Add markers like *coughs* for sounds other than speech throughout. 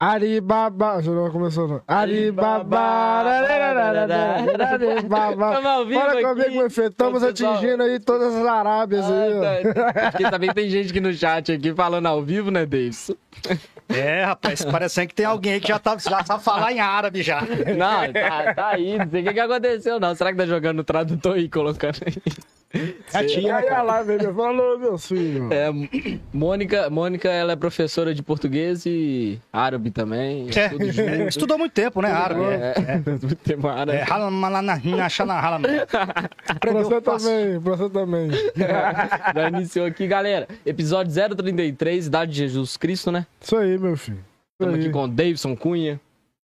Aribaba. Já não começou, não. Aribaba. Aribaba. Fala comigo, meu filho. Estamos atingindo aí todas as Arábias aí, ó. Porque também tem gente aqui no chat aqui falando ao vivo, né, Davis? É, rapaz, parecendo que tem alguém aí que já, tá, já sabe falar em árabe já. Não, tá, tá aí. Não sei o que, que aconteceu, não. Será que tá jogando no tradutor aí, colocando aí? *laughs* A tia, Aí a lá, velho. Falou, meus filhos. É, Mônica, Mônica, ela é professora de português e árabe também. É, junto. *laughs* estudou muito tempo, né, árabe? É. É, *laughs* muito tempo árabe. É. Aprendeu Você fácil. também, você também. Já iniciou aqui, galera. Episódio 033, Idade de Jesus Cristo, né? Isso aí, meu filho. Estamos aqui com o Davidson Cunha.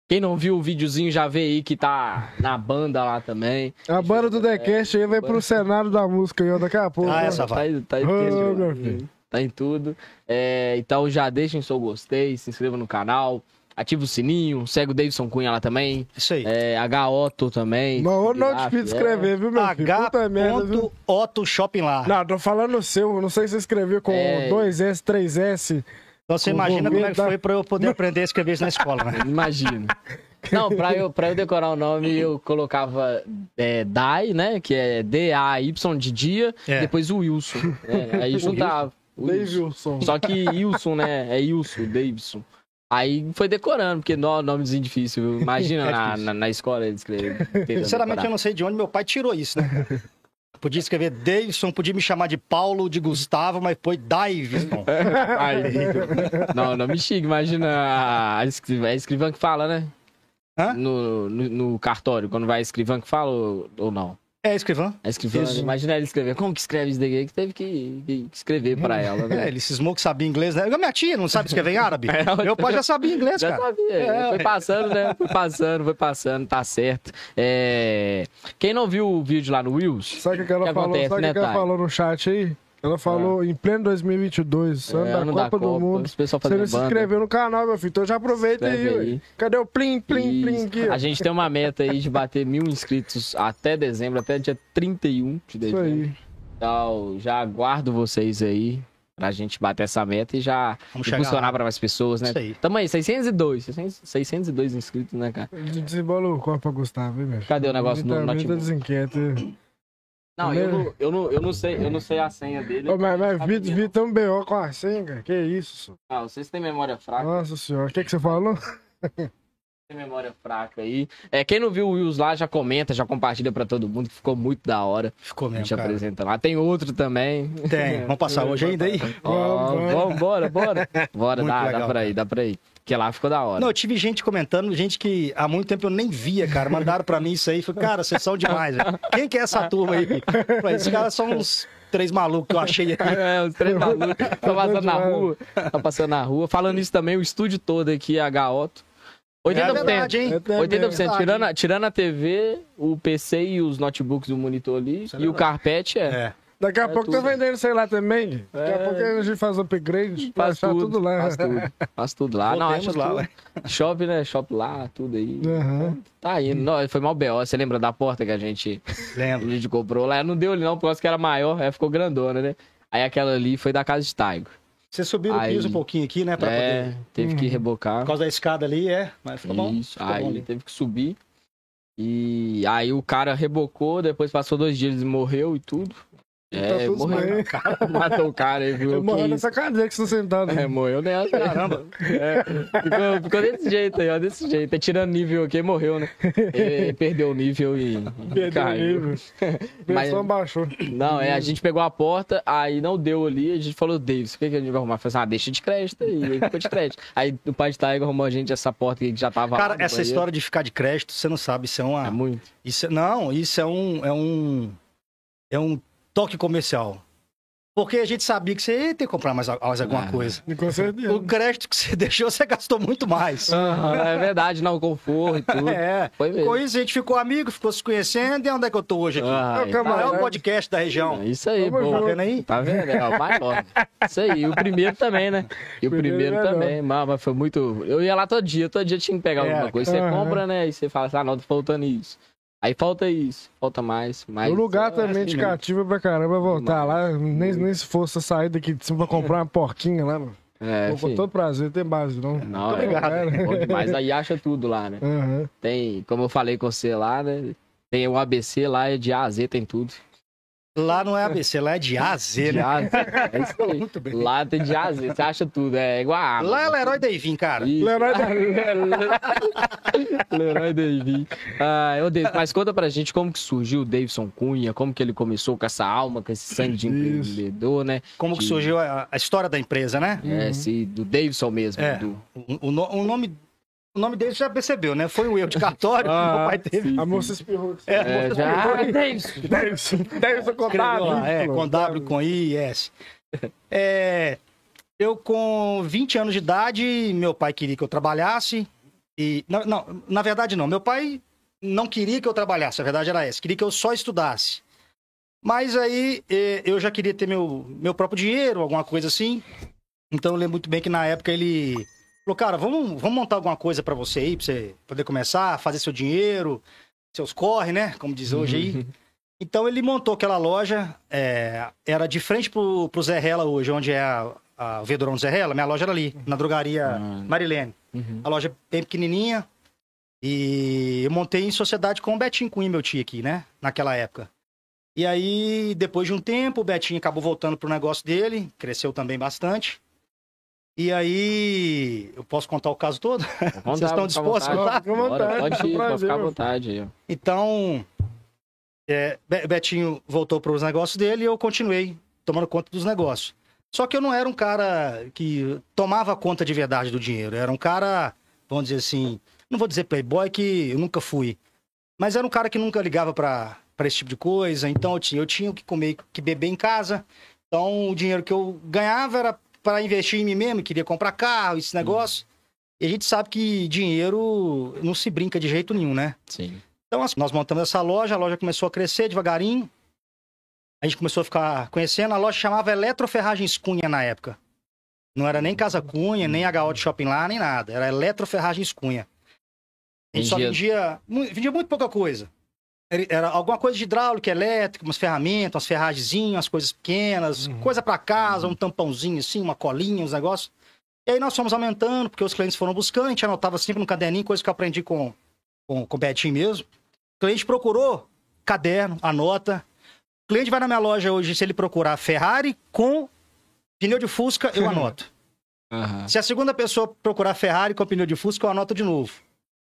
Quem não viu o videozinho já vê aí que tá na banda lá também. A banda do TheCast aí vai pro cenário da música aí, ó, daqui a pouco. Ah, essa Tá, vai. em- tá, em Ô, tudo, meu filho. tá em tudo. É, então já deixem seu gostei, se inscreva no canal, ativa o sininho, segue o Davidson Cunha lá também. Isso aí. É, H Otto também. Não, não difícil de é. escrever, viu, meu filho? H. Puta merda, viu? Otto Shopping lá. Não, tô falando o seu. Não sei se você escreveu com É. 2S, 3S. Então você imagina como é que foi pra eu poder aprender a escrever isso na escola, né? *laughs* Imagino. Não, pra eu, pra eu decorar o nome, eu colocava é, Dai, né? Que é D-A-Y de dia, É. depois o Wilson. É, aí *laughs* juntava. Davidson. Só que Wilson, né? É Wilson, Davidson. Aí foi decorando, porque nó, nomezinho difícil, viu? Imagina *laughs* É na, difícil. na, na escola ele escrever. Sinceramente, eu não sei de onde meu pai tirou isso, né? Podia escrever Davidson, podia me chamar de Paulo, de Gustavo, mas foi Davidson. *laughs* Aí, não, não me xingue, imagina a, a escrivã, é escrivã que fala, né? No, no, no cartório, quando vai a escrivã que fala ou, ou não? É, escrivã. A escrivã, Isso. imagina ela escrever. Como que escreve isso daqui? Que teve que, que escrever pra ela, É, né? ele cismou que sabia inglês, né? Minha tia não sabe escrever em árabe. *laughs* É, Meu pai já sabia inglês, Já cara. sabia, É, foi ué. passando, né? Foi passando, foi passando, tá certo. É, Quem não viu o vídeo lá no Wills, Sabe o que ela que falou? acontece, Sabe o né, que ela falou no chat aí? Ela falou em pleno 2022, ano é, da ano Copa do Mundo. Você não se inscreveu no canal, meu filho. Então já aproveita aí, aí. Cadê o plim, plim, plim Isso. aqui? ó? A gente tem uma meta aí de bater mil inscritos até dezembro, até dia 31 de Isso dezembro. aí. Então, já aguardo vocês aí pra gente bater essa meta e já lá. pra mais pessoas, né? Isso aí. Tamo aí, 602, 600 602 inscritos, né, cara? Desembola o corpo pra Gustavo, hein, meu filho? Cadê o negócio no Tá- tá notebook? desinquieto. Não, eu não, eu não, eu não sei, eu não sei a senha dele. Ô, mas mas Vitor. Vitor um BO com a senha, cara. Que isso, senhor? Ah, vocês têm memória fraca, Nossa senhora. O que, que você falou? tem memória fraca aí. É, quem não viu o Wills lá, já comenta, já compartilha pra todo mundo, que ficou muito da hora. Ficou A mesmo, gente cara. apresenta lá. Tem outro também. Tem. Vamos passar *laughs* hoje ainda aí? Ó, Vamos, vamos, bora, bora. *laughs* Bora, dá, dá pra ir, dá pra ir. Porque lá ficou da hora. Não, eu tive gente comentando, gente que há muito tempo eu nem via, cara. Mandaram pra mim isso aí. Falei, cara, vocês são demais, velho. Quem que é essa turma aí? Falei, esses caras são uns três malucos que eu achei aqui. É, os três malucos. Tá passando na rua. Tá passando na rua. Falando isso também, o estúdio todo aqui, H Otto. 80%. É verdade, hein? É até 80%. mesmo. Tirando, a- tirando a TV, o PC e os notebooks e o monitor ali. Isso é e o carpete é. É. Daqui a É pouco tá tudo. vendendo, sei lá, também. Daqui a É. pouco a gente faz upgrade. Faz tudo, tudo lá. Faz tudo. Faz tudo lá. Não, acha lá, tudo. Shop, né? Shop lá, tudo aí. Aham. Tá indo. Não, foi mal B.O. Você lembra da porta que a gente, a Lembro. gente comprou lá? Não deu ali não, por causa que era maior, aí ficou grandona, né? Aí aquela ali foi da casa de Taigo. Você subiu o Aí. piso um pouquinho aqui, né? Pra É, poder... teve que Uhum. rebocar. Por causa da escada ali, é. Mas ficou bom. Isso, Ficou bom aí ali. teve que subir. E aí o cara rebocou, depois passou dois dias e morreu e tudo. É, tudo morreu. bem. *laughs* Matou o cara aí, viu? Eu Que morro isso? nessa cadeira que você tá sentado. É, morreu nessa. Caramba. É, ficou, ficou desse jeito aí, ó, desse jeito. É tirando nível aqui, morreu, né? Ele perdeu o nível e, Perdeu o caiu. nível. *laughs* Mas- baixou. Não, é, a gente pegou a porta, aí não deu ali, a gente falou, Davis, o que, que a gente vai arrumar? Falei assim, ah, deixa de crédito aí, aí ficou de crédito. *laughs* Aí o pai de Tiger arrumou a gente essa porta que já tava Cara, essa banheiro. história de ficar de crédito, você não sabe, isso é uma. É muito. Isso é- não, isso é um, é um. É um toque comercial. Porque a gente sabia que você ia ter que comprar mais, mais alguma Ah. coisa. Com certeza. O crédito que você *laughs* deixou, você gastou muito mais. Aham, é verdade, não, conforto e tudo. É. Foi mesmo. Com isso, a gente ficou amigo, ficou se conhecendo. E onde é que eu tô hoje aqui? Ai, É o é o podcast da região. Isso aí, pô. Tá vendo aí? Tá vendo? É, o mais novo. Isso aí. E o primeiro também, né? E o Primeiro primeiro é também. Mas, mas foi muito. Eu ia lá todo dia, todo dia tinha que pegar É, alguma coisa. Você compra, né? E você fala assim, ah, não, tá faltando isso. Aí falta isso, falta mais. mais O lugar é também de mesmo. cativa pra caramba voltar lá. Nem, nem se fosse sair daqui de cima pra comprar uma porquinha lá, mano. É, com todo prazer, tem base, não. Não, é, obrigado. Mas aí acha tudo lá, né? Uhum. Tem, como eu falei com você lá, né? Tem o ABC lá, é de A a Z, tem tudo. Lá não é ABC, lá é de A a Z, né? A, é isso *laughs* aí. Muito bem. Lá tem de A a Z, você acha tudo, é igual a Lá é Leroy Davin, cara. Isso. Leroy *laughs* Davin. Leroy Davin. Ah, eu David, mas conta pra gente como que surgiu o Davidson Cunha, como que ele começou com essa alma, com esse sangue de empreendedor, né? Como de... que surgiu a, a, história da empresa, né? É, uhum. se, do Davidson mesmo. É. Do... O, o, o nome o nome dele já percebeu, né? Foi um erro de *laughs* cartório ah, que meu pai teve. Sim, a moça espirrou. É, a moça é, já... Davidson. Davidson. Davidson com W. É, com W, com I, S. É, eu, com 20 anos de idade, meu pai queria que eu trabalhasse. E, não, não, na verdade, não. Meu pai não queria que eu trabalhasse, a verdade era essa. Queria que eu só estudasse. Mas aí é, eu já queria ter meu, meu próprio dinheiro, alguma coisa assim. Então eu lembro muito bem que na época ele Falou, cara, vamos, vamos montar alguma coisa para você aí, pra você poder começar a fazer seu dinheiro, seus corre, né? Como diz hoje aí. Então ele montou aquela loja, é, era de frente pro, pro Zé Rela hoje, onde é a, a, o Vedorão do Zé Rela. Minha loja era ali, na drogaria uhum. Marilene. Uhum. A loja bem pequenininha. E eu montei em sociedade com o Betinho Cunha, meu tio aqui, né? Naquela época. E aí, depois de um tempo, o Betinho acabou voltando pro negócio dele, cresceu também bastante. E aí, eu posso contar o caso todo? Contar, *laughs* Vocês estão dispostos a contar? Fica à vontade. Pode ir, pode ficar à vontade. Então, é, Betinho voltou para os negócios dele e eu continuei tomando conta dos negócios. Só que eu não era um cara que tomava conta de verdade do dinheiro. Eu era um cara, vamos dizer assim, não vou dizer playboy, que eu nunca fui. Mas era um cara que nunca ligava para esse tipo de coisa. Então eu tinha, eu tinha que comer, que beber em casa. Então o dinheiro que eu ganhava era para investir em mim mesmo, queria comprar carro, esse negócio. E a gente sabe que dinheiro não se brinca de jeito nenhum, né? Sim. Então, assim, nós montamos essa loja, a loja começou a crescer devagarinho. A gente começou a ficar conhecendo. A loja chamava Eletroferragens Cunha na época. Não era nem Casa Cunha, nem HO de Shopping lá, nem nada. Era Eletroferragens Cunha. A gente vendia... só vendia, vendia muito pouca coisa. Era alguma coisa de hidráulica, elétrica, umas ferramentas, umas ferragens, umas coisas pequenas, uhum. coisa para casa, um tampãozinho assim, uma colinha, uns negócios. E aí nós fomos aumentando, porque os clientes foram buscando, a gente anotava sempre no caderninho, coisa que eu aprendi com, com, com o Betinho mesmo. O cliente procurou, caderno, anota. O cliente vai na minha loja hoje, se ele procurar Ferrari com pneu de Fusca, eu *laughs* anoto. Uhum. Se a segunda pessoa procurar Ferrari com pneu de Fusca, eu anoto de novo.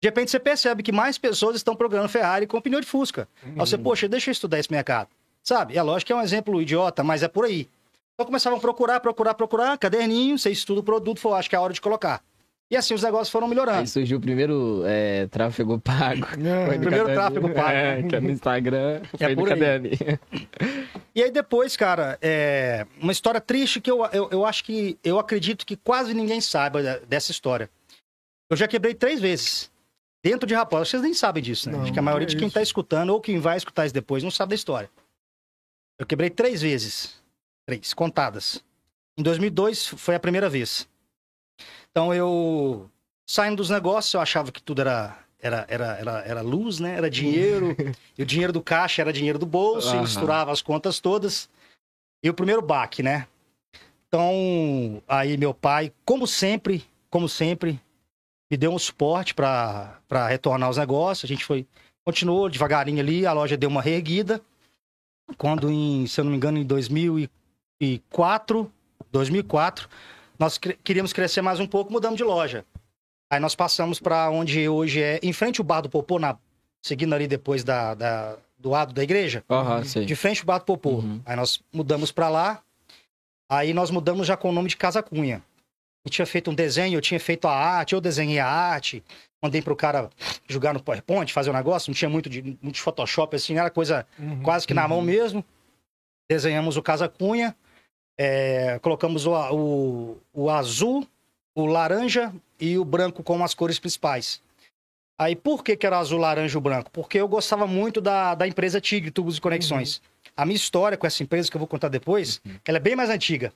De repente você percebe que mais pessoas estão procurando Ferrari com pneu de Fusca. Uhum. Aí você, poxa, deixa eu estudar esse mercado. Sabe? É lógico que é um exemplo idiota, mas é por aí. Então começavam a procurar, procurar, procurar, caderninho, você estuda o produto, falou, acho que é a hora de colocar. E assim os negócios foram melhorando. Aí surgiu o primeiro é, tráfego pago. *laughs* É, o primeiro tráfego pago. É, que é no Instagram, é foi por caderninho. E aí depois, cara, é uma história triste que eu, eu, eu acho que, eu acredito que quase ninguém saiba dessa história. Eu já quebrei três vezes. Dentro de Raposa, vocês nem sabem disso, né? Não, Acho que a maioria é de quem está escutando ou quem vai escutar isso depois não sabe da história. Eu quebrei três vezes. Três, contadas. Em 2002 foi a primeira vez. Então eu, saindo dos negócios, eu achava que tudo era, era, era, era, era luz, né? Era dinheiro. *laughs* e o dinheiro do caixa era dinheiro do bolso. Uhum. E misturava as contas todas. E o primeiro baque, né? Então, aí meu pai, como sempre, como sempre, me deu um suporte para retornar os negócios. A gente foi, continuou devagarinho ali, a loja deu uma reerguida. Quando, em, se eu não me engano, em 2004, 2004 nós queríamos crescer mais um pouco, mudamos de loja. Aí nós passamos para onde hoje é, em frente ao Bar do Popô, na, seguindo ali depois da, da do lado da igreja. Uhum, de frente ao Bar do Popô. Uhum. Aí nós mudamos para lá. Aí nós mudamos já com o nome de Casa Cunha eu tinha feito um desenho, eu tinha feito a arte, eu desenhei a arte, mandei pro cara jogar no PowerPoint, fazer o um negócio, não tinha muito de, muito de Photoshop, assim, era coisa uhum, quase que na mão mesmo. Desenhamos o Casa Cunha, é, colocamos o, o, o azul, o laranja e o branco como as cores principais. Aí, por que, que era azul, laranja e branco? Porque eu gostava muito da, da empresa Tigre, Tubos e Conexões. Uhum. A minha história com essa empresa, que eu vou contar depois, uhum. ela é bem mais antiga.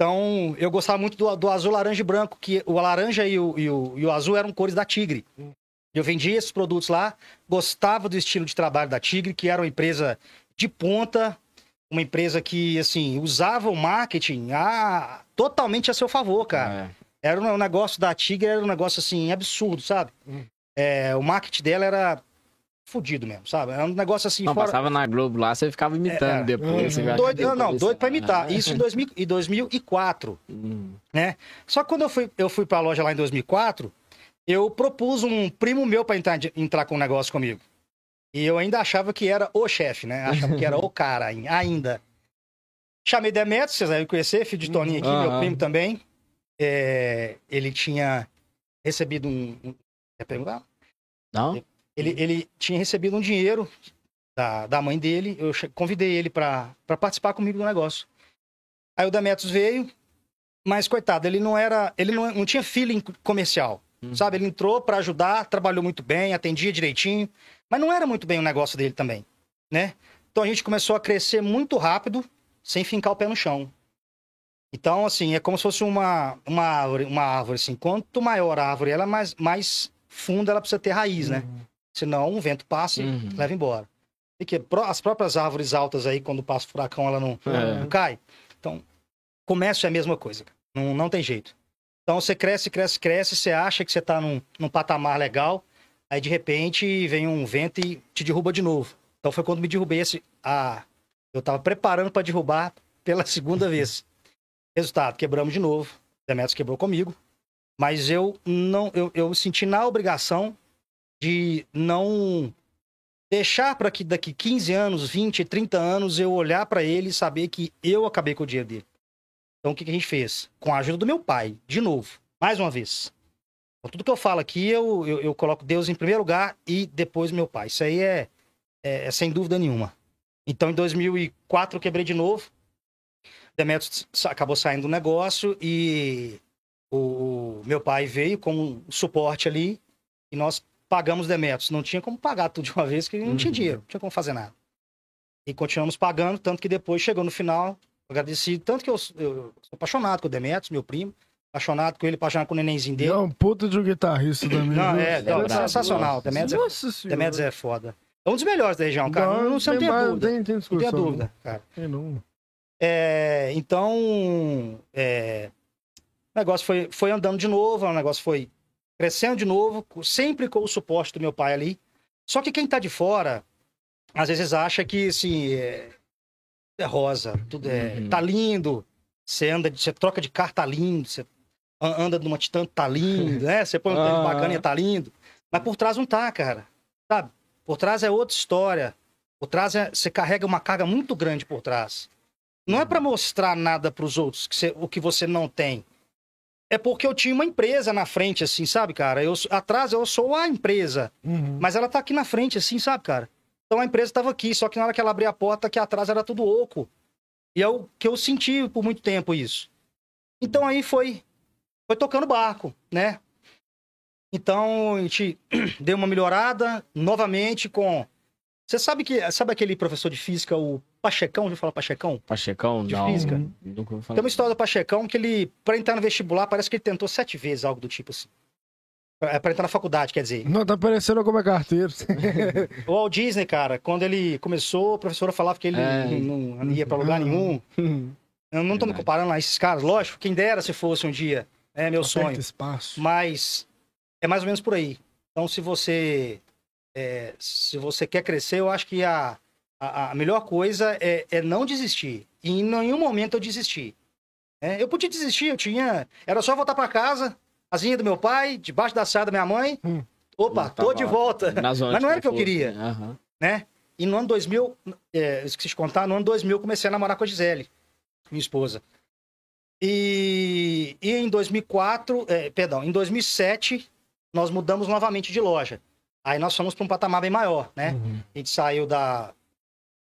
Então, eu gostava muito do, do azul, laranja e branco, que o laranja e o, e o, e o azul eram cores da Tigre. Eu vendia esses produtos lá, gostava do estilo de trabalho da Tigre, que era uma empresa de ponta, uma empresa que, assim, usava o marketing a totalmente a seu favor, cara. É. Era um, um negócio da Tigre, era um negócio assim, absurdo, sabe? Hum. É, o marketing dela era fudido mesmo, sabe? Era um negócio assim. Não, fora... passava na Globo lá, você ficava imitando é, depois. Uhum. Doido, não, não, doido pra imitar. Ah. Isso em, 2000, em 2004. Uhum. Né? Só que quando eu fui, eu fui pra loja lá em 2004, eu propus um primo meu pra entrar, entrar com um negócio comigo. E eu ainda achava que era o chefe, né? Achava que era o *laughs* cara ainda. Chamei Demetrio, vocês devem conhecer, filho de Toninho aqui, uhum. meu primo também. É, ele tinha recebido um quer perguntar? Não? Ele, ele tinha recebido um dinheiro da, da mãe dele. Eu convidei ele para participar comigo do negócio. Aí o Demetrius veio, mas coitado, ele não era. Ele não, não tinha feeling comercial. Hum. Sabe? Ele entrou para ajudar, trabalhou muito bem, atendia direitinho. Mas não era muito bem o negócio dele também, né? Então a gente começou a crescer muito rápido, sem fincar o pé no chão. Então, assim, é como se fosse uma, uma árvore, uma árvore, assim. Quanto maior a árvore, ela mais, mais funda ela precisa ter raiz, né? Uhum. Senão um vento passa e uhum. leva embora. E que as próprias árvores altas aí, quando passa o furacão, ela não, é. não cai. Então, comércio é a mesma coisa. Não, não tem jeito. Então você cresce, cresce, cresce, você acha que você está num, num patamar legal, aí de repente vem um vento e te derruba de novo. Então foi quando me derrubei esse. Ah, eu estava preparando para derrubar pela *laughs* segunda vez. Resultado, quebramos de novo. Demetrius quebrou comigo. Mas eu não, eu, eu senti na obrigação de não deixar para que daqui 15 anos, 20, 30 anos eu olhar para ele e saber que eu acabei com o dinheiro dele. Então o que, que a gente fez? Com a ajuda do meu pai, de novo, mais uma vez. Então, tudo que eu falo aqui, eu, eu, eu, coloco Deus em primeiro lugar e depois meu pai. Isso aí é, é, é sem dúvida nenhuma. Então em 2004 eu quebrei de novo. Demetrius acabou saindo do negócio e o, o meu pai veio com suporte ali e nós pagamos Demetrios. Não tinha como pagar tudo de uma vez, que não tinha uhum. dinheiro, não tinha como fazer nada. E continuamos pagando, tanto que depois chegou no final, agradeci, tanto que eu, eu sou apaixonado com o Demetrios, meu primo, apaixonado com ele, apaixonado com o nenenzinho dele. É um puta de um guitarrista *clears throat* também. Não, é, não, é sensacional. Demetrios é, Demetrios é foda. É um dos melhores da região, cara. Não, não, não, tem, tem dúvida. Tem, tem não tem dúvida, cara. Tem não. É, então, é, o negócio foi, foi andando de novo, o negócio foi crescendo de novo, sempre com o suporte do meu pai ali. Só que quem tá de fora, às vezes acha que, assim, é, é rosa, tudo é, uhum. tá lindo, você anda, você troca de carro, tá lindo, você anda numa Titan, tá lindo, né? Você põe um tênis bacana e tá lindo. Mas por trás não tá, cara, sabe? Por trás é outra história. Por trás é, você carrega uma carga muito grande por trás. Não é para mostrar nada para os outros que você, o que você não tem. É porque eu tinha uma empresa na frente, assim, sabe, cara? Eu, atrás eu sou a empresa. Uhum. Mas ela tá aqui na frente, assim, sabe, cara? Então a empresa tava aqui, só que na hora que ela abria a porta, aqui atrás era tudo oco. E é o que eu senti por muito tempo isso. Então aí foi, foi tocando barco, né? Então a gente *clears throat* deu uma melhorada novamente com você sabe que sabe aquele professor de física, o Pachecão, já falar Pachecão? Pachecão, de não. física. Nunca Tem uma história do Pachecão que ele, para entrar no vestibular, parece que ele tentou sete vezes algo do tipo assim. Pra, pra entrar na faculdade, quer dizer. Não, tá parecendo como é carteiro. *laughs* o Walt Disney, cara, quando ele começou, a professora falava que ele é. não, não, ia pra lugar nenhum. Eu não tô me comparando a esses caras, lógico, quem dera se fosse um dia. É meu Aperta sonho. Espaço. Mas é mais ou menos por aí. Então, se você é, se você quer crescer, eu acho que a, a, a melhor coisa é, é, não desistir. E em nenhum momento eu desisti. É, eu podia desistir, eu tinha. Era só voltar para casa, asinha do meu pai, debaixo da saia da minha mãe. Hum. Opa, hum, tô de volta. Mas não era o que eu queria. Uhum. Né? E no ano 2000, é, esqueci de contar, no ano 2000 eu comecei a namorar com a Gisele, minha esposa. E, e em 2004, é, perdão, em 2007, nós mudamos novamente de loja. Aí nós fomos para um patamar bem maior, né? Uhum. A gente saiu da,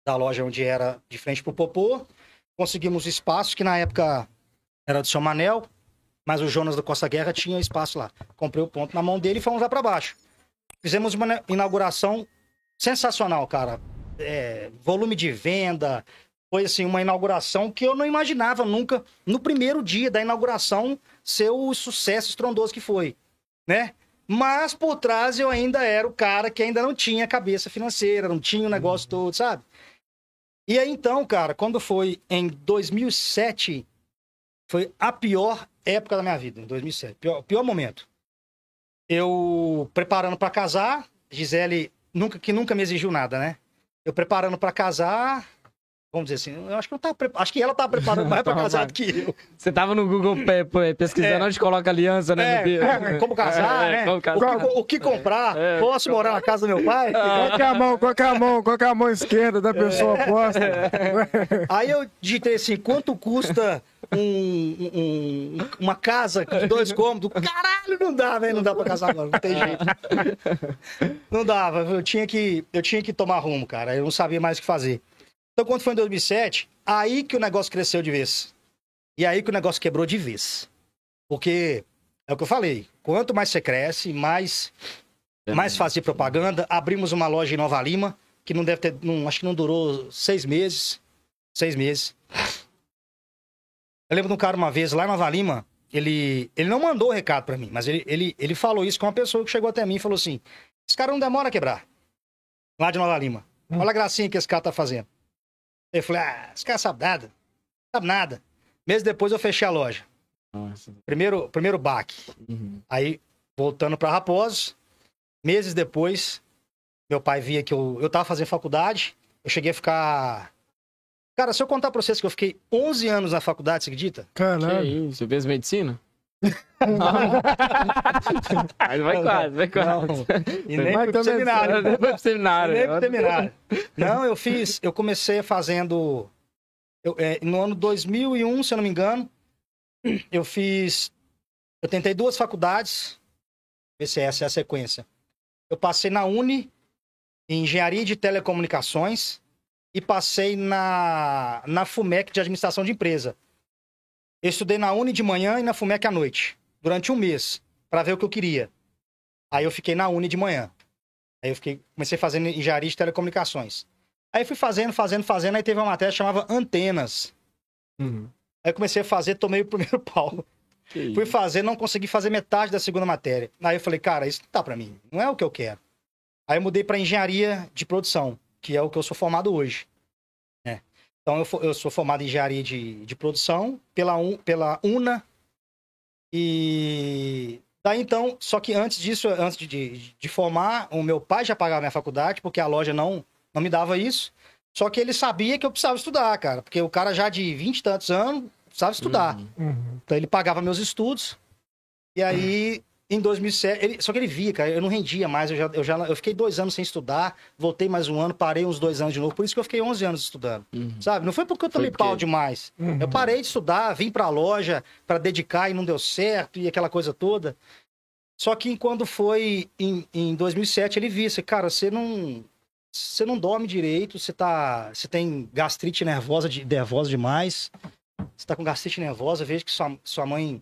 da loja onde era de frente para o Popô, conseguimos espaço, que na época era do seu Manel, mas o Jonas da Costa Guerra tinha espaço lá. Comprei o ponto na mão dele e fomos lá para baixo. Fizemos uma inauguração sensacional, cara. É, volume de venda, foi assim uma inauguração que eu não imaginava nunca no primeiro dia da inauguração ser o sucesso estrondoso que foi, né? Mas por trás eu ainda era o cara que ainda não tinha cabeça financeira, não tinha o negócio uhum. todo, sabe? E aí então, cara, quando foi em 2007, foi a pior época da minha vida, em 2007. Pior, pior momento. Eu preparando para casar, Gisele nunca, que nunca me exigiu nada, né? Eu preparando para casar, Vamos dizer assim, eu acho que, eu tava, acho que ela estava preparando mais para casar do que eu. Você estava no Google pesquisando é. onde coloca aliança, né? É, é, como *laughs* casar, é, né? Como casar. O, que, o, que, comprar? É. Posso morar na casa do meu pai? Qual que é a mão, qual que é a mão, qual que é a mão esquerda da pessoa é. oposta? *laughs* Aí eu digitei assim, quanto custa um, um, uma casa com dois cômodos? Caralho, não dá, velho, não dá para casar agora, não tem jeito. Não dava, eu tinha que, eu tinha que tomar rumo, cara, eu não sabia mais o que fazer. Então, quando foi em 2007, aí que o negócio cresceu de vez. E aí que o negócio quebrou de vez. Porque, é o que eu falei, quanto mais você cresce, mais, é mais fazer propaganda. Abrimos uma loja em Nova Lima, que não deve ter, não, acho que não durou seis meses. Seis meses. Eu lembro de um cara uma vez, lá em Nova Lima, ele, ele não mandou o recado para mim, mas ele, ele, ele falou isso com uma pessoa que chegou até mim e falou assim: esse cara não demora a quebrar. Lá de Nova Lima. Olha a gracinha que esse cara tá fazendo. Eu falei, ah, esse cara sabe nada. Sabe nada. Meses depois eu fechei a loja. Nossa. Primeiro, primeiro baque. Uhum. Aí, voltando para Raposo, meses depois, meu pai via que eu, eu tava fazendo faculdade. Eu cheguei a ficar. Cara, se eu contar pra vocês que eu fiquei 11 anos na faculdade, você acredita? Caralho. Você fez medicina? Mas vai quase, vai quase. Não. E nem vai pro seminário. Nem pro seminário. Nem pro seminário. Não, eu fiz, eu comecei fazendo. Eu, é, no ano 2001, se eu não me engano, eu fiz. Eu tentei duas faculdades. Ver se essa é a sequência. Eu passei na Uni, em Engenharia de Telecomunicações, e passei na, na FUMEC de Administração de Empresa. Eu estudei na Uni de manhã e na FUMEC à noite, durante um mês, para ver o que eu queria. Aí eu fiquei na Uni de manhã. Aí eu fiquei, comecei fazendo engenharia de telecomunicações. Aí fui fazendo, fazendo, fazendo, aí teve uma matéria que chamava Antenas. Uhum. Aí eu comecei a fazer, tomei o primeiro *laughs* pau. Que fui fazer, não consegui fazer metade da segunda matéria. Aí eu falei, cara, isso não tá pra mim, não é o que eu quero. Aí eu mudei para engenharia de produção, que é o que eu sou formado hoje. Então, eu, eu sou formado em engenharia de, de produção pela, un, pela UNA. E daí então, só que antes disso, antes de, de, de, formar, o meu pai já pagava minha faculdade, porque a loja não, não me dava isso. Só que ele sabia que eu precisava estudar, cara, porque o cara já de 20 e tantos anos precisava estudar. Uhum. uhum. Então ele pagava meus estudos. E aí em 2007, ele, só que ele via, cara, eu não rendia mais, eu já, eu já eu fiquei dois anos sem estudar, voltei mais um ano, parei uns dois anos de novo, por isso que eu fiquei 11 anos estudando, uhum. sabe? Não foi porque eu tomei porque... pau demais. Uhum. Eu parei de estudar, vim pra loja para dedicar e não deu certo, e aquela coisa toda. Só que quando foi em, em 2007, ele via, cara, você não, você não dorme direito, você tá, você tem gastrite nervosa, de, nervosa demais, você tá com gastrite nervosa, vejo que sua, sua mãe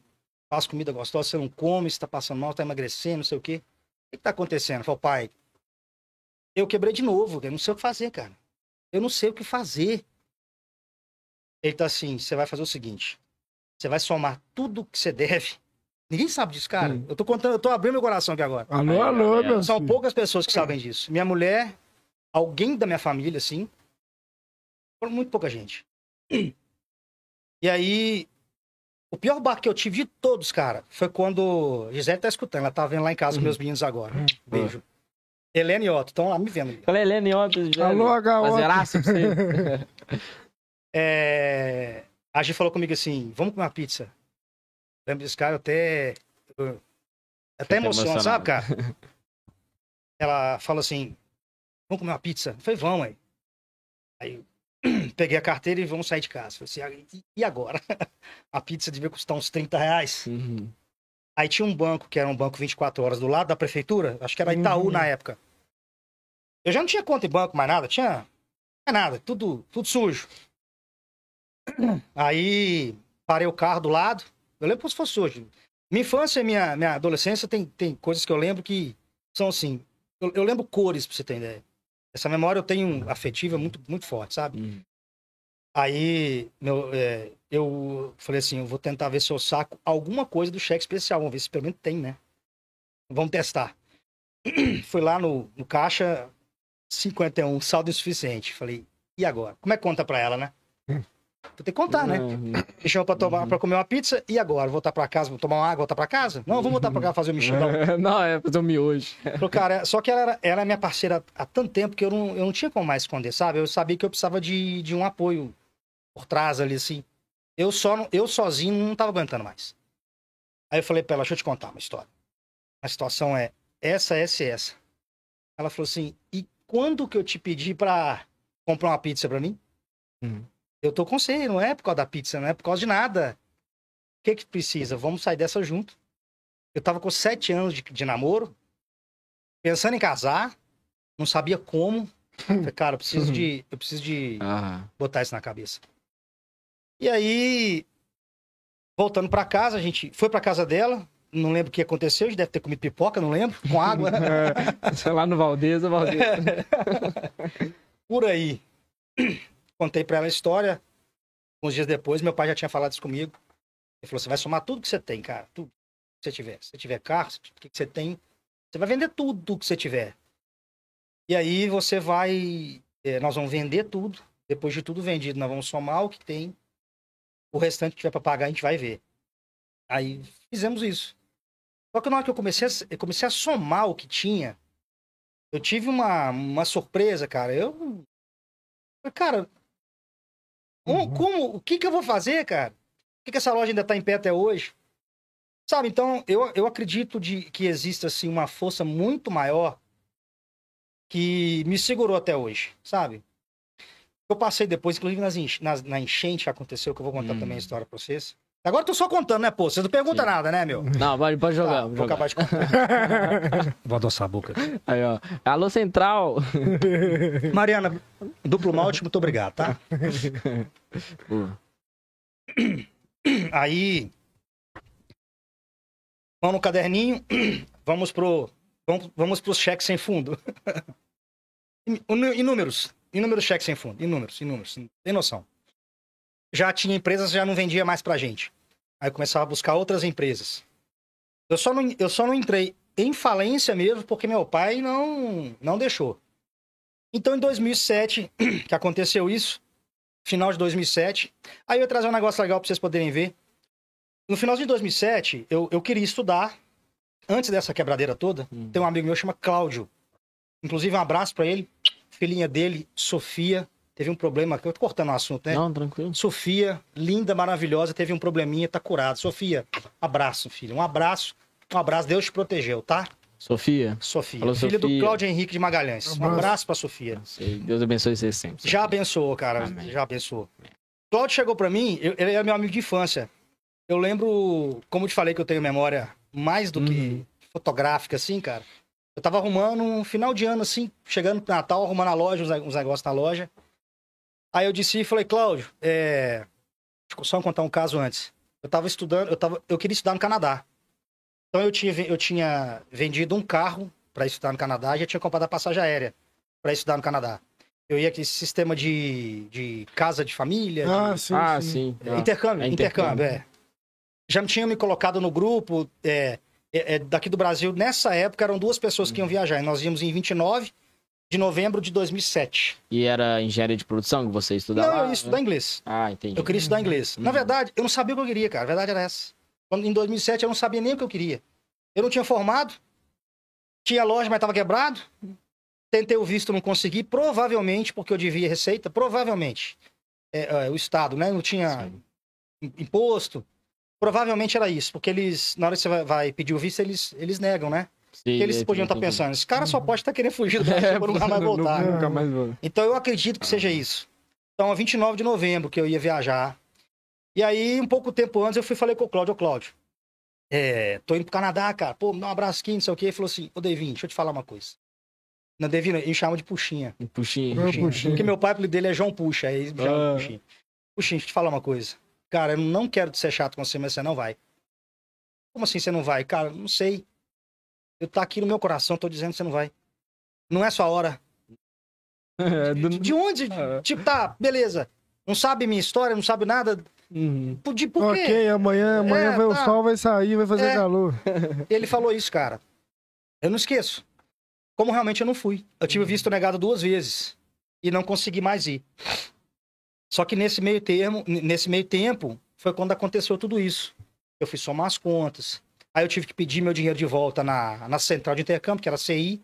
faz comida gostosa, você não come, você tá passando mal, tá emagrecendo, não sei o quê. O que, que tá acontecendo? Falei, pai, eu quebrei de novo, eu não sei o que fazer, cara. Eu não sei o que fazer. Ele tá assim, você vai fazer o seguinte, você vai somar tudo que você deve. Ninguém sabe disso, cara. Hum. Eu tô contando, eu tô abrindo meu coração aqui agora. Alô, alô, meu São filho. poucas pessoas que sabem disso. Minha mulher, alguém da minha família, assim, foram muito pouca gente. E aí, o pior bar que eu tive de todos, cara, foi quando. Gisele tá escutando, ela tá vendo lá em casa uhum. com meus meninos agora. Uhum. Beijo. Helene e Otto, estão lá me vendo. Falei, Helene e Otto. Alô, H. Fazeraço pra você. *laughs* é... A Gi falou comigo assim: vamos comer uma pizza. Lembro desse cara, eu até. Eu... Até emociona, sabe, cara? *laughs* Ela falou assim: vamos comer uma pizza? Eu falei, vamos, aí. Aí *clears throat* peguei a carteira e vamos sair de casa. Falei assim, e agora? *laughs* a pizza devia custar uns 30 reais. Uhum. Aí tinha um banco, que era um banco 24 horas do lado da prefeitura, acho que era Itaú uhum. na época. Eu já não tinha conta em banco mais nada, tinha mais nada, tudo, tudo sujo. *clears throat* Aí parei o carro do lado, eu lembro como se fosse hoje. Minha infância e minha, minha adolescência tem, tem coisas que eu lembro que são assim. Eu, eu lembro cores, pra você ter ideia. Essa memória eu tenho afetiva muito, muito forte, sabe? Uhum. Aí meu, é, eu falei assim, eu vou tentar ver se eu saco alguma coisa do cheque especial. Vamos ver se pelo menos tem, né? Vamos testar. *clears throat* Fui lá no, no caixa 51, saldo insuficiente. Falei, e agora? Como é que conta pra ela, né? Vou ter que contar, né? Me chamou pra, tomar, uhum. pra comer uma pizza. E agora? Voltar pra casa, vou tomar uma água, voltar pra casa? Não, vou voltar pra cá fazer o mexidão. *laughs* não, é fazer o miojo. Falei, cara, só que ela era, ela é minha parceira há tanto tempo que eu não, eu não tinha como mais esconder, sabe? Eu sabia que eu precisava de, de um apoio por trás ali, assim. Eu, só, eu sozinho não tava aguentando mais. Aí eu falei pra ela, deixa eu te contar uma história. A situação é essa, essa e essa. Ela falou assim, e quando que eu te pedi pra comprar uma pizza pra mim? Uhum. Eu tô com você, não é por causa da pizza, não é por causa de nada. O que que precisa? Vamos sair dessa junto. Eu tava com sete anos de, de namoro, pensando em casar, não sabia como. Falei, cara, eu preciso de, *laughs* eu preciso de botar isso na cabeça. E aí, voltando para casa, a gente foi para casa dela. Não lembro o que aconteceu, a gente deve ter comido pipoca, não lembro, com água. *laughs* é, lá no Valdeza, Valdeza. *laughs* Por aí. Contei para ela a história. Uns dias depois, meu pai já tinha falado isso comigo. Ele falou: você vai somar tudo que você tem, cara. Tudo que você tiver. Se você tiver carro, o que você tem, você vai vender tudo que você tiver. E aí você vai. É, nós vamos vender tudo. Depois de tudo vendido, nós vamos somar o que tem. O restante que tiver para pagar, a gente vai ver. Aí fizemos isso. Só que na hora que eu comecei a, eu comecei a somar o que tinha, eu tive uma, uma surpresa, cara. Eu. Cara, Uhum. Como, o que, que eu vou fazer, cara? Por que, que essa loja ainda está em pé até hoje? Sabe, então, eu, eu acredito de, que exista, assim, uma força muito maior que me segurou até hoje, sabe? Eu passei depois, inclusive nas, nas, na enchente que aconteceu, que eu vou contar hum. também a história pra vocês. Agora eu tô só contando, né, pô? Você não pergunta Sim. nada, né, meu? Não, pode, pode jogar. Ah, vou jogar. acabar de contar. vou adoçar a boca. Aí, ó. Alô, Central. Mariana, duplo malte, muito obrigado, tá? Aí. Vamos no caderninho. Vamos pro. Vamos, vamos pros cheques sem fundo. *laughs* Inúmeros. Inúmeros cheques sem fundo. Inúmeros, inúmeros. Tem noção já tinha empresas já não vendia mais pra gente. Aí eu começava a buscar outras empresas. Eu só não, eu só não entrei em falência mesmo porque meu pai não, não deixou. Então, em 2007, *clears throat* que aconteceu isso, final de 2007, aí eu ia trazer um negócio legal pra vocês poderem ver. No final de 2007, eu, eu queria estudar. Antes dessa quebradeira toda, hum. tem um amigo meu que chama Cláudio. Inclusive, um abraço para ele. Filhinha dele, Sofia teve um problema, eu tô cortando o assunto, né? Não, tranquilo. Sofia, linda, maravilhosa, teve um probleminha, tá curada. Sofia, abraço, filho. Um abraço, um abraço, Deus te protegeu, tá? Sofia. Sofia. Falou, filha Sofia. do Cláudio Henrique de Magalhães. Um abraço pra Sofia. Deus abençoe você sempre. Sofia. Já abençoou, cara. Amém. Já abençoou. Cláudio chegou pra mim, eu, ele é meu amigo de infância. Eu lembro, como te falei que eu tenho memória mais do uhum. que fotográfica, assim, cara. Eu tava arrumando um final de ano, assim, chegando pro Natal, arrumando a loja, uns negócios na loja. Aí eu disse e falei, Cláudio, é... Deixa eu só contar um caso antes. Eu tava estudando, eu, tava, eu queria estudar no Canadá. Então eu tinha, eu tinha vendido um carro para estudar no Canadá e já tinha comprado a passagem aérea para estudar no Canadá. Eu ia com esse sistema de, de casa de família. Ah, de... sim. Ah, sim. É, intercâmbio, é intercâmbio, intercâmbio, é. Já tinha me colocado no grupo é, é, é, daqui do Brasil. Nessa época eram duas pessoas que iam viajar. E nós íamos em 29 de novembro de 2007. E era engenharia de produção que você estudava? Não, eu ia estudar inglês. Ah, entendi. Eu queria estudar inglês. Uhum. Na verdade, eu não sabia o que eu queria, cara. A verdade era essa. Em 2007, eu não sabia nem o que eu queria. Eu não tinha formado, tinha loja, mas estava quebrado. Tentei o visto, não consegui. Provavelmente, porque eu devia receita, provavelmente. É, é, o Estado, né? Não tinha Sim. imposto. Provavelmente era isso, porque eles, na hora que você vai, vai pedir o visto, eles, eles negam, né? Sim, que eles podiam estar tá pensando, esse cara só pode estar querendo fugir do *laughs* Brasil é, para nunca mais voltar. Nunca mais então eu acredito que seja isso. Então, a 29 de novembro que eu ia viajar. E aí, um pouco tempo antes, eu fui falei com o Cláudio, ô Cláudio, é, tô indo pro Canadá, cara, pô, me dá um abraço aqui, não sei o quê. Ele falou assim, ô Devin, deixa eu te falar uma coisa. Não, Devin, ele chama de Puxinha. Puxinha. Puxinha. Puxinha. Porque meu pai, o dele é João Puxa, aí ele chama ah. de Puxinha. Puxinha, deixa eu te falar uma coisa. Cara, eu não quero ser chato com você, mas você não vai. Como assim você não vai? Cara, não sei. Eu tá aqui no meu coração, tô dizendo que você não vai. Não é sua hora. *laughs* É, do... De onde? É. Tipo, tá, beleza. Não sabe minha história, não sabe nada. Uhum. De, por quê? Ok, amanhã, amanhã é, vai, tá. o sol vai sair, vai fazer é. calor. *laughs* Ele falou isso, cara. Eu não esqueço. Como realmente eu não fui. Eu tive visto negado duas vezes. E não consegui mais ir. Só que nesse meio termo, nesse meio tempo, foi quando aconteceu tudo isso. Eu fui somar as contas. Aí eu tive que pedir meu dinheiro de volta na, na central de intercâmbio, que era a CI.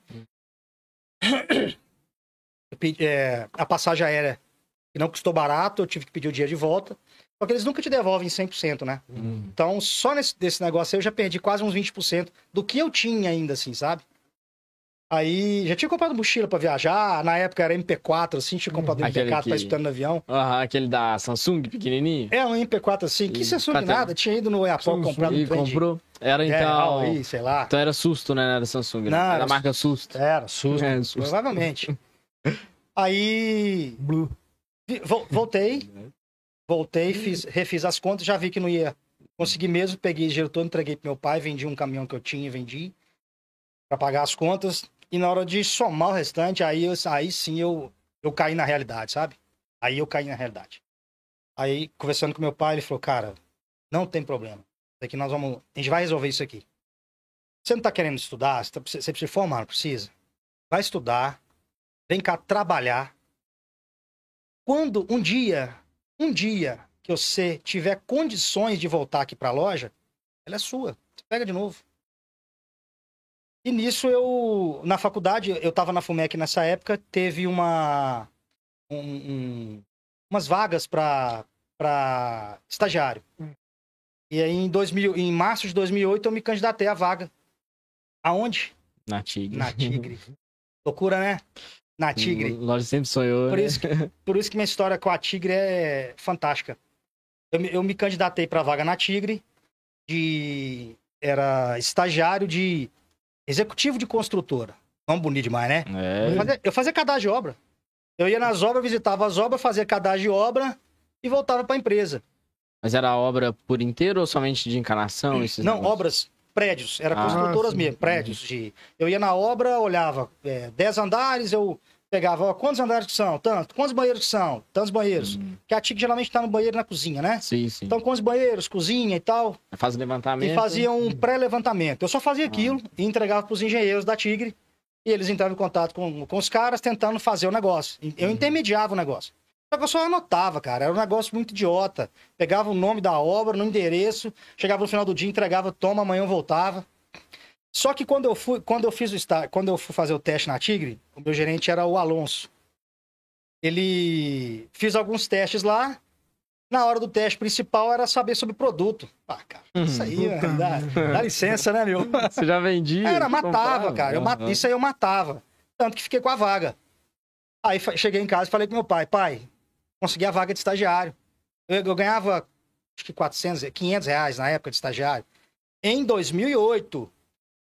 Pedi, é, a passagem aérea, que não custou barato, eu tive que pedir o dinheiro de volta. Só que eles nunca te devolvem 100%, né? Hum. Então, só nesse desse negócio aí, eu já perdi quase uns 20% do que eu tinha ainda, assim, sabe? Aí, já tinha comprado mochila pra viajar. Na época era MP4, assim, tinha comprado um MP4 que... pra escutar no avião. Aham, aquele da Samsung, pequenininho? É, um MP4 assim. Que Samsung nada, tinha ido no Apple comprado E comprou? Era é, então... É, aí, sei lá. Então era susto, né? Era Samsung, né? Não, era, era marca susto. Era, susto. É, susto. Provavelmente. *laughs* aí... Blue. Voltei. *laughs* Voltei, fiz, refiz as contas, já vi que não ia conseguir mesmo. Peguei dinheiro todo, entreguei pro meu pai, vendi um caminhão que eu tinha, vendi para pagar as contas. E na hora de somar o restante, aí, eu, aí sim eu, eu caí na realidade, sabe? Aí eu caí na realidade. Aí, conversando com meu pai, ele falou, cara, não tem problema. Daqui nós vamos. A gente vai resolver isso aqui. Você não tá querendo estudar? Você, tá, você precisa formar, não precisa? Vai estudar, vem cá trabalhar. Quando um dia, um dia que você tiver condições de voltar aqui para a loja, ela é sua. Você pega de novo. E nisso eu, na faculdade, eu estava na FUMEC nessa época, teve uma, um, um, umas vagas para estagiário. Hum. E aí em, 2000, em março de 2008 eu me candidatei à vaga. Aonde? Na Tigre. Na Tigre. *laughs* Loucura, né? Na Tigre. Loja sempre sonhou. Por, né? isso que, por isso que minha história com a Tigre é fantástica. Eu, eu me candidatei para a vaga na Tigre, de era estagiário de Executivo de construtora. Nome bonito demais, né? É. Eu, fazia, eu fazia cadastro de obra. Eu ia nas obras, visitava as obras, fazia cadastro de obra e voltava para a empresa. Mas era obra por inteiro ou somente de encarnação? Não, negócios? obras, prédios. Era ah, construtoras sim. mesmo, prédios. De... Eu ia na obra, olhava é, 10 andares, eu Pegava, ó, quantos andares que são? Tanto. Quantos banheiros que são? Tantos banheiros. Hum. Que a TIC geralmente tá no banheiro na cozinha, né? Sim, sim. Então, quantos banheiros, cozinha e tal. Faz levantamento. E fazia um pré-levantamento. Eu só fazia ah. aquilo e entregava pros engenheiros da Tigre. E eles entravam em contato com, com os caras tentando fazer o negócio. Eu uhum. intermediava o negócio. Só que eu só anotava, cara. Era um negócio muito idiota. Pegava o nome da obra, no endereço, chegava no final do dia, entregava, toma, amanhã eu voltava. Só que quando eu fui, quando eu fiz o estágio, quando eu fui fazer o teste na Tigre, o meu gerente era o Alonso. Ele fiz alguns testes lá. Na hora do teste principal era saber sobre o produto. Ah, cara, isso aí, uhum. dá, dá, licença, né, meu? *laughs* Você já vendia? Era, matava, cara. Eu, uhum. Isso aí eu matava. Tanto que fiquei com a vaga. Aí cheguei em casa e falei com meu pai, pai, consegui a vaga de estagiário. Eu, eu ganhava, acho que 400, 500 reais na época de estagiário. Em 2008,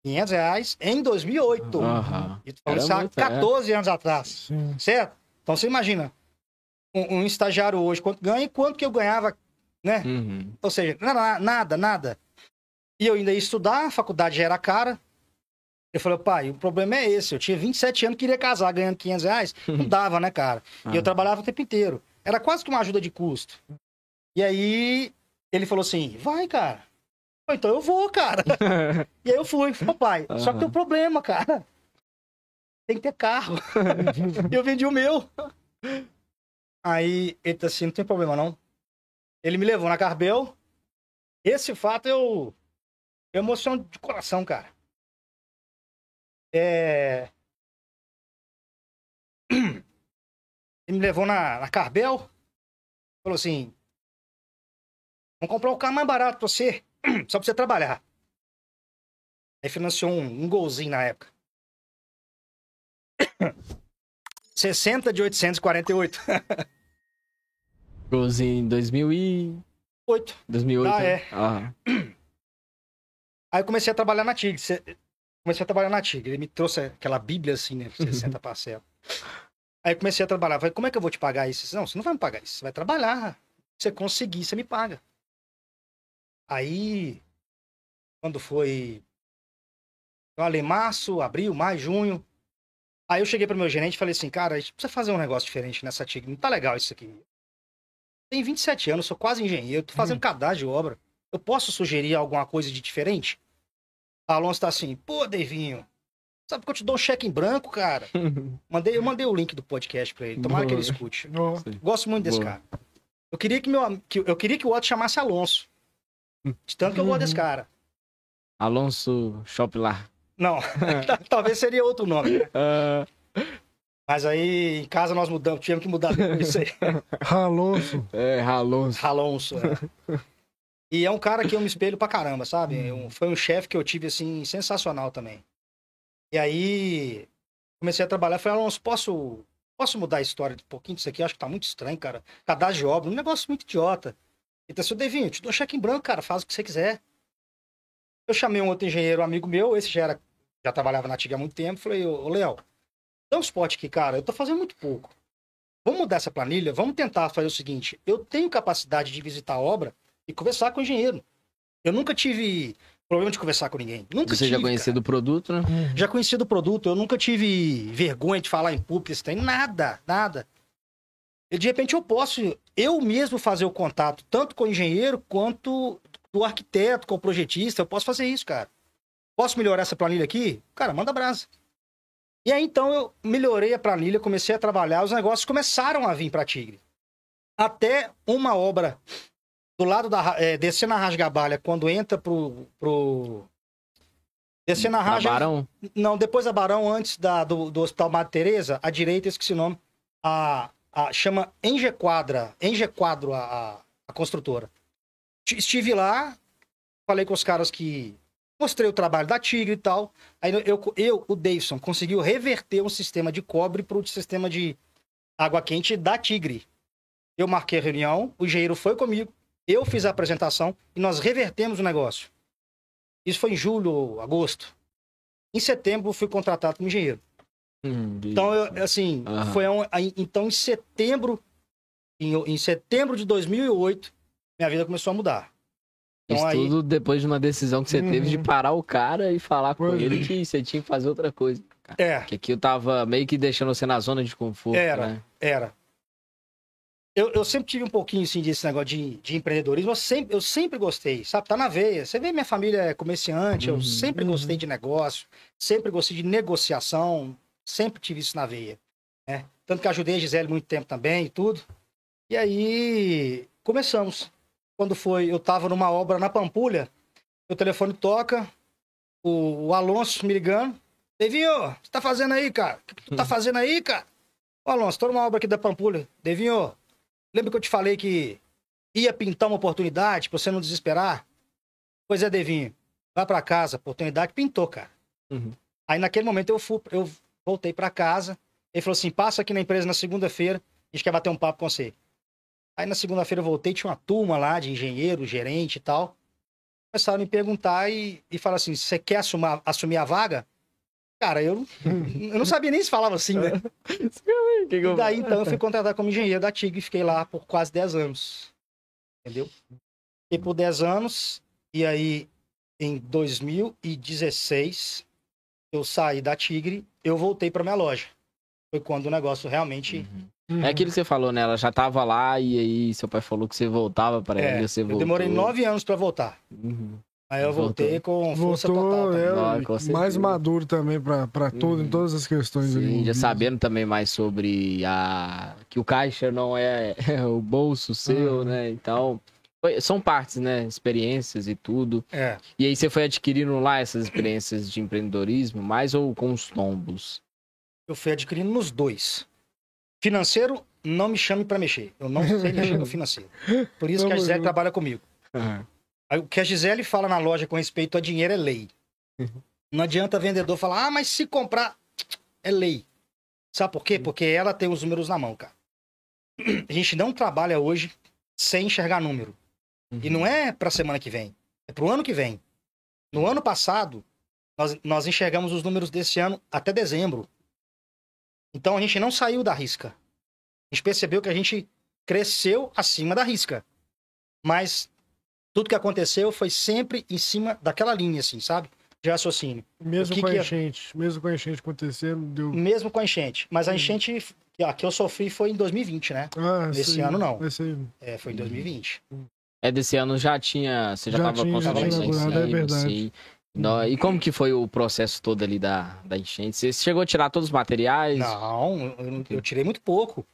500 reais em 2008. Uhum. E falando isso há 14 é. anos atrás. Sim. Certo? Então você imagina, um, um, estagiário hoje, quanto ganha e quanto que eu ganhava, né? Uhum. Ou seja, nada, nada, nada. E eu ainda ia estudar, a faculdade já era cara. Eu falei, pai, o problema é esse. Eu tinha 27 anos, queria casar ganhando 500 reais. *laughs* Não dava, né, cara? E eu ah. trabalhava o tempo inteiro. Era quase que uma ajuda de custo. E aí, ele falou assim, vai, cara então eu vou, cara. *laughs* e aí eu fui, papai. Uhum. Só que tem um problema, cara. Tem que ter carro. *laughs* eu vendi o meu. Aí ele tá assim, não tem problema não. Ele me levou na Carbel. Esse fato eu. Eu emociono de coração, cara. É. *clears throat* Ele me levou na, na Carbel. Falou assim: Vamos comprar o carro mais barato pra você. *clears throat* Só pra você trabalhar. Aí financiou um, um golzinho na época. *clears throat* 60 de 848. *laughs* golzinho em 2008. 2008. Ah, é. Uhum. Aí eu comecei a trabalhar na Tigre. Comecei a trabalhar na Tigre. Ele me trouxe aquela bíblia assim, né? *laughs* 60 parcelas. Aí eu comecei a trabalhar. Falei, como é que eu vou te pagar isso? Não, você não vai me pagar isso. Você vai trabalhar. Se você conseguir, você me paga. Aí, quando foi. Eu ali, março, abril, maio, junho. Aí eu cheguei pro meu gerente e falei assim, cara, a gente precisa fazer um negócio diferente nessa TIG. Não tá legal isso aqui. Tenho 27 anos, sou quase engenheiro, tô fazendo uhum. cadastro de obra. Eu posso sugerir alguma coisa de diferente? A Alonso tá assim, pô, Devinho, sabe que eu te dou um cheque em branco, cara? *laughs* mandei, eu mandei o link do podcast pra ele. Tomara que ele escute. Gosto muito desse Boa. cara. Eu queria que, meu, que, eu queria que o Otto chamasse Alonso. De tanto que eu gosto desse cara. Alonso Shoplar. Não, *laughs* talvez seria outro nome. Né? Uh... *laughs* Mas aí em casa nós mudamos, tivemos que mudar isso aí. *laughs* Alonso. É, Alonso. Alonso, é. E é um cara que eu me espelho pra caramba, sabe? Um, foi um chefe que eu tive, assim, sensacional também. E aí, comecei a trabalhar, falei, Alonso, posso, posso mudar a história um pouquinho disso aqui? Acho que tá muito estranho, cara. Cadastro de obra, um negócio muito idiota. Então, seu Devinho, te dou cheque em branco, cara, faz o que você quiser. Eu chamei um outro engenheiro, um amigo meu, esse já era, já trabalhava na TIG há muito tempo, falei, ô, Léo, dá um spot aqui, cara, eu tô fazendo muito pouco. Vamos mudar essa planilha, vamos tentar fazer o seguinte, eu tenho capacidade de visitar a obra e conversar com o engenheiro. Eu nunca tive problema de conversar com ninguém. Nunca Você tive, já conhecia do produto, né? Já conhecia do produto, eu nunca tive vergonha de falar em público, tem nada, nada. E de repente eu posso eu mesmo fazer o contato, tanto com o engenheiro quanto do arquiteto, com o projetista. Eu posso fazer isso, cara. Posso melhorar essa planilha aqui? Cara, manda brasa. E aí então eu melhorei a planilha, comecei a trabalhar, os negócios começaram a vir para Tigre. Até uma obra do lado da. É, descendo a Rasgabalha, quando entra pro. pro... Descendo a Rasga. Barão? Não, depois da Barão, antes da, do, do Hospital Madre Teresa, à direita, esqueci o nome. A, a, chama Engequadra. Engequadro, a, a, a construtora. Estive lá, falei com os caras que. Mostrei o trabalho da Tigre e tal. Aí eu, eu o Davidson, conseguiu reverter um sistema de cobre para o sistema de água quente da Tigre. Eu marquei a reunião, o engenheiro foi comigo, eu fiz a apresentação e nós revertemos o negócio. Isso foi em julho, agosto. Em setembro, fui contratado como engenheiro. Hum, então, eu, assim, uhum. foi um, então em setembro, em, em, setembro de 2008, minha vida começou a mudar. Então, Isso aí... tudo depois de uma decisão que você uhum. teve de parar o cara e falar com ele que você tinha que fazer outra coisa. Cara. É. Que aqui eu tava meio que deixando você na zona de conforto. Era, né? era eu, eu sempre tive um pouquinho assim desse negócio de, de empreendedorismo. Eu sempre, eu sempre gostei, sabe? Tá na veia. Você vê minha família é comerciante, eu sempre uhum. gostei de negócio, sempre gostei de negociação, sempre tive isso na veia. Né? Tanto que ajudei a Gisele muito tempo também e tudo. E aí começamos. Quando foi, eu tava numa obra na Pampulha, o telefone toca, o, o Alonso me ligando. Devinho, o que você tá fazendo aí, cara? O que tu tá fazendo aí, cara? Ô, Alonso, tô numa obra aqui da Pampulha. Devinho, Lembra que eu te falei que ia pintar uma oportunidade pra você não desesperar? Pois é, Devinho. Vai para casa, oportunidade pintou, cara. Uhum. Aí naquele momento eu, fui, eu voltei para casa. Ele falou assim: passa aqui na empresa na segunda-feira, a gente quer bater um papo com você. Aí na segunda-feira eu voltei, tinha uma turma lá de engenheiro, gerente e tal. Começaram a me perguntar e, e falaram assim: você quer assumar, assumir a vaga? Cara, eu, eu não sabia nem se falava assim, né? *laughs* e daí então eu fui contratado como engenheiro da TIG e fiquei lá por quase 10 anos. Entendeu? Fiquei por 10 anos e aí em 2016 eu saí da Tigre, eu voltei para minha loja. Foi quando o negócio realmente. Uhum. Uhum. É aquilo que você falou, né? Ela já tava lá e aí seu pai falou que você voltava para é, ela. Você eu voltou. demorei nove anos para voltar. Uhum. Aí eu voltei com força Voltou, total. É, Não, com mais maduro também para tudo, em uhum. todas as questões. Sim, já sabendo também mais sobre a que o caixa não é, *laughs* é o bolso seu, uhum. né? Então, são partes, né? Experiências e tudo. É. E aí você foi adquirindo lá essas experiências de empreendedorismo, mais ou com os tombos? Eu fui adquirindo nos dois. Financeiro, não me chame para mexer. Eu não sei mexer no *laughs* financeiro. Por isso que a Gisele trabalha comigo. Uhum. O que a Gisele fala na loja com respeito a dinheiro é lei. Uhum. Não adianta vendedor falar, ah, mas se comprar, é lei. Sabe por quê? Uhum. Porque ela tem os números na mão, cara. *clears throat* A gente não trabalha hoje sem enxergar número. Uhum. E não é pra semana que vem, é pro ano que vem. No ano passado, nós, nós enxergamos os números desse ano até dezembro. Então a gente não saiu da risca. A gente percebeu que a gente cresceu acima da risca. Mas tudo que aconteceu foi sempre em cima daquela linha, assim, sabe? De raciocínio. Mesmo com a enchente, é... mesmo com a enchente acontecendo, deu... Mesmo com a enchente. Mas a enchente a que eu sofri foi em 2020, né? Ah, Nesse ano, não. Esse... É, foi em 2020. É, desse ano já tinha... Você já, já estava construindo já tinha é verdade. Não, e como que foi o processo todo ali da, da enchente? Você chegou a tirar todos os materiais? Não, eu, eu tirei muito pouco.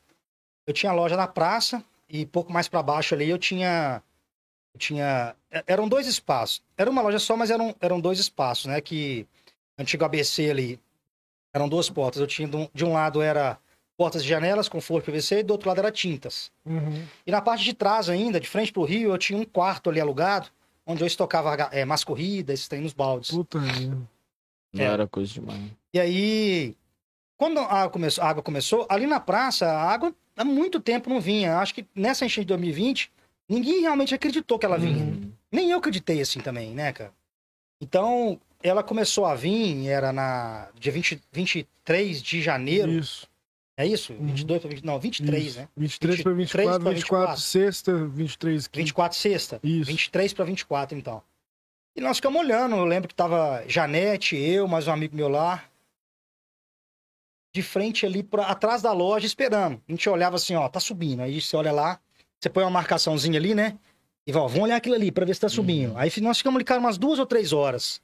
Eu tinha loja na praça e pouco mais para baixo ali eu tinha eu tinha eram dois espaços. Era uma loja só, mas eram, eram dois espaços, né, que antigo ABC ali eram duas portas. Eu tinha de um lado era portas de janelas com forro PVC e do outro lado era tintas. Uhum. E na parte de trás ainda, de frente pro rio, eu tinha um quarto ali alugado onde eu estocava é, mais corrida, esses tem nos baldes. Puta Não é. era coisa demais. E aí, quando a água, começou, a água começou, ali na praça, a água há muito tempo não vinha. Acho que nessa enchente de 2020, ninguém realmente acreditou que ela vinha. Uhum. Nem eu acreditei assim também, né, cara? Então, ela começou a vir, era na dia 20, 23 de janeiro. Isso. É isso? Uhum. 22 para 20, não, 23, isso. né? 23 para 24, 24, 24, sexta, 23 quinta. 24 sexta. Isso. 23 para 24, então. E nós ficamos olhando, eu lembro que tava Janete, eu, mais um amigo meu lá, de frente ali pra, atrás da loja esperando. A gente olhava assim, ó, tá subindo. Aí você olha lá, você põe uma marcaçãozinha ali, né? E ó, vamos olhar aquilo ali para ver se tá subindo. Uhum. Aí nós ficamos ali, cara, umas duas ou três horas.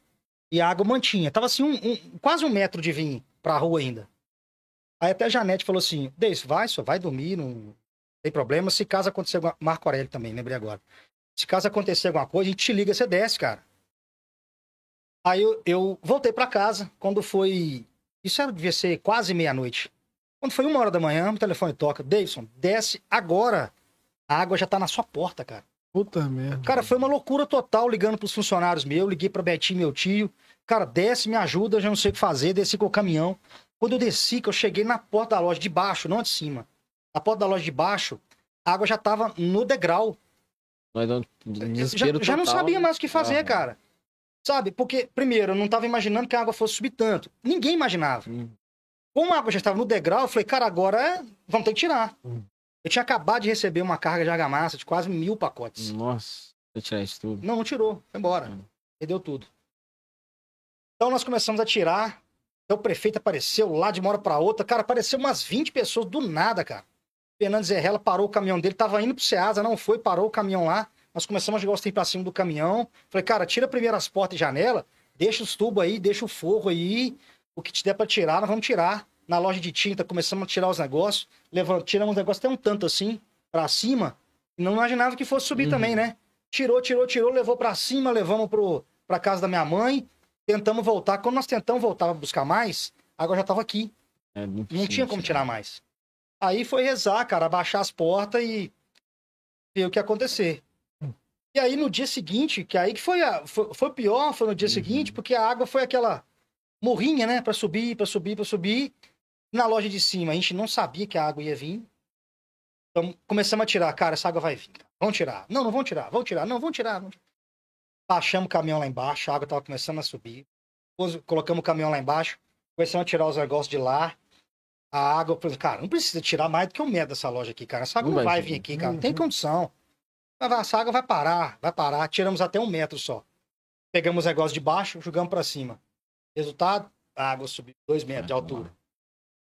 E a água mantinha. Tava assim, um, um, quase um metro de vinho pra rua ainda. Aí até a Janete falou assim: Deis, vai, só vai dormir, não tem problema. Se caso acontecer alguma. Marco Aurélio também, lembrei agora. Se caso acontecer alguma coisa, a gente te liga, você desce, cara. Aí eu, eu voltei para casa, quando foi. Isso era, devia ser quase meia-noite. Quando foi uma hora da manhã, o telefone toca. Davidson, desce agora. A água já tá na sua porta, cara. Puta merda. Cara, foi uma loucura total ligando pros funcionários meus. Liguei pra Betinho, meu tio. Cara, desce, me ajuda, já não sei o que fazer. Desci com o caminhão. Quando eu desci, que eu cheguei na porta da loja de baixo, não de cima. A porta da loja de baixo, a água já tava no degrau. Mas não, já, já não sabia mais o que fazer, cara. Sabe? Porque, primeiro, eu não tava imaginando que a água fosse subir tanto. Ninguém imaginava. Hum. Como a água já estava no degrau, eu falei, cara, agora é... vamos ter que tirar. Hum. Eu tinha acabado de receber uma carga de argamassa de quase mil pacotes. Nossa, eu tirar isso tudo. Não, não tirou. Foi embora. Hum. Perdeu tudo. Então nós começamos a tirar. Então o prefeito apareceu lá de uma hora para outra. Cara, apareceu umas 20 pessoas do nada, cara. Fernando Zerrella parou o caminhão dele, tava indo pro Ceasa, não foi, parou o caminhão lá. Nós começamos a jogar os trem pra cima do caminhão. Falei, cara, tira primeiro as portas e janela, deixa os tubos aí, deixa o forro aí. O que te der pra tirar, nós vamos tirar. Na loja de tinta, começamos a tirar os negócios. Levant... Tiramos os negócios até um tanto assim, pra cima. Não imaginava que fosse subir uhum. também, né? Tirou, tirou, tirou, levou pra cima, levamos pro, pra casa da minha mãe. Tentamos voltar. Quando nós tentamos voltar para buscar mais, a água já estava aqui. É, não, não tinha como tirar mais. Aí foi rezar, cara, abaixar as portas e ver o que ia acontecer. E aí no dia seguinte, que aí que foi, a, foi, foi pior, foi no dia uhum. seguinte, porque a água foi aquela morrinha, né, para subir, para subir, para subir. Na loja de cima, a gente não sabia que a água ia vir. Então começamos a tirar, cara, essa água vai vir. Vamos tirar. Não, não vão tirar, vão tirar, não, vão tirar. Vão tirar. Baixamos o caminhão lá embaixo, a água tava começando a subir. Colocamos o caminhão lá embaixo, começamos a tirar os negócios de lá. A água, cara, não precisa tirar mais do que o metro dessa loja aqui, cara. Essa água não, não vai vir aqui, cara. Não tem uhum. condição. Essa água vai parar, vai parar. Tiramos até um metro só. Pegamos os negócios de baixo, jogamos para cima. Resultado, a água subiu dois metros de altura.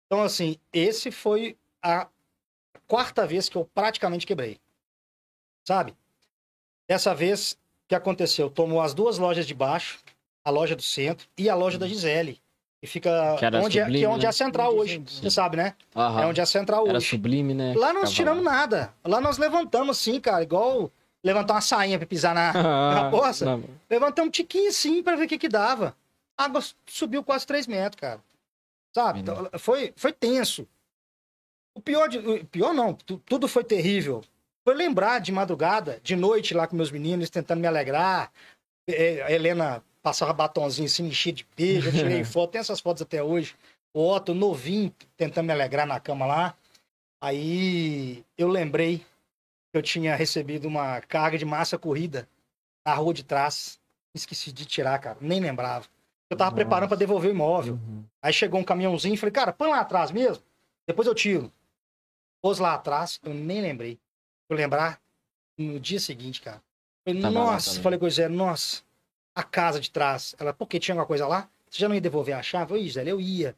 Então, assim, esse foi a quarta vez que eu praticamente quebrei. Sabe? Dessa vez, que aconteceu? Tomou as duas lojas de baixo, a loja do centro e a loja da Gisele. Que fica que onde, sublime, é, que é onde né? é a central hoje. Você sabe, né? Aham. É onde é a central hoje. Era sublime, né? Lá nós tiramos lá. nada. Lá nós levantamos assim, cara, igual levantar uma sainha pra pisar na, ah, *laughs* na poça. Levantamos um tiquinho assim pra ver o que que dava. A água subiu quase 3 metros, cara. Sabe? Então, foi, foi tenso. O pior, de, o pior não, tudo foi terrível. Foi lembrar de madrugada, de noite lá com meus meninos, tentando me alegrar. É, a Helena passava batonzinho assim, me enchia de beijo, eu tirei *laughs* foto, tem essas fotos até hoje. O Otto, novinho, tentando me alegrar na cama lá. Aí eu lembrei que eu tinha recebido uma carga de massa corrida na rua de trás. Esqueci de tirar, cara, nem lembrava. Eu tava Nossa. preparando para devolver o imóvel. Uhum. Aí chegou um caminhãozinho, falei, cara, põe lá atrás mesmo, depois eu tiro. Pôs lá atrás, eu nem lembrei eu lembrar no dia seguinte, cara. Falei, nossa, lá, falei com o Zé, nossa, a casa de trás. Ela, por que tinha alguma coisa lá? Você já não ia devolver a chave? Eu, Zé, eu ia.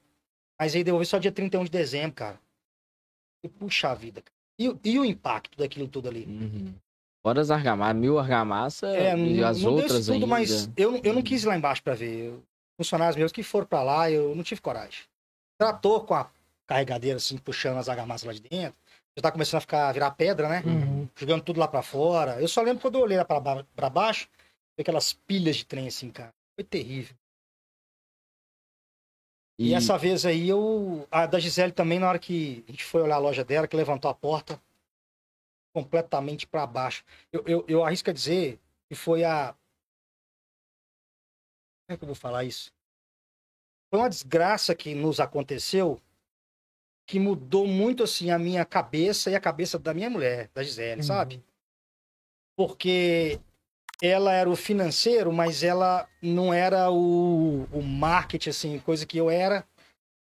Mas aí devolvi só dia 31 de dezembro, cara. E, puxa vida, cara. E, e o impacto daquilo tudo ali? Uhum. Fora as argamassas, mil argamassas é, e as não outras tudo, ainda. Mas eu, eu não quis ir lá embaixo para ver. Funcionários meus que foram para lá, eu não tive coragem. Trator com a carregadeira assim, puxando as argamassas lá de dentro. Já tá começando a ficar, virar pedra, né? Uhum. Jogando tudo lá para fora. Eu só lembro quando eu olhei lá para baixo, aquelas pilhas de trem assim, cara. Foi terrível. E... e, essa vez aí, eu. A da Gisele também, na hora que a gente foi olhar a loja dela, que levantou a porta completamente para baixo. Eu, eu, eu arrisco a dizer que foi a. Como é que eu vou falar isso? Foi uma desgraça que nos aconteceu que mudou muito assim a minha cabeça e a cabeça da minha mulher, da Gisele, uhum. sabe? Porque ela era o financeiro, mas ela não era o, o marketing, assim, coisa que eu era.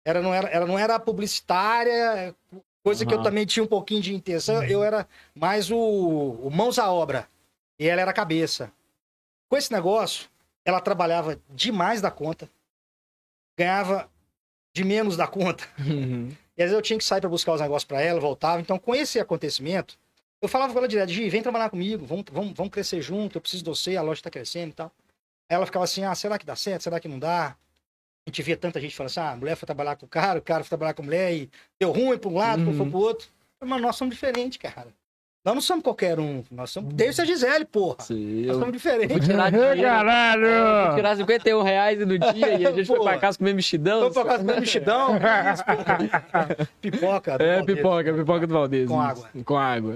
Ela não era, ela não era publicitária, coisa uhum. que eu também tinha um pouquinho de intenção. Uhum. Eu era mais o, o, mãos à obra. E ela era a cabeça. Com esse negócio, ela trabalhava demais da conta, ganhava de menos da conta. Uhum. E às vezes eu tinha que sair para buscar os negócios para ela, voltava. Então, com esse acontecimento, eu falava com ela direto, Gi, vem trabalhar comigo, vamos, vamos, vamos crescer junto, eu preciso de você, a loja tá crescendo e tal. Aí ela ficava assim, ah, será que dá certo? Será que não dá? A gente via tanta gente falando assim, ah, a mulher foi trabalhar com o cara, o cara foi trabalhar com a mulher e deu ruim para um lado, uhum. foi pro outro. Mas nós somos diferentes, cara. Nós não somos qualquer um. Nós somos. Desde a Gisele, porra. Sim, nós somos diferentes. Vou tirar *laughs* dinheiro. Caralho! Vou tirar 51 reais no dia e a *laughs* gente foi pra casa comer mexidão. Foi pra casa comer mexidão. *laughs* pipoca. É, pipoca, pipoca do Valdez. Com água. Com água.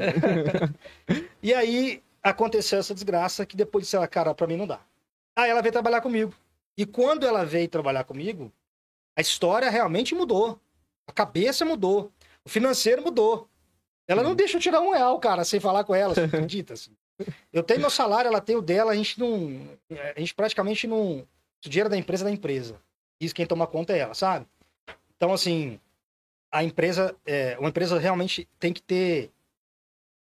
e aí aconteceu essa desgraça que depois disse, ela, cara, pra mim não dá. Aí ela veio trabalhar comigo. E quando ela veio trabalhar comigo, a história realmente mudou. A cabeça mudou. O financeiro mudou. Ela não deixa eu tirar um real, cara, sem falar com ela, você *laughs* acredita? Assim. Eu tenho meu salário, ela tem o dela, a gente não. A gente praticamente não. O dinheiro da empresa é da empresa. Isso quem toma conta é ela, sabe? Então, assim, a empresa. É, uma empresa realmente tem que ter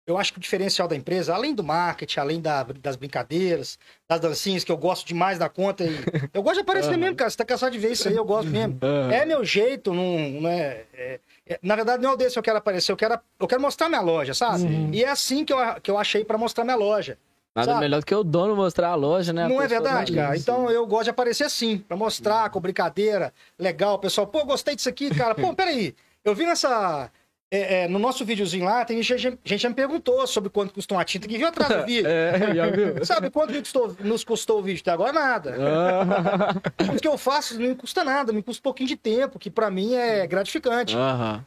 eu acho que o diferencial da empresa, além do marketing, além da, das brincadeiras, das dancinhas, que eu gosto demais da conta. E... Eu gosto de aparecer uhum. mesmo, cara. Você tá cansado de ver isso aí, eu gosto mesmo. Uhum. É meu jeito, não, não é, é, é, Na verdade, não é o desse que eu quero aparecer, eu quero, eu quero mostrar minha loja, sabe? Uhum. E é assim que eu, que eu achei para mostrar minha loja. Nada sabe? melhor do que o dono mostrar a loja, né? Não é verdade, cara? Então eu gosto de aparecer assim, para mostrar com brincadeira, legal, o pessoal, pô, gostei disso aqui, cara. Pô, *laughs* peraí. Eu vi nessa é, é, no nosso videozinho lá, tem gente, gente já me perguntou sobre quanto custou uma tinta que viu atrás do *laughs* vídeo. é, já viu? Sabe quanto custou, nos custou o vídeo? Até agora nada. Ah. o que eu faço não me custa nada, me custa um pouquinho de tempo, que para mim é gratificante.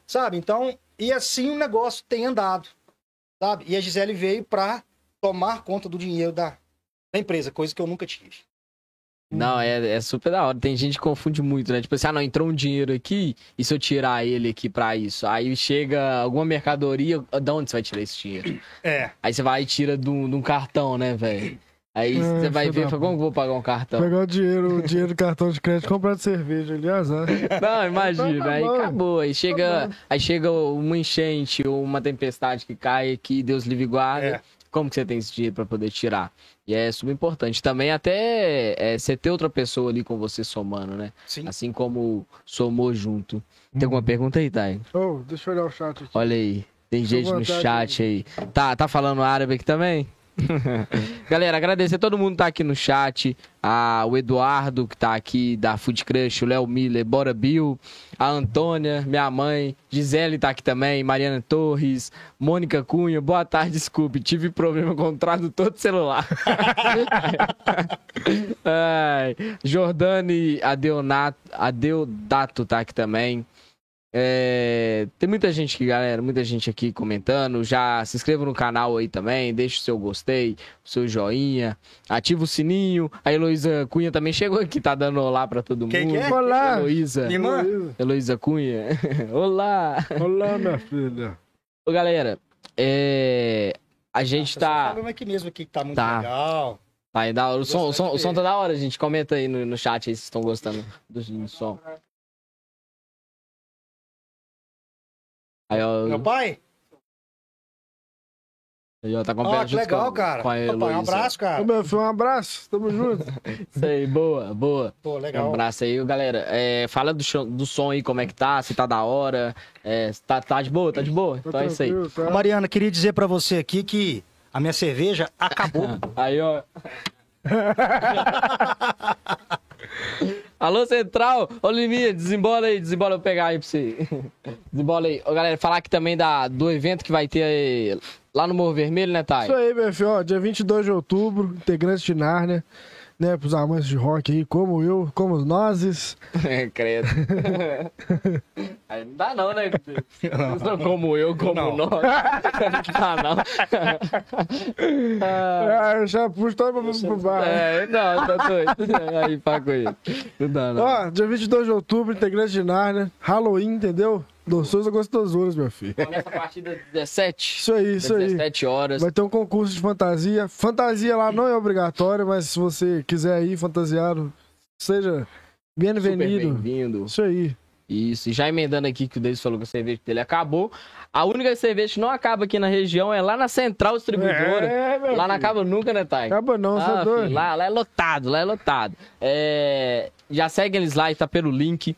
Sabe? Então, e assim o negócio tem andado. Sabe? E a Gisele veio para tomar conta do dinheiro da, da empresa, coisa que eu nunca tive. Não, é, é super da hora. Tem gente que confunde muito, né? Tipo assim, ah, não, entrou um dinheiro aqui, e se eu tirar ele aqui pra isso? Aí chega alguma mercadoria, de onde você vai tirar esse dinheiro? É. Aí você vai e tira de um, cartão, né, velho? Aí é, você vai ver, fala, como que eu vou pagar um cartão? Pegar o dinheiro, o dinheiro do cartão de crédito, comprar de cerveja, aliás, né? Não, imagina, aí acabou. Aí chega, aí chega uma enchente ou uma tempestade que cai aqui, Deus livre guarda. É. Como que você tem esse dinheiro para poder tirar? E é super importante. Também até é, você ter outra pessoa ali com você somando, né? Sim. Assim como somou junto. Tem alguma pergunta aí, Thay? Oh, deixa eu olhar o chat aqui. Olha aí. Tem gente no chat aí. Tá, tá falando árabe aqui também? *laughs* Galera, agradecer a todo mundo que tá aqui no chat. A, o Eduardo, que tá aqui da Food Crush, o Léo Miller, Bora Bill, a Antônia, minha mãe, Gisele tá aqui também, Mariana Torres, Mônica Cunha. Boa tarde, desculpe, tive problema com o tradutor de celular. *laughs* Ai, Jordane Adeonato, Adeodato tá aqui também. É, tem muita gente aqui, galera, muita gente aqui comentando. Já se inscreva no canal aí também, deixa o seu gostei, o seu joinha, ativa o sininho. A Heloísa Cunha também chegou aqui, tá dando olá pra todo Quem mundo. Que é? Olá! Heloísa. Heloísa Cunha. *laughs* olá! Olá, minha filha. Ô, galera, é, a gente Nossa, tá. falando aqui mesmo aqui que tá muito tá. legal. Tá, aí, da, o, som, o, som, o som tá da hora, gente. Comenta aí no, no chat aí se estão gostando do, do som. Aí, ó, Meu pai? Aí, ó, tá com ah, que legal, com, cara. Com pai, um abraço, cara. Ô, meu filho, um abraço. Tamo junto. *laughs* Isso aí, boa, boa. Pô, legal. Um abraço aí, galera. É, fala do, show, do som aí, como é que tá, se tá da hora. É, tá, tá de boa, tá de boa. Tá então é isso aí. Tá. Mariana, queria dizer pra você aqui que A minha cerveja acabou. *laughs* Aí, ó. *laughs* Alô, Central! Ô, Liminha, desembola aí, desembola eu pegar aí pra você. Desembola aí. Ô, galera, falar aqui também da, do evento que vai ter aí, lá no Morro Vermelho, né, Thay? Isso aí, meu filho, ó, dia 22 de outubro, integrantes de Nárnia né, pros amantes de rock aí, como eu, como nós. *laughs* É, credo. *laughs* aí não dá não, né? Não. Como eu, como não. nós. *laughs* Não dá não. ah, eu já puxo todo mundo pro bar. É, não, tá doido. Aí, Paco aí. Não dá não. Ó, dia 22 de outubro, integrante de Narnia, Halloween, entendeu? Ou gostosuras, meu filho. Começa a partir das 17. Isso aí, isso 17 aí. 17 horas. Vai ter um concurso de fantasia. Fantasia lá não é obrigatório, mas se você quiser ir fantasiado, seja bem-vindo. Bem-vindo. Isso aí. Isso, e já emendando aqui que o Denis falou que a cerveja dele acabou. A única cerveja que não acaba aqui na região é lá na Central Distribuidora. É, lá filho. não acaba nunca, né, Thay? Acaba não, ah, é doido. Lá, lá é lotado, lá é lotado. É... Já segue eles lá e tá pelo link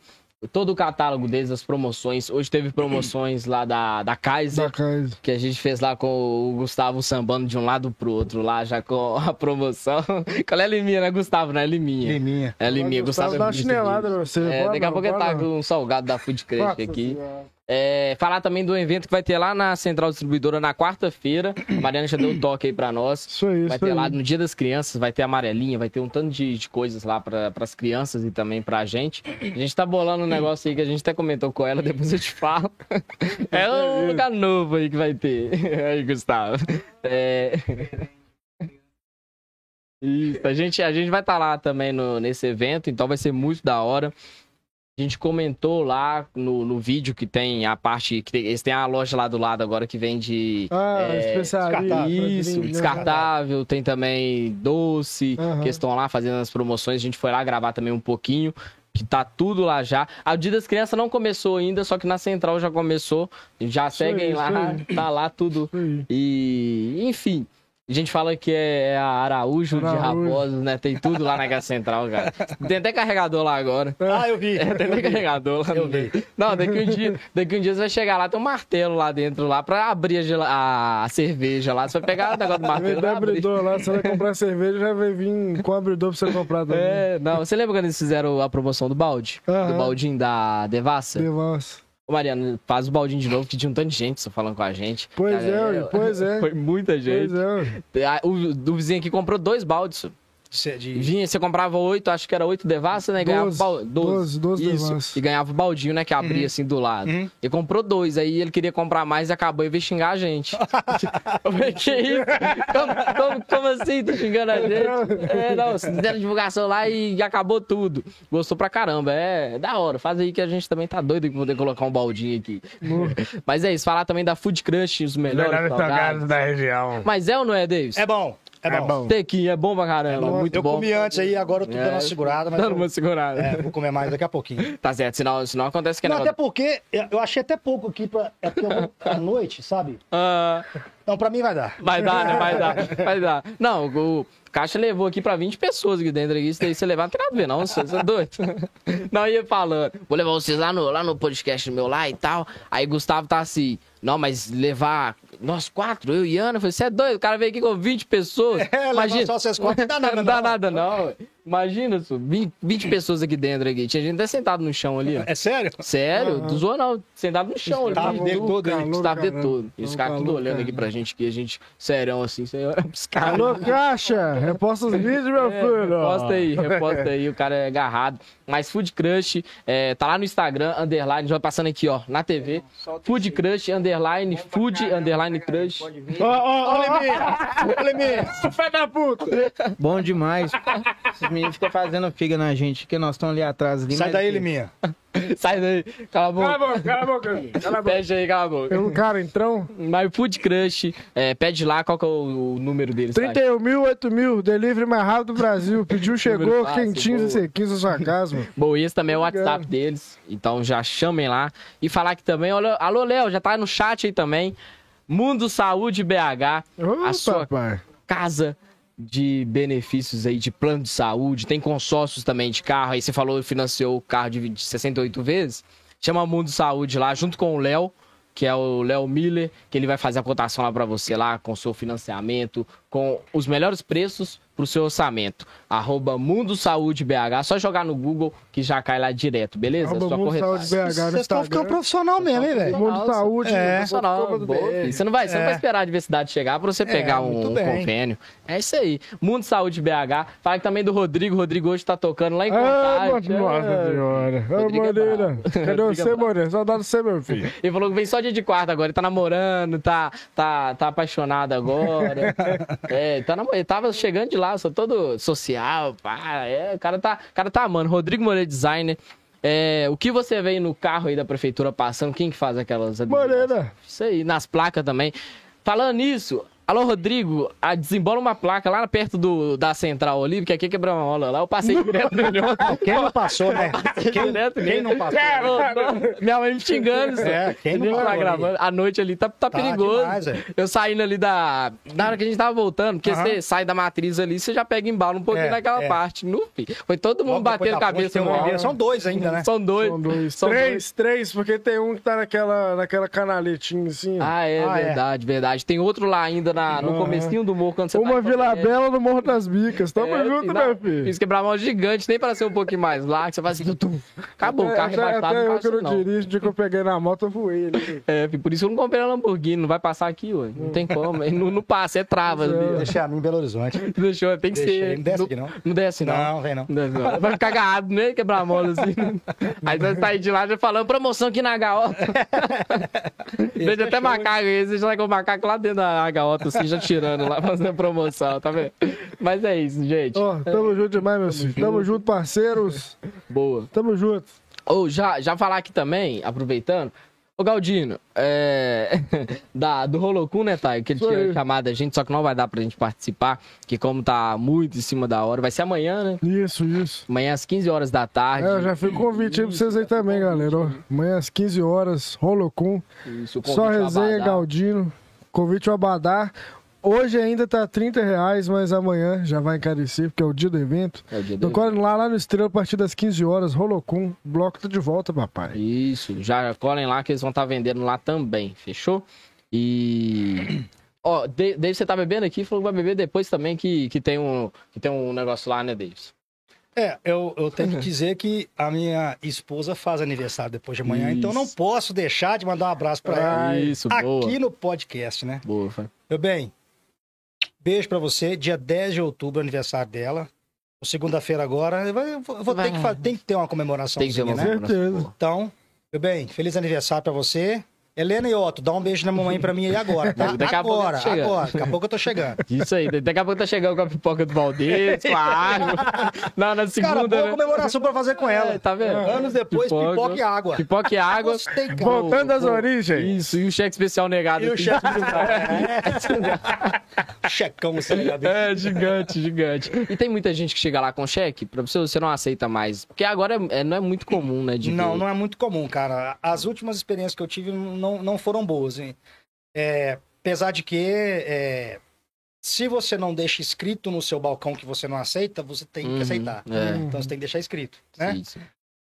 todo o catálogo deles, as promoções. Hoje teve promoções lá da, da Kaiser, da Kaiser, que a gente fez lá com o Gustavo sambando de um lado pro outro, lá já com a promoção. *laughs* Qual é a Liminha, né, Gustavo? Não é Liminha. Liminha. É Liminha. Gustavo, Gustavo dá uma chinelada pra você. É, daqui a pouco ele tá com um salgado da Food Crush aqui. É, falar também do evento que vai ter lá na Central Distribuidora na quarta-feira. A Mariana já deu um toque aí pra nós. Isso aí, Vai isso ter aí. lá no Dia das Crianças, vai ter amarelinha, vai ter um tanto de, de coisas lá para as crianças e também pra gente. A gente tá bolando um negócio aí que a gente até comentou com ela, *laughs* depois eu te falo. É um lugar novo aí que vai ter. *laughs* Aí, Gustavo. É... Isso, a gente, a gente vai estar tá lá também no, nesse evento, então vai ser muito da hora. A gente comentou lá no, no vídeo que tem a parte. que tem, Eles têm a loja lá do lado agora que vende. Ah, é, descartável. Isso, descartável. Tem também doce, uhum. que estão lá fazendo as promoções. A gente foi lá gravar também um pouquinho que tá tudo lá já. A Dia das Crianças não começou ainda, só que na Central já começou. Já seguem lá, tá lá tudo. E, enfim. A gente fala que é a Araújo, Araújo. de Raposos, né? Tem tudo lá na Gás Central, cara. Tem até carregador lá agora. Ah, eu vi. É, tem até carregador lá. Eu vi. Não, daqui um, dia, daqui um dia você vai chegar lá, tem um martelo lá dentro lá pra abrir a, a cerveja lá. Você vai pegar o negócio do martelo. Tem abridor lá, você vai comprar cerveja, já vai vir com abridor pra você comprar também. É, não. Você lembra quando eles fizeram a promoção do balde? Do baldinho da Devassa? Devassa. Ô, Mariano, faz o baldinho de novo, que tinha um tanto de gente só falando com a gente. Pois Cara, é, pois é. *laughs* Foi muita gente. Pois é. O, o vizinho aqui comprou dois baldes. De... Vinha, você comprava oito, acho que era oito devassa, né? Ganhava doze, doze, doze devassa. E ganhava o baldinho, né? Que abria uhum. assim do lado. Uhum. E comprou dois, aí ele queria comprar mais e acabou e veio xingar a gente. *laughs* Eu falei, que isso? Como, como, como, assim tá xingando a gente? É, não, fizeram divulgação lá e acabou tudo. Gostou pra caramba, é, é da hora. Faz aí que a gente também tá doido de poder colocar um baldinho aqui. Uhum. Mas é isso, falar também da Food Crush, os melhores. Melhores da região. Mas é ou não é, Davis? É bom. É, é bom. Tequinha é bom pra caramba, é bom. muito eu bom. Eu comi antes aí, agora eu tô dando uma é. segurada. Mas dando eu... uma segurada. É, vou comer mais daqui a pouquinho. *laughs* Tá certo, senão, senão acontece que... Não, negócio... até porque eu achei até pouco aqui pra... É porque eu vou à *laughs* noite, sabe? Ah... Não, pra mim vai dar. Vai dar, né? Vai dar, *laughs* vai dar. Não, o Caixa levou aqui pra 20 pessoas aqui dentro. Isso daí você levar, não tem nada a ver, não. Você, você é doido. Não, ia falando. Vou levar vocês lá no, lá no podcast meu lá e tal. Aí Gustavo tá assim... Não, mas levar nós quatro, eu e Ana, eu falei, você é doido, o cara veio aqui com 20 pessoas. É, imagina. só vocês quatro, não dá *laughs* nada, não. dá nada, não. Imagina, 20, 20 pessoas aqui dentro aqui. Tinha gente até sentado no chão ali, ó. É sério? Sério, uhum. não zoou não. Sentado no chão Estava ali. Dele todo, calor, Estava dele todo. E os caras tudo olhando aqui pra gente, que a gente, serão assim, senhor. Alô, caixa, reposta os vídeos, meu é, filho. Reposta aí, reposta aí, o cara é agarrado. Mas Food Crush, é, tá lá no Instagram, underline, a gente vai passando aqui, ó, na TV. Food Crush, underline, Food, underline Crush. Ó, ó, ó, Leminha! Leminha! Fé da puta! Bom demais. *laughs* Meninos ficam fazendo figa na gente, que nós estamos ali atrás. Ali, Sai daí, Leminha! *laughs* Sai daí, cala a boca. Cala a boca, cala a boca. Cala a boca. Fecha aí, cala a boca. Tem um cara, então. My Food Crush, é, pede lá qual que é o, o número deles. 31 mil, 8 mil, delivery mais rápido do Brasil. Pediu, chegou, quentinhos e sequinhos na sua casa, *laughs* mano. Bom, esse também é o WhatsApp deles, então já chamem lá. E falar que também, olha, alô, Léo, já tá no chat aí também. Mundo Saúde BH, Ô, a sua papai. casa de benefícios aí de plano de saúde, tem consórcios também de carro, aí você falou que financiou o carro de 68 vezes, chama Mundo Saúde lá, junto com o Léo, que é o Léo Miller, que ele vai fazer a cotação lá para você lá com o seu financiamento, com os melhores preços para o seu orçamento. Arroba Mundo Saúde BH. Só jogar no Google que já cai lá direto, beleza? Arroba Sua Mundo corretagem. Saúde BH no Vocês estão ficando profissional mesmo, hein, velho? Mundo Saúde. é. Profissional, boa. Você não vai, você não É. vai esperar a diversidade chegar para você pegar um, muito um bem. convênio. É isso aí. Mundo Saúde BH. Fala também do Rodrigo. Rodrigo hoje tá tocando lá em Ah, Contagem. nossa É. senhora. Ô, é Moreira. *laughs* Cadê é você. Moreira? Saudade de você, meu filho. Ele falou que vem só dia de quarta agora. Ele tá namorando, tá, tá, tá apaixonado agora. *laughs* é, tá nam- ele tava chegando de lá, só todo social, pá. É, o cara tá, o cara tá amando. Rodrigo Moreira, designer. É, o que você vê no carro aí da prefeitura passando? Quem que faz aquelas? Moreira. Isso aí, nas placas também. Falando nisso, alô, Rodrigo, a, desembola uma placa lá perto do, da central ali, porque aqui quebrou uma aula lá. Eu passei direto nele ontem. *laughs* Quem não passou, né? Quem, Direto quem não passou? É, não, minha mãe me xingando. É, quem não Entendeu? parou Tá gravando. A noite ali tá, tá, Tá perigoso. demais, velho. eu saindo ali da. Na hora que a gente tava voltando, porque você sai da matriz ali, você já pega embalo um pouquinho É, naquela é. parte. No, filho. Foi todo mundo Logo batendo cabeça ponte no um. São dois ainda, né? São dois. São dois. São três, dois. três, porque tem um que tá naquela, naquela canaletinha assim. Ah, é Ah, é. verdade, verdade. Tem outro lá ainda na, no Aham. comecinho do morro, quando você Uma tá Vila Fortaleza. Bela no Morro das Bicas. Tamo É, junto, não, meu filho. Fiz quebrar mão gigante, nem para ser um pouquinho mais lá, que você faz assim, tum, acabou, o carro até, rebaixado até não eu que não não. dirijo, o dia que eu peguei na moto, eu voei ali. *laughs* É, por isso eu não comprei a Lamborghini, não vai passar aqui, ué. Não tem como, é, não, não passa, é trava. É. Deixei a mim em Belo Horizonte. *laughs* Deixou, tem que Deixei, ser. não desce não, aqui, não. não desce, não. Não, vem não. Não desce, não. Vai ficar agarrado, né? Quebrar a mola assim. *laughs* Aí você sair de lá já falando promoção aqui na HO. É até macaco aí, você já vai com o macaco lá dentro da HO, assim, já tirando lá, fazendo promoção, tá vendo? Mas é isso, gente. Ó, tamo junto demais, meu filho. Tamo junto, parceiros. Boa. Tamo junto. Ou já, já falar aqui também, aproveitando. Ô Galdino, é... *laughs* da, do Holocum, né, Thay? Que ele tinha chamado a gente, só que não vai dar pra gente participar, que como tá muito em cima da hora, vai ser amanhã, né? Isso, isso. Amanhã às 15 horas da tarde. É, já fiz o convite aí pra vocês aí também, galera. ó. Amanhã às 15 horas, Rolocum. Isso, o Só resenha. Galdino. Convite ao Abadá. Hoje ainda tá 30 reais, mas amanhã já vai encarecer, porque é o dia do evento. É o dia Então dele. colhem lá, lá no Estrela, a partir das 15 horas, Rolocum. O bloco tá de volta, papai. Isso, já colhem lá que eles vão estar vendendo lá também, fechou? E. Ó, De- Dave, você tá bebendo aqui, falou que vai beber depois também, que, que, tem, um, que tem um negócio lá, né, Davis? É, eu, eu tenho que *laughs* dizer que a minha esposa faz aniversário depois de amanhã, então não Isso. posso deixar de mandar um abraço pra ela. Isso, boa. Aqui no podcast, né? Boa, foi. Meu bem, beijo pra você. Dia 10 de outubro, aniversário dela. Segunda-feira agora. Eu vou, eu vou ter, que, tem que ter uma comemoração. Tem que ter uma né? Certeza. Então, meu bem, feliz aniversário pra você. Helena e Otto, dá um beijo na mamãe pra mim aí agora, tá? Daqui a pouco eu tô agora, chegando. agora. Daqui a pouco eu tô chegando. Isso aí, daqui a pouco tá chegando com a pipoca do Valdez, com a água. *laughs* Na, na segunda, Cara, boa né? comemoração pra fazer com ela. É, tá vendo? Anos depois, pipoca, e água. Pipoca e água. Gostei, cara. Voltando às origens. Isso, e o cheque especial negado. E o assim. chefe *laughs* *laughs* Checão, você ligado? É, gigante, gigante. E tem muita gente que chega lá com cheque, pra você, você não aceita mais. Porque agora é- é- não é muito comum, né? De Não, ver. não é muito comum, cara. As últimas experiências que eu tive não, não foram boas, hein? É, apesar de que é, se você não deixa escrito no seu balcão que você não aceita, você tem que Uhum, aceitar. É, Então você tem que deixar escrito, né? sim, sim.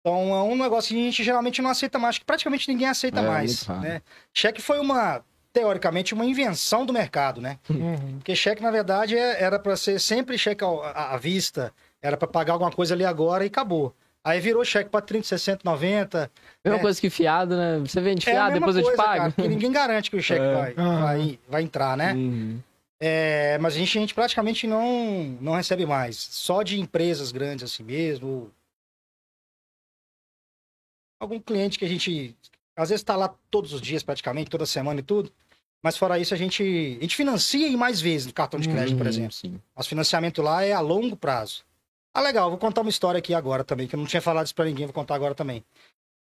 Então é um negócio que a gente geralmente não aceita mais, que praticamente ninguém aceita É, mais. muito raro. Né? Cheque foi uma, teoricamente, uma invenção do mercado, né? Uhum. Porque cheque, na verdade, é- era para ser sempre cheque à vista, era para pagar alguma coisa ali agora e acabou. Aí virou cheque para 30, 60, 90. Mesma É. coisa que fiado, né? Você vende É fiado, mesma depois eu te coisa, pago. cara, porque ninguém garante que o cheque É. vai, vai, vai entrar, né? Uhum. É, mas a gente, a gente praticamente não, não recebe mais. Só de empresas grandes assim mesmo. Algum cliente que a gente, às vezes, está lá todos os dias, praticamente, toda semana e tudo. Mas fora isso, a gente, a gente financia em mais vezes no cartão de crédito, por Uhum, exemplo. sim. Nosso financiamento lá é a longo prazo. Ah, legal, vou contar uma história aqui agora também, que eu não tinha falado isso pra ninguém, vou contar agora também.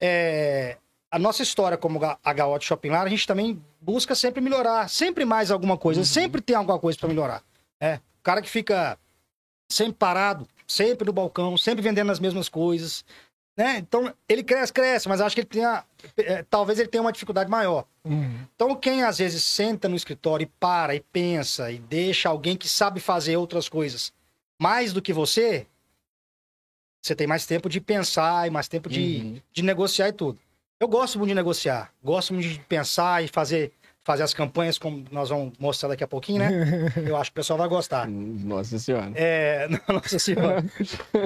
É, a nossa história como HO de Shopping Lar, a gente também busca sempre melhorar, sempre mais alguma coisa, sempre tem alguma coisa pra melhorar. É, o cara que fica sempre parado, sempre no balcão, sempre vendendo as mesmas coisas, né? Então, ele cresce, cresce, mas acho que ele tem a, é, talvez ele tenha uma dificuldade maior. Uhum. Então, quem às vezes senta no escritório e para e pensa e deixa alguém que sabe fazer outras coisas mais do que você, você tem mais tempo de pensar e mais tempo de, Uhum. de negociar e tudo. Eu gosto muito de negociar, gosto muito de pensar e fazer fazer as campanhas, como nós vamos mostrar daqui a pouquinho, né? *laughs* Eu acho que o pessoal vai gostar. Nossa senhora. É, *laughs* nossa senhora.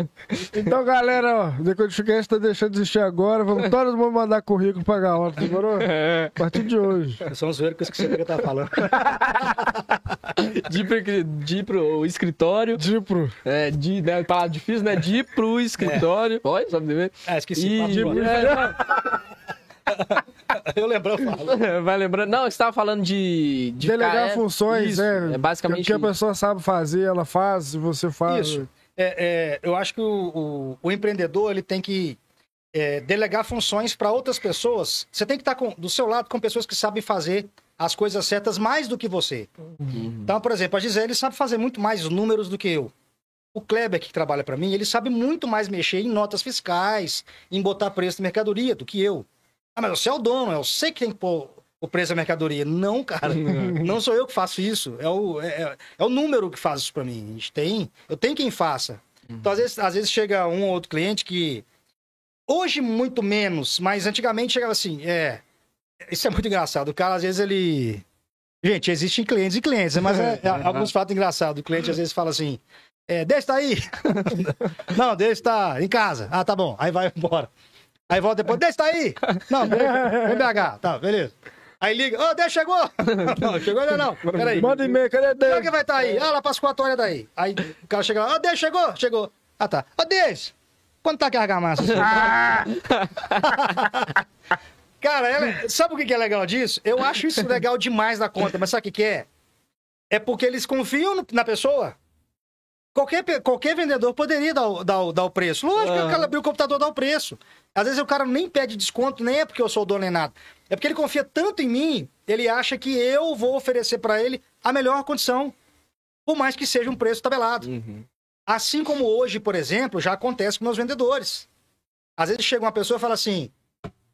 *laughs* então, galera, ó, Decodificast tá deixando de existir agora. Vamos todos vamos mandar currículo pra Gaota, demorou? É. A partir de hoje. São os ver que eu esqueci o que eu tava falando. de, pro, de pro escritório. De pro. É, de, né, palavra difícil, né? De pro escritório. É. Olha, sabe ver? Ah, esqueci. E, de, é, *laughs* eu lembro, eu falo. *laughs* Vai lembrando. Não, você estava falando de. de Delegar ficar, funções, isso, é. é basicamente. O que a pessoa sabe fazer, ela faz, você faz. Isso. É, é, eu acho que o, o, o, empreendedor ele tem que é, delegar funções para outras pessoas. Você tem que estar com, do seu lado com pessoas que sabem fazer as coisas certas mais do que você. Uhum. Então, por exemplo, a Gisele sabe fazer muito mais números do que eu. O Kleber, que trabalha para mim, ele sabe muito mais mexer em notas fiscais, em botar preço de mercadoria do que eu. Ah, mas você é o dono, eu sei que tem que pôr o preço da mercadoria. Não, cara. *laughs* não sou eu que faço isso. É o, é, é, é o número que faz isso para mim. A gente tem. Eu tenho quem faça. Então, às vezes, às vezes chega um ou outro cliente que. Hoje, muito menos, mas antigamente chegava assim. É. Isso é muito engraçado. O cara, às vezes, ele. Gente, existem clientes e clientes, mas é, é, alguns fatos engraçados. O cliente às vezes fala assim: é, deixa tá aí. *laughs* não, deixa tá em casa. Ah, tá bom. Aí vai embora. Aí volta depois, deixa tá aí. Não, vem BH. Tá, beleza. Aí liga, ô, oh, deixa, chegou. *laughs* Não, chegou ainda não. Peraí. Manda e-mail, cadê Deus? Como é que vai estar tá aí? Ah, lá pras quatro horas daí. Aí o cara chega lá, ô, oh, Deus, chegou? Chegou. Ah, tá. Ô, oh, Deus, quanto tá a argamassa? *laughs* *laughs* cara, ela, sabe o que é legal disso? Eu acho isso legal demais da conta, mas sabe o que é? É porque eles confiam na pessoa. Qualquer, qualquer vendedor poderia dar, dar, dar o preço. Lógico que o cara abriu o computador dá o preço. Às vezes o cara nem pede desconto, nem é porque eu sou o dono nem nada. É porque ele confia tanto em mim, ele acha que eu vou oferecer para ele a melhor condição. Por mais que seja um preço tabelado. Uhum. Assim como hoje, por exemplo, já acontece com meus vendedores. Às vezes chega uma pessoa e fala assim: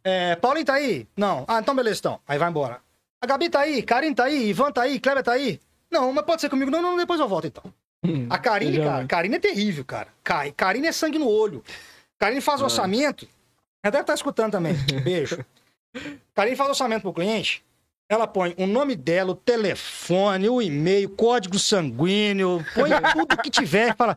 é, Paulinho tá aí? Não. Ah, então beleza, então. Aí vai embora. A Gabi tá aí, Karim tá aí, Ivan tá aí, Kleber tá aí. Não, mas pode ser comigo. Não, não, depois eu volto então. Hum, a Karine, cara, Karine é terrível, cara. Karine é sangue no olho. Karine faz ah. orçamento. Ela deve estar tá escutando também. *laughs* Beijo. Karine faz orçamento pro cliente. Ela põe o nome dela, o telefone, o e-mail, código sanguíneo, põe *laughs* tudo que tiver, fala,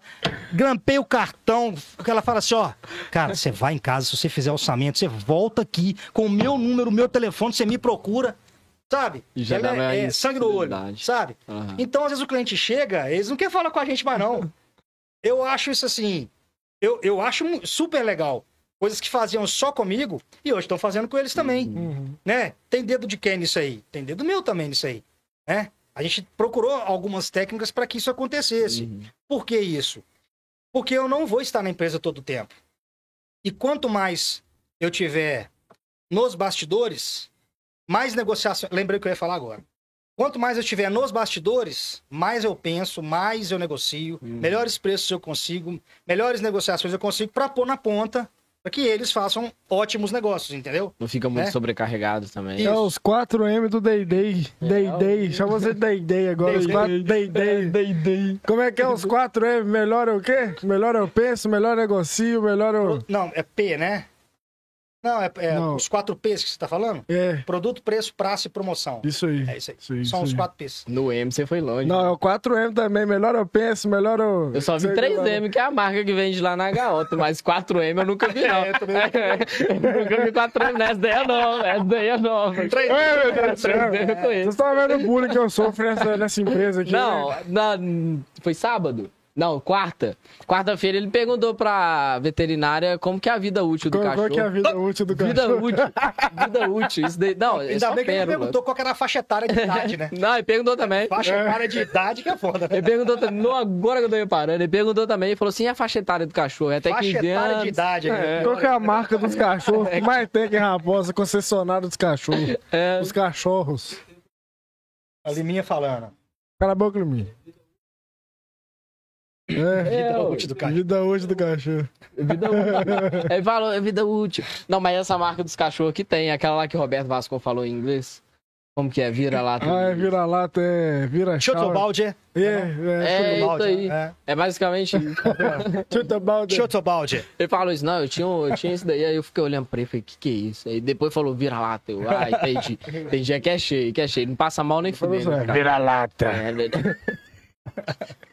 grampei o cartão, que ela fala assim, ó, cara, você vai em casa, se você fizer orçamento, você volta aqui com o meu número, o meu telefone, você me procura, sabe? E já ela é, é sangue no olho, sabe? Uhum. Então, às vezes o cliente chega, eles não querem falar com a gente mais não. Eu acho isso assim, eu, eu acho super legal. Coisas que faziam só comigo e hoje estão fazendo com eles também. Uhum. Né? Tem dedo de quem nisso aí? Tem dedo meu também nisso aí. Né? A gente procurou algumas técnicas para que isso acontecesse. Uhum. Por que isso? Porque eu não vou estar na empresa todo o tempo. E quanto mais eu tiver nos bastidores, mais negociação. Lembrei o que eu ia falar agora. Quanto mais eu estiver nos bastidores, mais eu penso, mais eu negocio, uhum. melhores preços eu consigo, melhores negociações eu consigo para pôr na ponta para que eles façam ótimos negócios, entendeu? Não fica muito é? sobrecarregado também. É os 4M do Day Day. Day é, Day. Chama você Day Day agora. Day, os 4 Day Day. Day Day. Como é que é os 4M? Melhor é o quê? Melhor eu penso, melhor eu negocio, melhor eu... Não, é P, né? Não, é, é Não. os quatro P's que você está falando? É. Produto, preço, prazo e promoção. Isso aí. É isso aí. Isso aí São isso os aí. quatro P's. No M você foi longe. Não, é o 4M também. Melhor eu penso, melhor eu. Eu só vi 3M, que é a marca que vende lá na Gaota, mas 4M eu nunca vi, *laughs* não. É, eu, também... *laughs* eu nunca vi 4M, né? Essa daí é nova. Essa daí é nova. 3M. É, meu Deus do céu. Vocês estão vendo o bullying que eu sofro nessa, nessa empresa aqui. Não, né? na... foi sábado? Não, quarta. Quarta-feira ele perguntou pra veterinária como que é a vida útil do qual, cachorro. Qual que é a vida útil do vida cachorro? Vida útil. Vida útil. Isso daí, não, Ainda é bem que ele perguntou qual era a faixa etária de idade, né? não, ele perguntou também. Faixa é. etária de idade que é foda. Né? Ele perguntou também, não, agora que eu tô reparando, ele perguntou também, ele falou assim, e a faixa etária do cachorro? É até faixa 15 etária anos. de idade. Né? É. Qual que é a marca dos cachorros que mais tem que Raposa, concessionário dos cachorros? É. Os cachorros. A Liminha falando. Cala a boca, Liminha. É, vida útil do cachorro. Vida útil do cachorro. Vida útil. *laughs* É, falou, é vida útil. Não, mas essa marca dos cachorros que tem, aquela lá que o Roberto Vasco falou em inglês. Como que é? Vira lá. Ah, é vira-lata, é vira chave. Chotobaldi. É, é, É isso balde, aí. é. É basicamente isso. *laughs* Chotobaldi. Chotobaldi. Ele falou isso, não, eu tinha, eu tinha isso daí, aí eu fiquei olhando pra ele e falei, que que é isso? Aí depois falou, vira lá, teu. Ah, entendi. Entendi, é que é cheio, que é cheio. Não passa mal nem fudendo. Vamos lá. Vira lata. É, verdade. Calma, *laughs*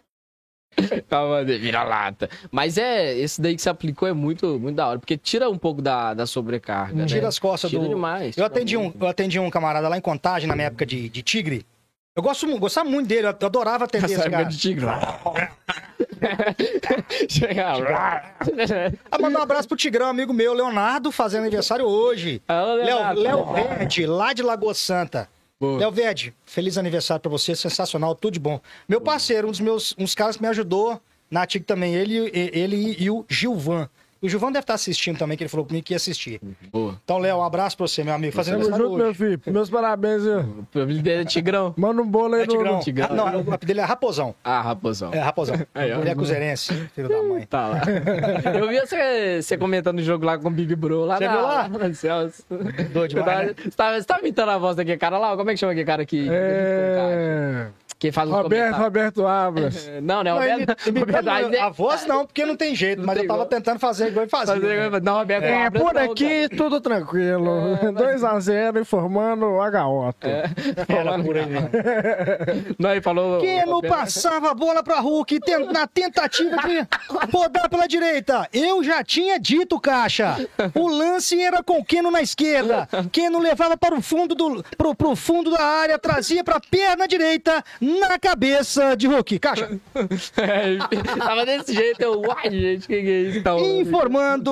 *laughs* vira lata. Mas é, esse daí que você aplicou é muito, muito da hora, porque tira um pouco da, da sobrecarga. né? Tira as costas Tira do. demais. Eu atendi, um, eu atendi um camarada lá em Contagem, na minha época de, de Tigre. Eu gosto, gostava muito dele, eu adorava atender Essa esse cara. de tigre. *laughs* *laughs* Ah, mandar um abraço pro Tigrão, amigo meu, Leonardo, fazendo aniversário hoje. Léo Verde, lá de Lagoa Santa. Boa. Léo Verde, feliz aniversário pra você, sensacional, tudo de bom. Meu parceiro, um dos meus, uns caras que me ajudou na TIC também, ele, e- ele e o Gilvan. O Gilvan deve estar assistindo também, que ele falou comigo que ia assistir. Boa. Então, Léo, um abraço pra você, meu amigo, fazendo Tamo junto, meu hoje. filho. Meus parabéns, viu? O apelido dele é Tigrão. Manda um bolo aí É no... Tigrão. no- Tigrão. Ah, não, o apelido dele é Raposão. Ah, raposão. É, Raposão. *laughs* Aí, ó. Ele é cruzeirense, filho da mãe. Tá lá. *laughs* Eu vi você, você comentando o jogo lá com o Big Bro lá Você na, viu lá? no Celso. Doido Você tá, demais, né? você, tá, você tá imitando a voz daquele cara lá? Como é que chama aquele cara aqui? É... Que faz Roberto, comentários. Roberto Abras. *laughs* Não, não, Não, Roberto. imi- Roberto imitando Aires é- a voz não, porque não tem jeito, mas tem eu tava igual. tentando fazer igual ele fazia. né? Não, Roberto É, Abras por não, aqui, tudo tranquilo. É, mas- 2x0 informando o H-Otto. cara. Era por aí. *laughs* Não, ele falou. Que não Roberto- passava a bola pra Hulk na tentativa de rodar pela direita. Eu já tinha dito, Caixa. O lance era com o Keno na esquerda. Keno levava para o fundo do pro, pro fundo da área, trazia pra perna direita na cabeça de Hulk. Caixa. *laughs* É, tava desse jeito, eu, uai, gente, que que é isso? Tá, Informando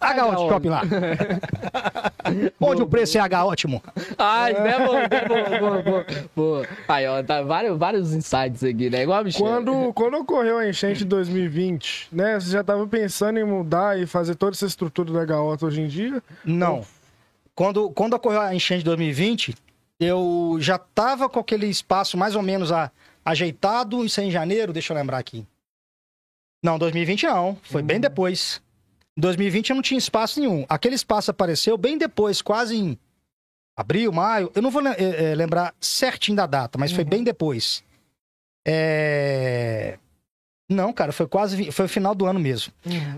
H Shopping lá. *laughs* Onde o preço é H ótimo. Ai, né, boa, boa, boa, boa, boa. Aí, ó, tá vários, vários insights aqui, né? Igual a Michelle. Quando, quando ocorreu a enchente de 2020, né? Você já tava pensando em mudar e fazer toda essa estrutura da H-Otto hoje em dia? Não. Quando, quando ocorreu a enchente de 2020, eu já tava com aquele espaço mais ou menos a- ajeitado. Isso é em janeiro, deixa eu lembrar aqui. Não, 2020 não. Foi bem depois. Em 2020 eu não tinha espaço nenhum. Aquele espaço apareceu bem depois, quase em abril, maio. Eu não vou eh, eh, lembrar certinho da data, mas foi bem depois. É... Não, cara, foi quase. Foi o final do ano mesmo.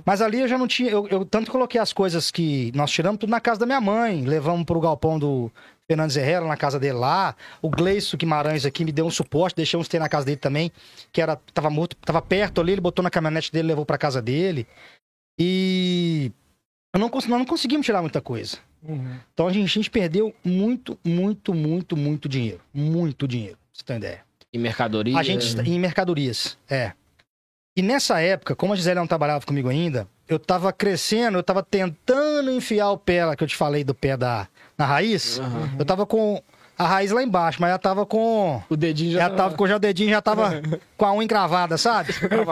Mas ali eu já não tinha. Eu, eu tanto coloquei as coisas que nós tiramos tudo na casa da minha mãe. Levamos pro galpão do Fernandes Herrera, na casa dele lá. O Gleison Guimarães aqui me deu um suporte, deixei uns ter na casa dele também, que era tava muito, tava perto ali, ele botou na caminhonete dele, levou pra casa dele. E eu não, nós não conseguimos tirar muita coisa. Então a gente, a gente perdeu muito, muito, muito, muito dinheiro. Muito dinheiro, pra você ter uma ideia. Em mercadoria. A gente em mercadorias, é. E nessa época, como a Gisele não trabalhava comigo ainda, eu tava crescendo, eu tava tentando enfiar o pé lá que eu te falei do pé da na raiz. Aham. Eu tava com a raiz lá embaixo, mas ela tava com O dedinho já, tava com já o dedinho já tava *laughs* com a unha encravada, sabe? Já tava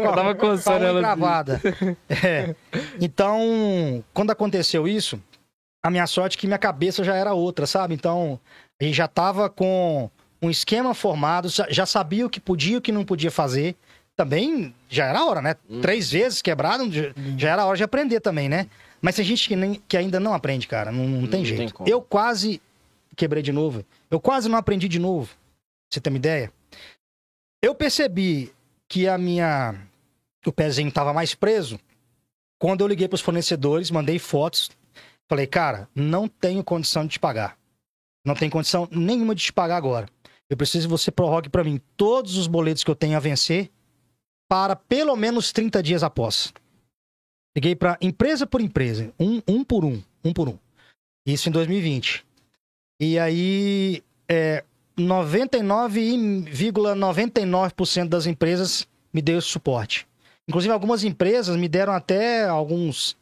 com a, Tava com a unha ela assim. encravada. *laughs* É. Então, quando aconteceu isso, a minha sorte é que minha cabeça já era outra, sabe? Então, a gente já tava com um esquema formado, já, sabia o que podia e o que não podia fazer. Também já era hora, né? Três vezes quebrado, já, era hora de aprender também, né? Mas tem gente que, nem, que ainda não aprende, cara. Não, não tem Não jeito. tem eu quase quebrei de novo. Eu quase não aprendi de novo. Você tem uma ideia? Eu percebi que a minha. O pezinho tava mais preso. Quando eu liguei pros fornecedores, mandei fotos. Falei, cara, não tenho condição de te pagar. Não tenho condição nenhuma de te pagar agora. Eu preciso que você prorrogue para mim todos os boletos que eu tenho a vencer para pelo menos 30 dias após. Liguei para empresa por empresa, um, um por um, um por um. Isso em 2020. E aí, é, 99,99% das empresas me deu esse suporte. Inclusive, algumas empresas me deram até alguns.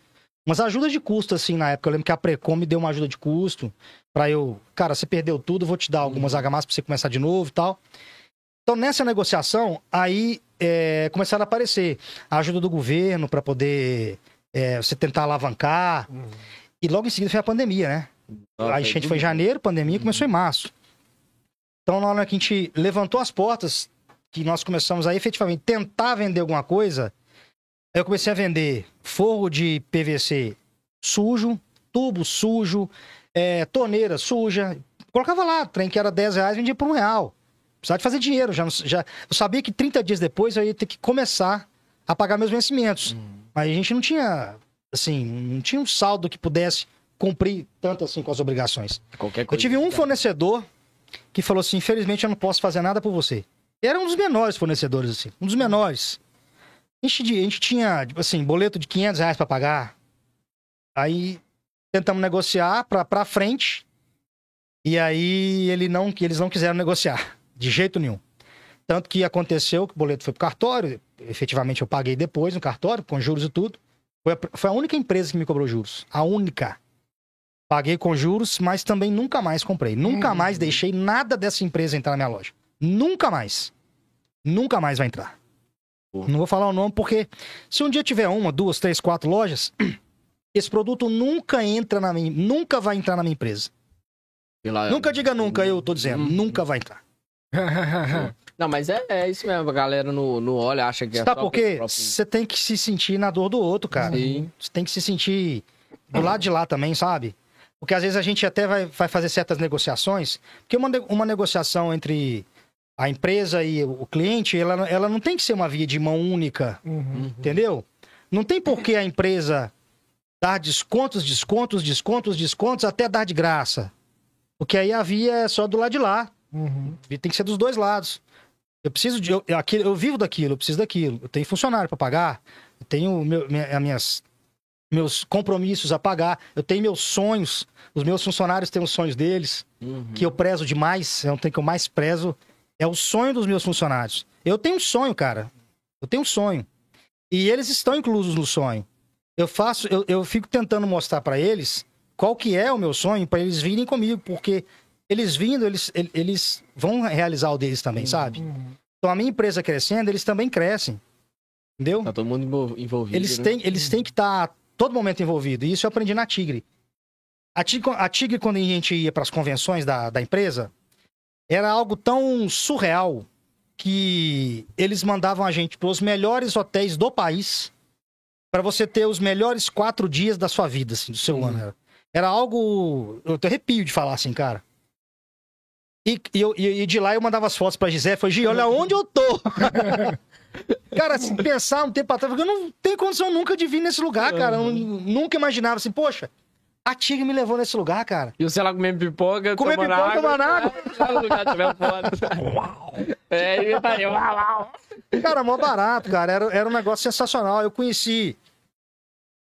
Umas ajudas de custo, assim, na época. Eu lembro que a Precom me deu uma ajuda de custo para eu. Cara, você perdeu tudo, vou te dar algumas HMAs para você começar de novo e tal. Então, nessa negociação, aí é, começaram a aparecer a ajuda do governo para poder é, você tentar alavancar. E logo em seguida foi a pandemia, né? Nossa, a enchente foi em janeiro, pandemia começou em março. Então, na hora que a gente levantou as portas, que nós começamos a efetivamente tentar vender alguma coisa, eu comecei a vender forro de PVC sujo, tubo sujo, é, torneira suja, Colocava lá, trem que era 10 reais, vendia por um real. Precisava de fazer dinheiro. Já, já, eu sabia que 30 dias depois eu ia ter que começar a pagar meus vencimentos. Mas a gente não tinha, assim, não tinha um saldo que pudesse cumprir tanto assim com as obrigações. Qualquer Eu coisa. tive um fornecedor que falou assim: infelizmente eu não posso fazer nada por você. Era um dos menores fornecedores, assim, um dos menores. A gente, a gente tinha, tipo assim, boleto de 500 reais pra pagar. Aí tentamos negociar pra, pra frente. E aí ele não, que eles não quiseram negociar, de jeito nenhum. Tanto que aconteceu que o boleto foi pro cartório, efetivamente eu paguei depois no cartório, com juros e tudo. Foi a, foi a única empresa que me cobrou juros. A única. Paguei com juros, mas também nunca mais comprei. Nunca Uhum. mais deixei nada dessa empresa entrar na minha loja. Nunca mais. Nunca mais vai entrar. Pô. Não vou falar o nome porque se um dia tiver uma, duas, três, quatro lojas, *clears throat* esse produto nunca entra na minha, nunca vai entrar na minha empresa. Lá, Nunca diga nunca, eu tô dizendo, Uhum. nunca vai entrar. Não, mas é, é isso mesmo. A galera no, no olha acha que é Sabe só por quê? próprio- Você tem que se sentir na dor do outro, cara. Sim. Você tem que se sentir do lado de lá também, sabe? Porque às vezes a gente até vai, vai fazer certas negociações, porque uma, uma negociação entre a empresa e o cliente, ela, ela não tem que ser uma via de mão única, Uhum. entendeu? Não tem por que a empresa dar descontos, descontos, descontos, descontos, até dar de graça. Porque aí a via é só do lado de lá. Uhum. Tem que ser dos dois lados. Eu preciso de. Eu, eu, aquilo- eu vivo daquilo, eu preciso daquilo. Eu tenho funcionário para pagar, eu tenho meu, minha- as minhas, meus compromissos a pagar, eu tenho meus sonhos. Os meus funcionários têm os sonhos deles, Uhum. que eu prezo demais. É um trem que eu mais prezo. É o sonho dos meus funcionários. Eu tenho um sonho, cara. Eu tenho um sonho. E eles estão inclusos no sonho. Eu faço, eu, eu fico tentando mostrar para eles qual que é o meu sonho para eles virem comigo, porque eles vindo, eles, el- eles vão realizar o deles também, sabe? Uhum. Então a minha empresa crescendo, eles também crescem. Entendeu? Tá todo mundo envol- envolvido. Eles né? têm, eles têm que estar todo momento envolvido. E isso eu aprendi na Tigre. A Tigre, a Tigre quando a gente ia para as convenções da, da empresa, era algo tão surreal que eles mandavam a gente para os melhores hotéis do país para você ter os melhores quatro dias da sua vida, assim, do seu Uhum. ano. Era, era algo. Eu te arrepio de falar assim, cara. E, e, eu- e- de lá eu mandava as fotos pra Gisele. Falei, Gi, olha onde eu tô. *laughs* cara, se pensar um tempo atrás, eu não tenho condição nunca de vir nesse lugar, cara. Eu nunca imaginava assim, poxa, a Tigre me levou nesse lugar, cara. E você lá comendo pipoca, Comer pipoca, água. tomando água. *laughs* Foda. *laughs* É, e uau, uau. Cara, mó barato, cara. Era, era um negócio sensacional. Eu conheci.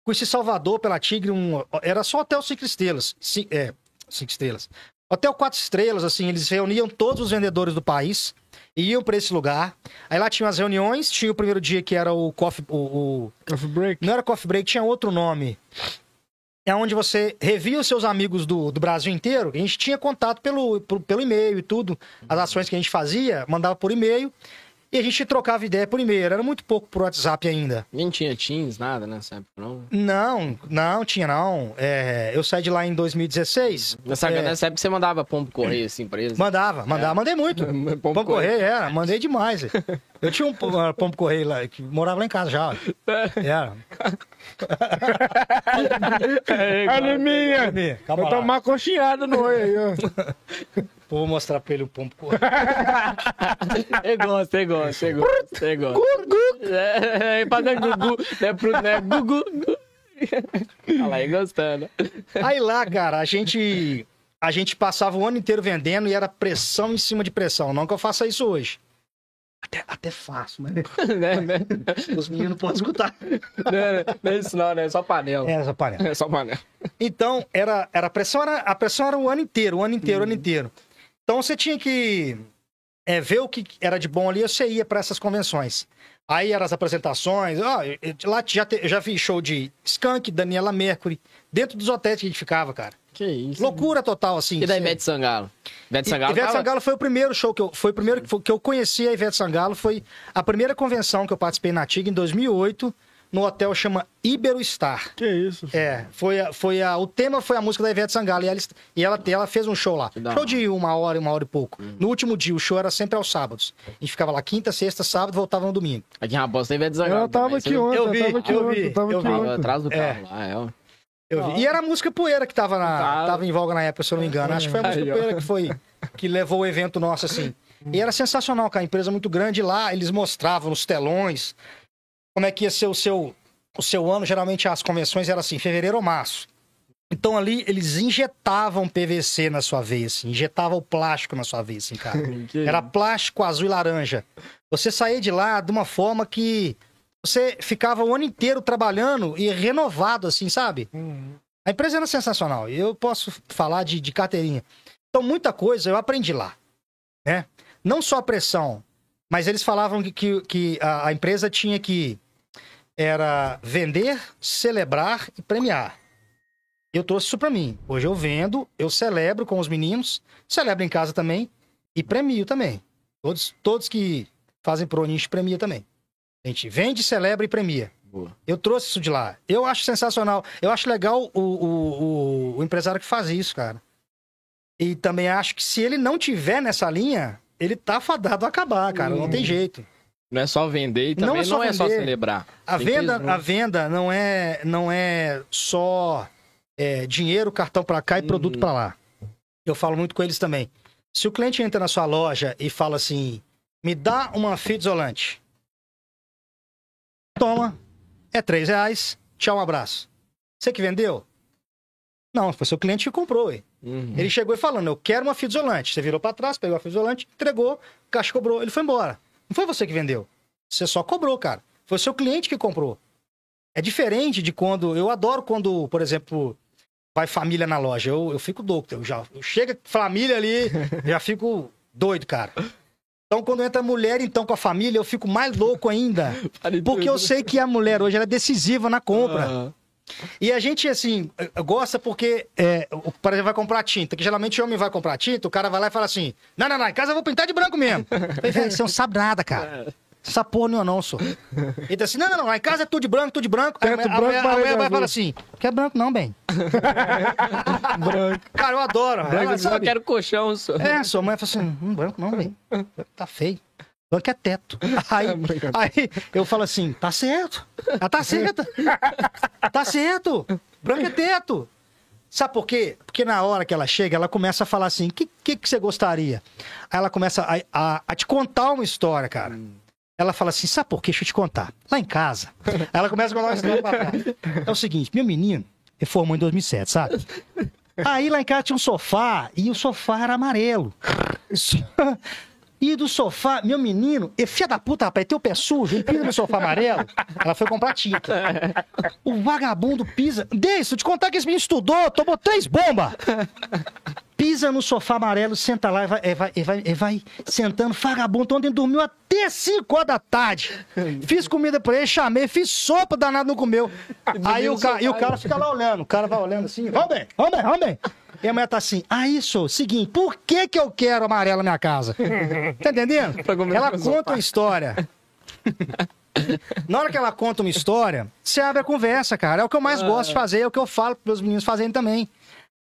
Conheci Salvador pela Tigre, um, era só hotel cinco estrelas. Ci- é, cinco estrelas. Hotel quatro estrelas, assim, eles reuniam todos os vendedores do país e iam pra esse lugar. Aí lá tinham as reuniões, tinha o primeiro dia que era o coffee. O, o- Coffee break. não era coffee break, tinha outro nome. É onde você revia os seus amigos do, do Brasil inteiro. A gente tinha contato pelo, pelo, pelo e-mail e tudo. As ações que a gente fazia, mandava por e-mail. E a gente trocava ideia por e-mail. Era muito pouco por WhatsApp ainda. Nem tinha Teams, nada nessa época, não. Não, não tinha não. É, eu saí de lá em 2016. Nessa, É, nessa época você mandava pombo correio, assim, pra eles. Mandava, mandava, mandei muito. *laughs* Pombo Pombo correio, era, mandei demais. Eu tinha um pom- pombo correio lá, que morava lá em casa já. ó. *laughs* Era. *laughs* Olha minha! Calma Vou lá. tomar coxinhada no olho aí, ó. *laughs* Vou mostrar pra ele o pombo correio. *laughs* Eu gosto, eu gosto, eu gosto, eu gosto. É, é, fazendo gugu, né, pro, né, gugu. Olha lá, aí gostando. Aí lá, cara, a gente a gente passava o ano inteiro vendendo e era pressão em cima de pressão. Não que eu faça isso hoje. Até, até faço, mas *laughs* né, né? *laughs* os meninos podem escutar. Não, não, não é isso não, né? É só panela. É, essa panela. É só panela. Então, era, era a pressão era a pressão era o ano inteiro, o ano inteiro, o ano inteiro. Então você tinha que é, ver o que era de bom ali, você ia para essas convenções. Aí eram as apresentações, ó, lá já, te- eu já vi show de Skank, Daniela Mercury, dentro dos hotéis que a gente ficava, cara. Que isso. Loucura total, assim. E da Ivete Sangalo? Ivete E- Sangalo Ivete tava- Sangalo foi o primeiro show que eu. Foi o primeiro que, eu conheci a Ivete Sangalo. Foi a primeira convenção que eu participei na TIG em 2008, no hotel chama Ibero Star. Que isso? É, foi, a, foi a, o tema foi a música da Ivete Sangalo e ela, e ela, ela fez um show lá. Show de uma hora, uma hora e pouco. No último dia, o show era sempre aos sábados. A gente ficava lá quinta, sexta, sábado, voltava no domingo. Aqui em Raposa tem Ivete Sangalo. Ela tava também, aqui ontem, Eu eu vi, tava aqui eu ontem, vi, eu tava eu aqui ontem. atrás do É. carro lá, é. Eu vi. E era a música Poeira que tava, na, Tá. tava em voga na época, se eu não me engano. Acho que foi a música Aí. Poeira que foi que levou o evento nosso, assim. E era sensacional, cara. A empresa muito grande lá, eles mostravam nos telões como é que ia ser o seu, o seu ano. Geralmente as convenções eram assim, fevereiro ou março. Então ali eles injetavam PVC na sua veia, assim, injetavam o plástico na sua veia, assim, cara. *laughs* Era plástico azul e laranja. Você saía de lá de uma forma que você ficava o ano inteiro trabalhando e renovado, assim, sabe? A empresa era sensacional. Eu posso falar de, de carteirinha. Então, muita coisa eu aprendi lá, né? Não só a pressão, mas eles falavam que, que, que a, a empresa tinha que era vender, celebrar e premiar. Eu trouxe isso pra mim. Hoje eu vendo, eu celebro com os meninos, celebro em casa também e premio também. Todos, todos que fazem pro nicho premia também. A gente vende, celebra e premia. Boa. Eu trouxe isso de lá. Eu acho sensacional. Eu acho legal o, o, o, empresário que faz isso, cara. E também acho que se ele não tiver nessa linha, ele tá fadado a acabar, cara. Não tem jeito. Não é só vender e Não também é só não é só celebrar. A Tem venda, a venda não é, não é só é, dinheiro, cartão pra cá e produto Uhum. pra lá. Eu falo muito com eles também. Se o cliente entra na sua loja e fala assim, me dá uma fita isolante. Toma, é três reais, tchau, um abraço. Você que vendeu? Não, foi seu cliente que comprou, ué. Uhum. Ele chegou e falando, eu quero uma fita isolante. Você virou pra trás, pegou a fita isolante, entregou, o caixa cobrou, ele foi embora. Não foi você que vendeu. Você só cobrou, cara. Foi seu cliente que comprou. É diferente de quando. Eu adoro quando, por exemplo, vai família na loja. Eu, eu fico doido. Eu já, eu chega família ali, *laughs* já fico doido, cara. Então, quando entra mulher, então, com a família, eu fico mais louco ainda. *laughs* Porque eu sei que a mulher hoje é decisiva na compra. Ah, E a gente, assim, eh, gosta porque, é, o- por exemplo, vai comprar tinta, que geralmente o homem vai comprar tinta, o cara vai lá e fala assim: Não, não, não, em casa eu vou pintar de branco mesmo. *laughs* Falei, você não sabe nada, cara. Essa porra não é não. Ele tá assim: Não, não, não, lá em casa é tudo de branco, tudo de branco. Aí a Teto mulher- a branco, mulher, a mulher vai falar assim: Quer branco não, bem. *laughs* Branco. Cara, eu adoro. eu Ela só sabe. quero colchão, só. É, sua mãe fala assim: Hum, branco não, bem. Tá feio. Branco é teto. *laughs* Aí, aí eu falo assim: Tá certo. Ah, tá certo. Tá certo. Branco é teto. Sabe por quê? Porque na hora que ela chega, ela começa a falar assim: o que, que, que você gostaria? Aí ela começa a, a- a te contar uma história, cara. Ela fala assim: sabe por quê? Deixa eu te contar. Lá em casa. *laughs* Ela começa a contar uma história pra cá. É o seguinte: meu menino, ele formou em 2007, sabe? Aí lá em casa tinha um sofá e o sofá era amarelo. *laughs* E do sofá, meu menino, e filha da puta, rapaz, tem o pé sujo, ele pisa no sofá amarelo. Ela foi comprar tinta. O vagabundo pisa. Deixa eu te contar que esse menino estudou, tomou três bombas. Pisa no sofá amarelo, senta lá e vai, e vai, e vai, e vai sentando. Vagabundo, ontem dormiu até 5 horas da tarde. Fiz comida pra ele, chamei, fiz sopa, danado não comeu. Aí o, ca... o cara fica lá olhando. O cara vai olhando assim, vamos bem, vamos bem, vamos bem. E a mulher tá assim, ah, isso, seguinte, por que que eu quero amarelo na minha casa? *laughs* Tá entendendo? Ela conta uma história. Na hora que ela conta uma história, você abre a conversa, cara. É o que eu mais gosto de fazer, é o que eu falo para os meninos fazerem também.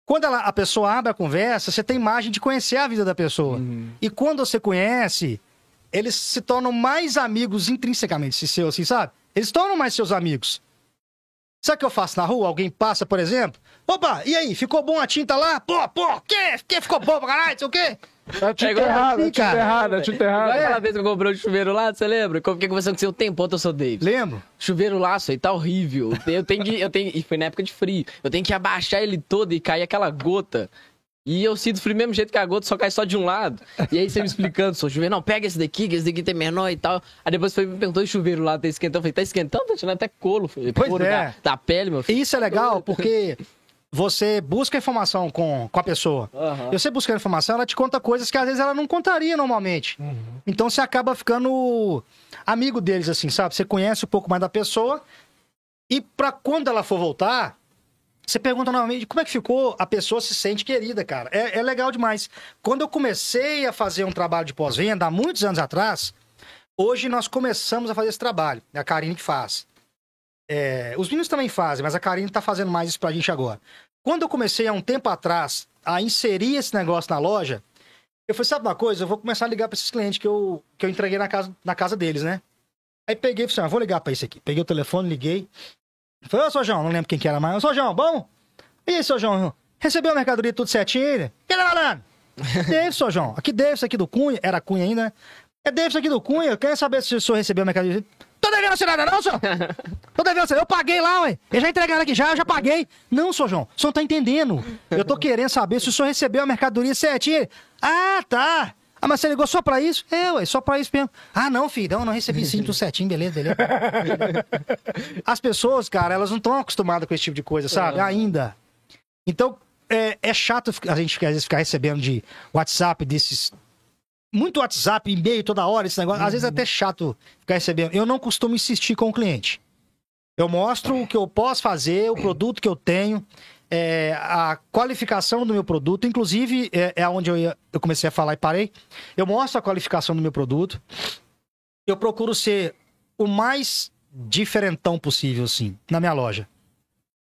Quando ela- a pessoa abre a conversa, você tem imagem de conhecer a vida da pessoa. E quando você conhece, eles se tornam mais amigos intrinsecamente, se seu, assim, sabe? Eles tornam mais seus amigos. Sabe o que eu faço na rua? Alguém passa, por exemplo. Opa, e aí? Ficou bom a tinta lá? Pô, pô, que? Que ficou bom pra caralho? Não sei o quê? É tinta igual errada, assim, é tinta cara. errada, é tinta errada. aquela vez que eu comprei o chuveiro lá, você lembra? Que eu fiquei conversando com você um tempo, eu sou David. Lembro? Chuveiro lá, isso aí tá horrível. Eu tenho que. Eu tenho, e foi na época de frio. Eu tenho que abaixar ele todo e cair aquela gota. E eu sinto frio do mesmo jeito que a gota, só cai só de um lado. E aí você me explicando, sou chuveiro, não, pega esse daqui, que esse daqui tem menor e tal. Aí depois foi me perguntou, e chuveiro lá tá esquentando? Eu falei, tá esquentando? Tá tirando até couro, filho. Pois couro é. da, da pele, meu filho. E isso é legal porque você busca informação com, com a pessoa. Aham. E você buscando informação, ela te conta coisas que às vezes ela não contaria normalmente. Então você acaba ficando amigo deles, assim, sabe? Você conhece um pouco mais da pessoa. E pra quando ela for voltar, você pergunta novamente como é que ficou, a pessoa se sente querida, cara. É, é legal demais. Quando eu comecei a fazer um trabalho de pós-venda, há muitos anos atrás, hoje nós começamos a fazer esse trabalho. É a Karine que faz. É, os meninos também fazem, mas a Karine tá fazendo mais isso pra gente agora. Quando eu comecei há um tempo atrás a inserir esse negócio na loja, eu falei, sabe uma coisa? Eu vou começar a ligar pra esses clientes que eu, que eu entreguei na casa, na casa deles, né? Aí peguei e falei, assim, ah, vou ligar pra esse aqui. Peguei o telefone, liguei. Falei, ô, Sr. João, não lembro quem que era mais. Ô, Sr. João, bom? E aí, seu João, recebeu a mercadoria tudo certinho? Ele? Quem tá falando? Davis, *laughs* seu João. Aqui Davis, aqui do Cunha. Era Cunha ainda, né? É Davis aqui do Cunha. Eu quero saber se o senhor recebeu a mercadoria. Tô devendo você nada não, senhor? *laughs* Tô devendo você. Eu paguei lá, ué. Eles já entregaram aqui já, eu já paguei. Não, senhor João. O senhor não tá entendendo. Eu tô querendo saber se o senhor recebeu a mercadoria certinho. Ah, tá. Ah, mas você ligou só pra isso? É, ué, só pra isso mesmo. Ah, não, filho, não, não recebi sim, tudo certinho, beleza, beleza. *laughs* As pessoas, cara, elas não estão acostumadas com esse tipo de coisa, sabe? Ainda. Então, é, é chato a gente às vezes ficar recebendo de WhatsApp desses. Muito WhatsApp, e-mail toda hora, esse negócio. Às vezes é até chato ficar recebendo. Eu não costumo insistir com o cliente. Eu mostro o que eu posso fazer, o produto que eu tenho, é, a qualificação do meu produto. Inclusive, é, é onde eu, ia- eu comecei a falar e parei. Eu mostro a qualificação do meu produto. Eu procuro ser o mais diferentão possível, assim, na minha loja.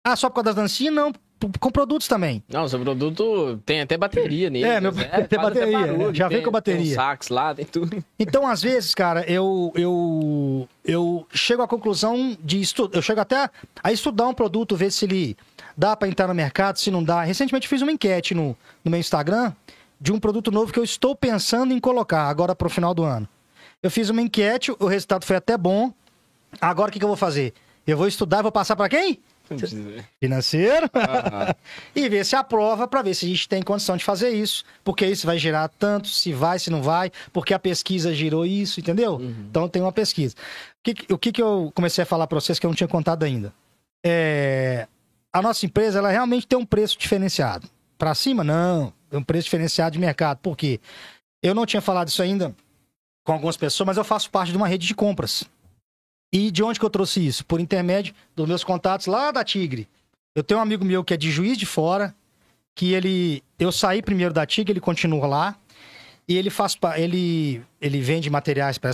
Ah, só por causa das dancinhas? Não, com produtos também. Não, seu produto tem até bateria nele. É, meu- né? *laughs* tem bateria, barulho? Já vem com bateria. Tem um sax lá, tem tudo. Então, às vezes, cara, eu eu eu chego à conclusão de estudar, eu chego até a estudar um produto, ver se ele dá pra entrar no mercado, se não dá. Recentemente fiz uma enquete no, no meu Instagram de um produto novo que eu estou pensando em colocar agora pro final do ano. Eu fiz uma enquete, o resultado foi até bom. Agora o que, que eu vou fazer? Eu vou estudar e vou passar pra quem? *laughs* Financeiro. *laughs* e ver se aprova para ver se a gente tem condição de fazer isso. Porque isso vai gerar tanto, se vai, se não vai, porque a pesquisa girou isso, entendeu? Então tem uma pesquisa. O que, que- o que, que eu comecei a falar para vocês que eu não tinha contado ainda? É, a nossa empresa, ela realmente tem um preço diferenciado. Para cima, não. Tem um preço diferenciado de mercado. Por quê? Eu não tinha falado isso ainda com algumas pessoas, mas eu faço parte de uma rede de compras. E de onde que eu trouxe isso? Por intermédio dos meus contatos lá da Tigre. Eu tenho um amigo meu que é de Juiz de Fora, que ele... Eu saí primeiro da Tigre, ele continua lá. E ele faz... Ele, ele vende materiais para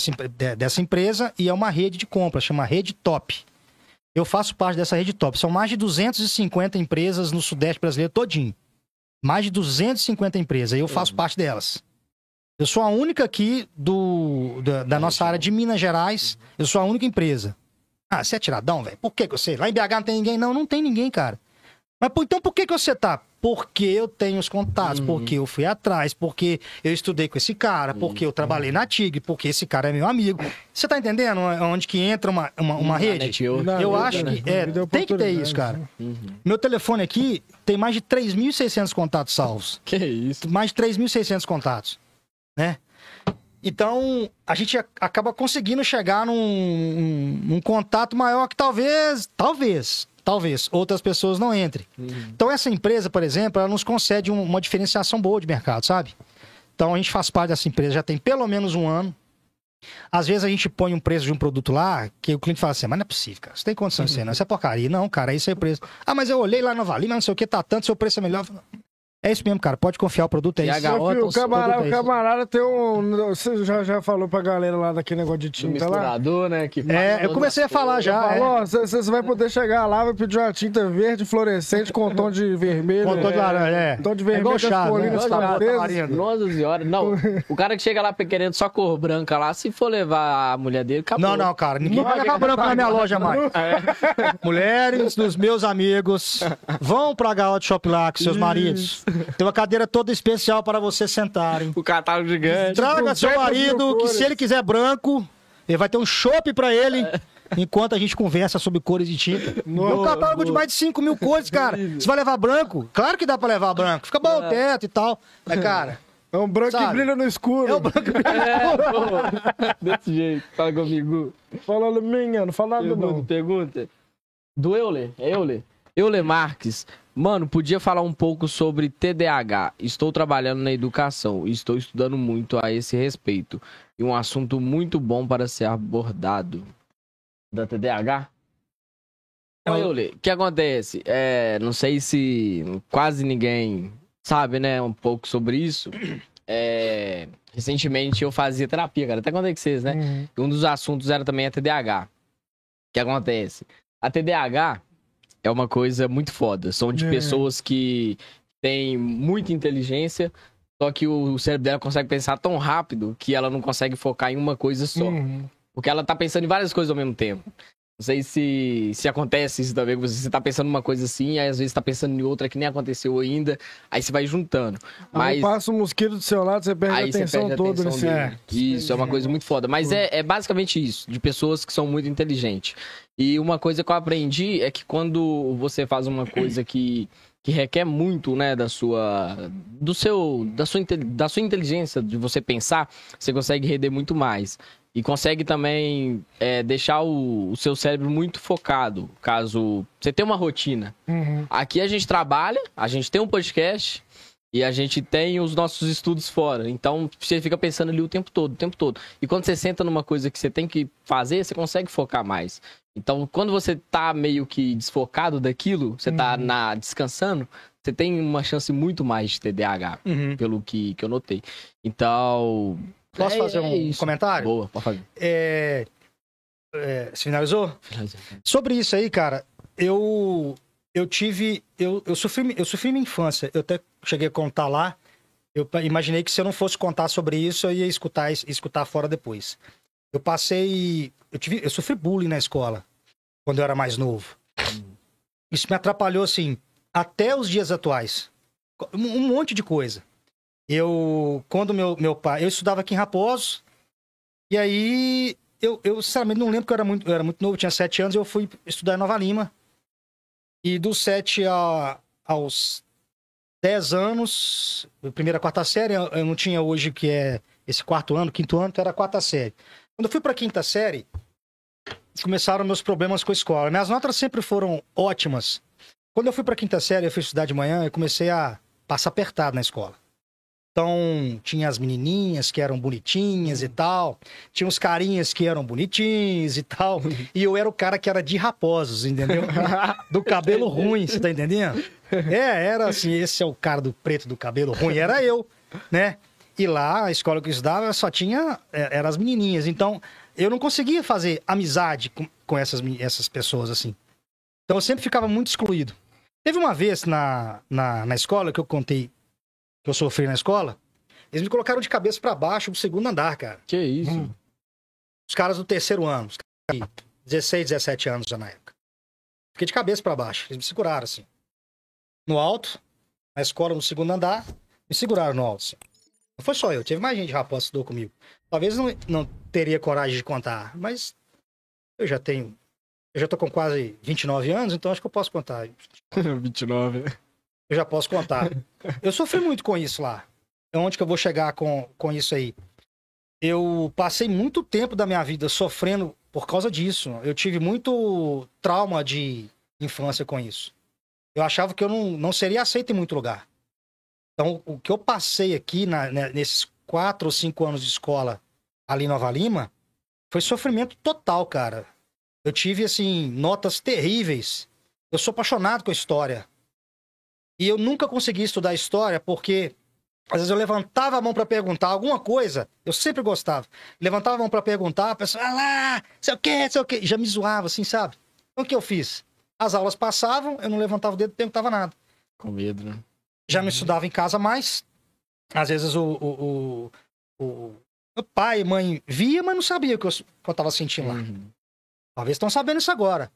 dessa empresa e é uma rede de compras, chama Rede Top. Eu faço parte dessa rede top. São mais de 250 empresas no Sudeste brasileiro todinho. Mais de 250 empresas. Eu faço parte delas. Eu sou a única aqui do, da, da nossa área de Minas Gerais. Eu sou a única empresa. Ah, você é tiradão, velho? Por que, que você? Lá em BH não tem ninguém? Não, não tem ninguém, cara. Mas então por que, que você tá? Porque eu tenho os contatos, porque eu fui atrás, porque eu estudei com esse cara, porque eu trabalhei na Tigre, porque esse cara é meu amigo. Você tá entendendo onde que entra uma, uma, uma rede? network. Não, Eu não, acho né? que é, tem que ter isso, cara. Uhum. Meu telefone aqui tem mais de 3.600 contatos salvos *laughs* Que isso? mais de 3.600 contatos, né? Então, a gente acaba conseguindo chegar num, num- num contato maior que talvez, talvez, talvez outras pessoas não entrem. Então, essa empresa, por exemplo, ela nos concede um- uma diferenciação boa de mercado, sabe? Então, a gente faz parte dessa empresa já tem pelo menos um ano. Às vezes a gente põe um preço de um produto lá que o cliente fala assim, mas não é possível, cara. Você tem condição de ser, não? Isso é porcaria. Não, cara, isso é preço. Ah, mas eu olhei lá no Vale, mas não sei o que, tá tanto, seu preço é melhor. É isso mesmo, cara. Pode confiar, o produto é E isso. Só que o camarada, produto é o camarada tem um. Você já, já falou pra galera lá daquele negócio de tinta lá? misturador, né? Que É, eu comecei a falar Já é. você vai poder chegar lá, vai pedir uma tinta verde fluorescente com tom de vermelho. Com tom de laranja, é. Tom de É vermelho as chá, né? colinas. Nossa senhora. Não, *laughs* o cara que chega lá querendo só cor branca lá, se for levar a mulher dele, acabou. Não, não, cara. Ninguém Não, vai levar branco na minha loja mais. É. Mulheres dos meus amigos, vão pra HO de Shop lá com seus maridos. *laughs* Tem uma cadeira toda especial para vocês sentarem. O catálogo gigante. Traga seu 10 mil marido, que se ele quiser branco, ele vai ter um chopp pra ele. Enquanto a gente conversa sobre cores de tinta. Nossa, um catálogo de mais de 5 mil cores, cara. Você vai levar branco? Claro que dá pra levar branco. Fica bom o teto e tal. Mas, cara, É um branco que Sabe? brilha no escuro. é o branco. *laughs* É, pô. Desse jeito. Fala comigo. Falando minha, não fala nada Pergunta, não. pergunta. Do Euler. É Euler. Euler Marques. Mano, podia falar um pouco sobre TDAH. Estou trabalhando na educação e estou estudando muito a esse respeito. E um assunto muito bom para ser abordado. Da TDAH? Ô, Euler, o que acontece? É, não sei se quase ninguém sabe, né, um pouco sobre isso. *coughs* É, recentemente eu fazia terapia, cara. Até contei com vocês, né? Uhum. E um dos assuntos era também a TDAH. O que acontece? A TDAH é uma coisa muito foda. São de É. pessoas que têm muita inteligência, só que o cérebro dela consegue pensar tão rápido que ela não consegue focar em uma coisa só. Uhum. Porque ela tá pensando em várias coisas ao mesmo tempo. Não sei se, se acontece isso também, você, você tá pensando numa coisa assim, aí às vezes tá pensando em outra que nem aconteceu ainda, aí você vai juntando. Aí Mas passa um mosquito do seu lado, você perde a aí você atenção perde a toda atenção nesse. dele. Isso, é uma coisa muito foda. Mas é, é basicamente isso, de pessoas que são muito inteligentes. E uma coisa que eu aprendi é que quando você faz uma coisa que, que requer muito, né, da sua, do seu, da sua, da sua inteligência, de você pensar, você consegue render muito mais. E consegue também é, deixar o, o seu cérebro muito focado, caso você tenha uma rotina. Uhum. Aqui a gente trabalha, a gente tem um podcast e a gente tem os nossos estudos fora. Então você fica pensando ali o tempo todo, o tempo todo. E quando você senta numa coisa que você tem que fazer, você consegue focar mais. Então quando você tá meio que desfocado daquilo, você tá na descansando, você tem uma chance muito mais de TDAH, Uhum. pelo que, que eu notei. Então. Posso é- fazer é um isso. comentário? Boa, pode fazer. É... é, Você finalizou? Sobre isso aí, cara, eu eu tive eu, eu sofri eu sofri minha infância. Eu até cheguei a contar lá. Eu imaginei que se eu não fosse contar sobre isso, eu ia escutar escutar fora depois. Eu passei eu tive eu sofri bullying na escola quando eu era mais novo. Isso me atrapalhou assim até os dias atuais. Um, um monte de coisa. Eu quando meu meu pai, eu estudava aqui em Raposo. E aí eu, eu sinceramente não lembro que eu era muito, eu era muito novo, tinha sete anos, eu fui estudar em Nova Lima. E dos sete a- aos dez anos, primeira, quarta série, eu não tinha hoje que é esse quarto ano, quinto ano, então era quarta série. Quando eu fui pra quinta série, começaram meus problemas com a escola. Minhas notas sempre foram ótimas. Quando eu fui pra quinta série, eu fui estudar de manhã, eu comecei a passar apertado na escola. Então, tinha as menininhas que eram bonitinhas e tal. Tinha os carinhas que eram bonitinhos e tal. E eu era o cara que era de raposos, entendeu? *laughs* Do cabelo ruim, você tá entendendo? É, era assim, esse é o cara do preto do cabelo ruim, era eu, né? E lá, a escola que eu estudava, só tinha, é, eram as menininhas. Então, eu não conseguia fazer amizade com, com essas, essas pessoas, assim. Então, eu sempre ficava muito excluído. Teve uma vez na, na, na escola que eu contei que eu sofri na escola, eles me colocaram de cabeça pra baixo do segundo andar, cara. Que isso? Hum. Os caras do terceiro ano, os caras de 16, 17 anos já na época. Fiquei de cabeça pra baixo, eles me seguraram assim. No alto, na escola, no segundo andar, me seguraram no alto, assim. Não foi só eu, teve mais gente de Raposa que estudou comigo. Talvez não, não teria coragem de contar, mas eu já tenho. Eu já tô com quase 29 anos, então acho que eu posso contar. *laughs* 29. Eu já posso contar. Eu sofri muito com isso lá. É onde que eu vou chegar com, com isso aí. Eu passei muito tempo da minha vida sofrendo por causa disso. Eu tive muito trauma de infância com isso. Eu achava que eu não, não seria aceito em muito lugar. Então, o que eu passei aqui na- né, nesses quatro ou cinco anos de escola ali em Nova Lima foi sofrimento total, cara. Eu tive, assim, notas terríveis. Eu sou apaixonado com a história. E eu nunca consegui estudar história porque às vezes eu levantava a mão pra perguntar alguma coisa, eu sempre gostava. Levantava a mão pra perguntar, a pessoa, ah lá, sei o quê, sei o quê, já me zoava assim, sabe? Então o que eu fiz? As aulas passavam, eu não levantava o dedo perguntava nada. Com medo, né? Já não estudava em casa mais. Às vezes o, o, o, o- o pai e mãe via, mas não sabia o que eu, que eu tava sentindo lá. Uhum. Talvez estão sabendo isso agora.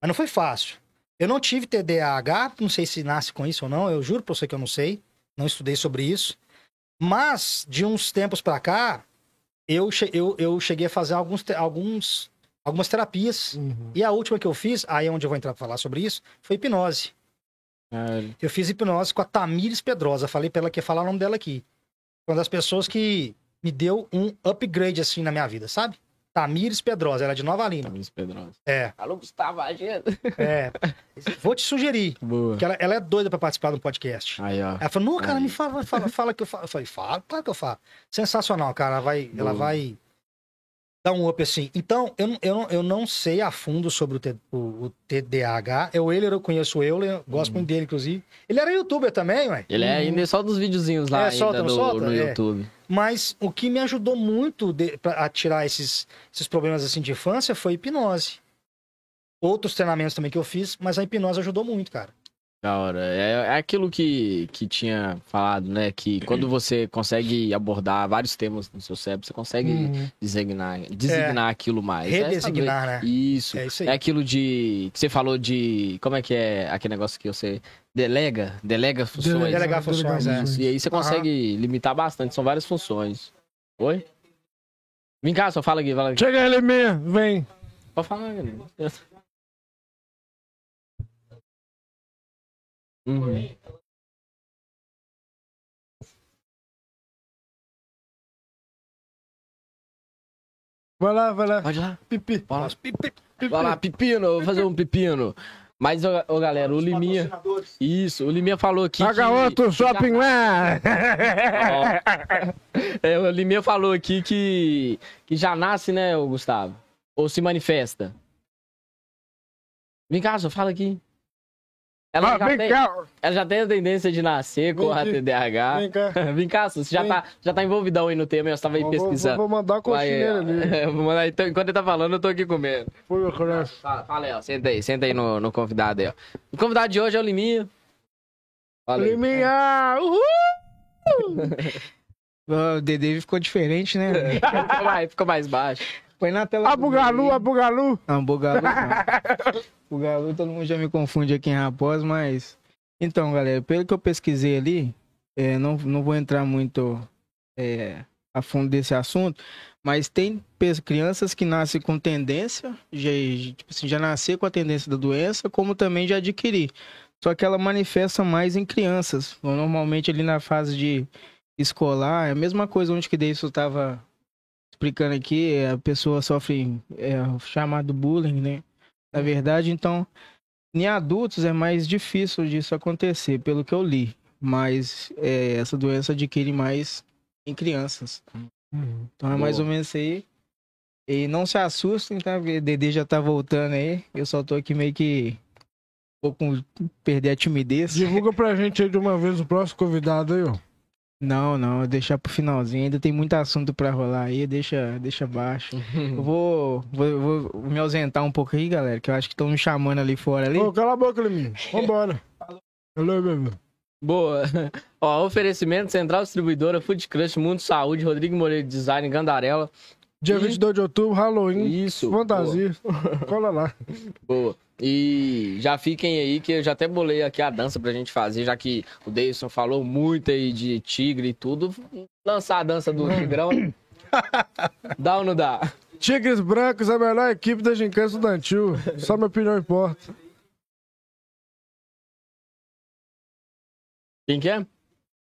Mas não foi fácil. Eu não tive TDAH, não sei se nasce com isso ou não, eu juro pra você que eu não sei. Não estudei sobre isso. Mas, de uns tempos pra cá, eu, che- eu, eu cheguei a fazer alguns, alguns, algumas terapias. Uhum. E a última que eu fiz, aí é onde eu vou entrar pra falar sobre isso, foi hipnose. Caralho. Eu fiz hipnose com a Tamires Pedrosa. Falei pra ela que ia falar o nome dela aqui. Foi uma das pessoas que me deu um upgrade, assim, na minha vida, sabe? Tamires Pedrosa, ela é de Nova Lima. Camisa Pedrosa. É, Alô, Gustavo, agenda. é. Vou te sugerir, Boa. que ela, ela é doida pra participar do podcast. Aí, ó. Ela falou, não, cara, Aí. me fala, fala, fala que eu falo. Eu falei, fala, claro que eu falo. Sensacional, cara. Ela vai, ela vai dar um up assim. Então, eu, não- eu, não, eu não sei a fundo sobre o, T- o, o TDAH. Eu, ele, eu conheço o Euler, eu gosto muito dele, inclusive. Ele era youtuber também, ué. Ele é ainda só dos videozinhos lá É, ainda solta, do- solta? no É. YouTube. Mas o que me ajudou muito de, a tirar esses, esses problemas assim de infância foi hipnose. Outros treinamentos também que eu fiz, mas a hipnose ajudou muito, cara. Da hora. É, é aquilo que, que tinha falado, né? Que quando você consegue abordar vários temas no seu cérebro, você consegue Uhum. designar, designar aquilo mais. É Redesignar, saber- né? Isso. É isso aí. É aquilo de. Que você falou de. Como é que é aquele negócio que você delega? Delega funções. Delegar funções, é. Isso, E aí você consegue limitar bastante. São várias funções. Oi? Vem cá, só fala aqui, fala aqui. Chega ele minha, vem. Pode falar, galera. Uhum. Vai lá, vai lá. Pode ir lá. Pipi. Vai lá. Pipi. Vai lá, pepino, eu vou fazer um pepino. Mas, ô, ô, galera, o Liminha. Isso, o Liminha falou aqui. Paga que- outro shopping lá. É, o Liminha falou aqui que, que já nasce, né, Gustavo? Ou se manifesta. Vem cá, só fala aqui. Ela, Ah, já vem tem, cá. ela já tem a tendência de nascer com Vem a. TDAH. Vem cá. *laughs* Vem cá, você já Vem. tá, já tá envolvidão aí no tema, eu estava aí Vou- vou, pesquisando. vou mandar uma Vai, coxinha ali. *laughs* vou mandar, então, enquanto ele tá falando, eu tô aqui comendo. Foi meu coração. Fala, fala aí, ó. Senta aí, senta aí no, no convidado aí, ó. O convidado de hoje é o Liminha. Fala aí. Liminha. Uhul. *laughs* O Dede ficou diferente, né? Ficou mais, ficou mais baixo. Põe na tela. Abugalu, Dede. abugalu. Não, Bugalu não. *laughs* Bugalu todo mundo já me confunde aqui em Raposo, mas... Então, galera, pelo que eu pesquisei ali, é, não, não vou entrar muito é, a fundo desse assunto, mas tem crianças que nascem com tendência, já, tipo assim, já nascer com a tendência da doença, como também já adquirir. Só que ela manifesta mais em crianças, normalmente ali na fase de escolar, é a mesma coisa onde que Deison estava explicando aqui, a pessoa sofre é, o chamado bullying, né? Na verdade, então, em adultos é mais difícil disso acontecer, pelo que eu li. Mas é, essa doença adquire mais em crianças. Então é mais Boa. ou menos isso aí. E não se assustem, tá? Porque Dedê já tá voltando aí. Eu só tô aqui meio que. Um pouco perder a timidez. Divulga pra gente aí de uma vez o próximo convidado aí, ó. Não, não, deixar pro finalzinho. Ainda tem muito assunto pra rolar aí, deixa, deixa baixo. Eu vou, vou, vou me ausentar um pouco aí, galera, que eu acho que estão me chamando ali fora ali. Ô, cala a boca, Liminha. Vambora. Alô, meu irmão. Boa. *laughs* Ó, oferecimento Central Distribuidora, Food Crush, Mundo Saúde, Rodrigo Moreira Design, Gandarela. Dia E- 22 de outubro, Halloween. Isso. Fantasia. Cola lá. Boa. E já fiquem aí que eu já até bolei aqui a dança pra gente fazer, já que o Deison falou muito aí de tigre e tudo. Lançar a dança do Tigrão. *laughs* dá ou não dá? Tigres Brancos, a melhor equipe da Gincana Estudantil. Só minha opinião importa. Quem que é?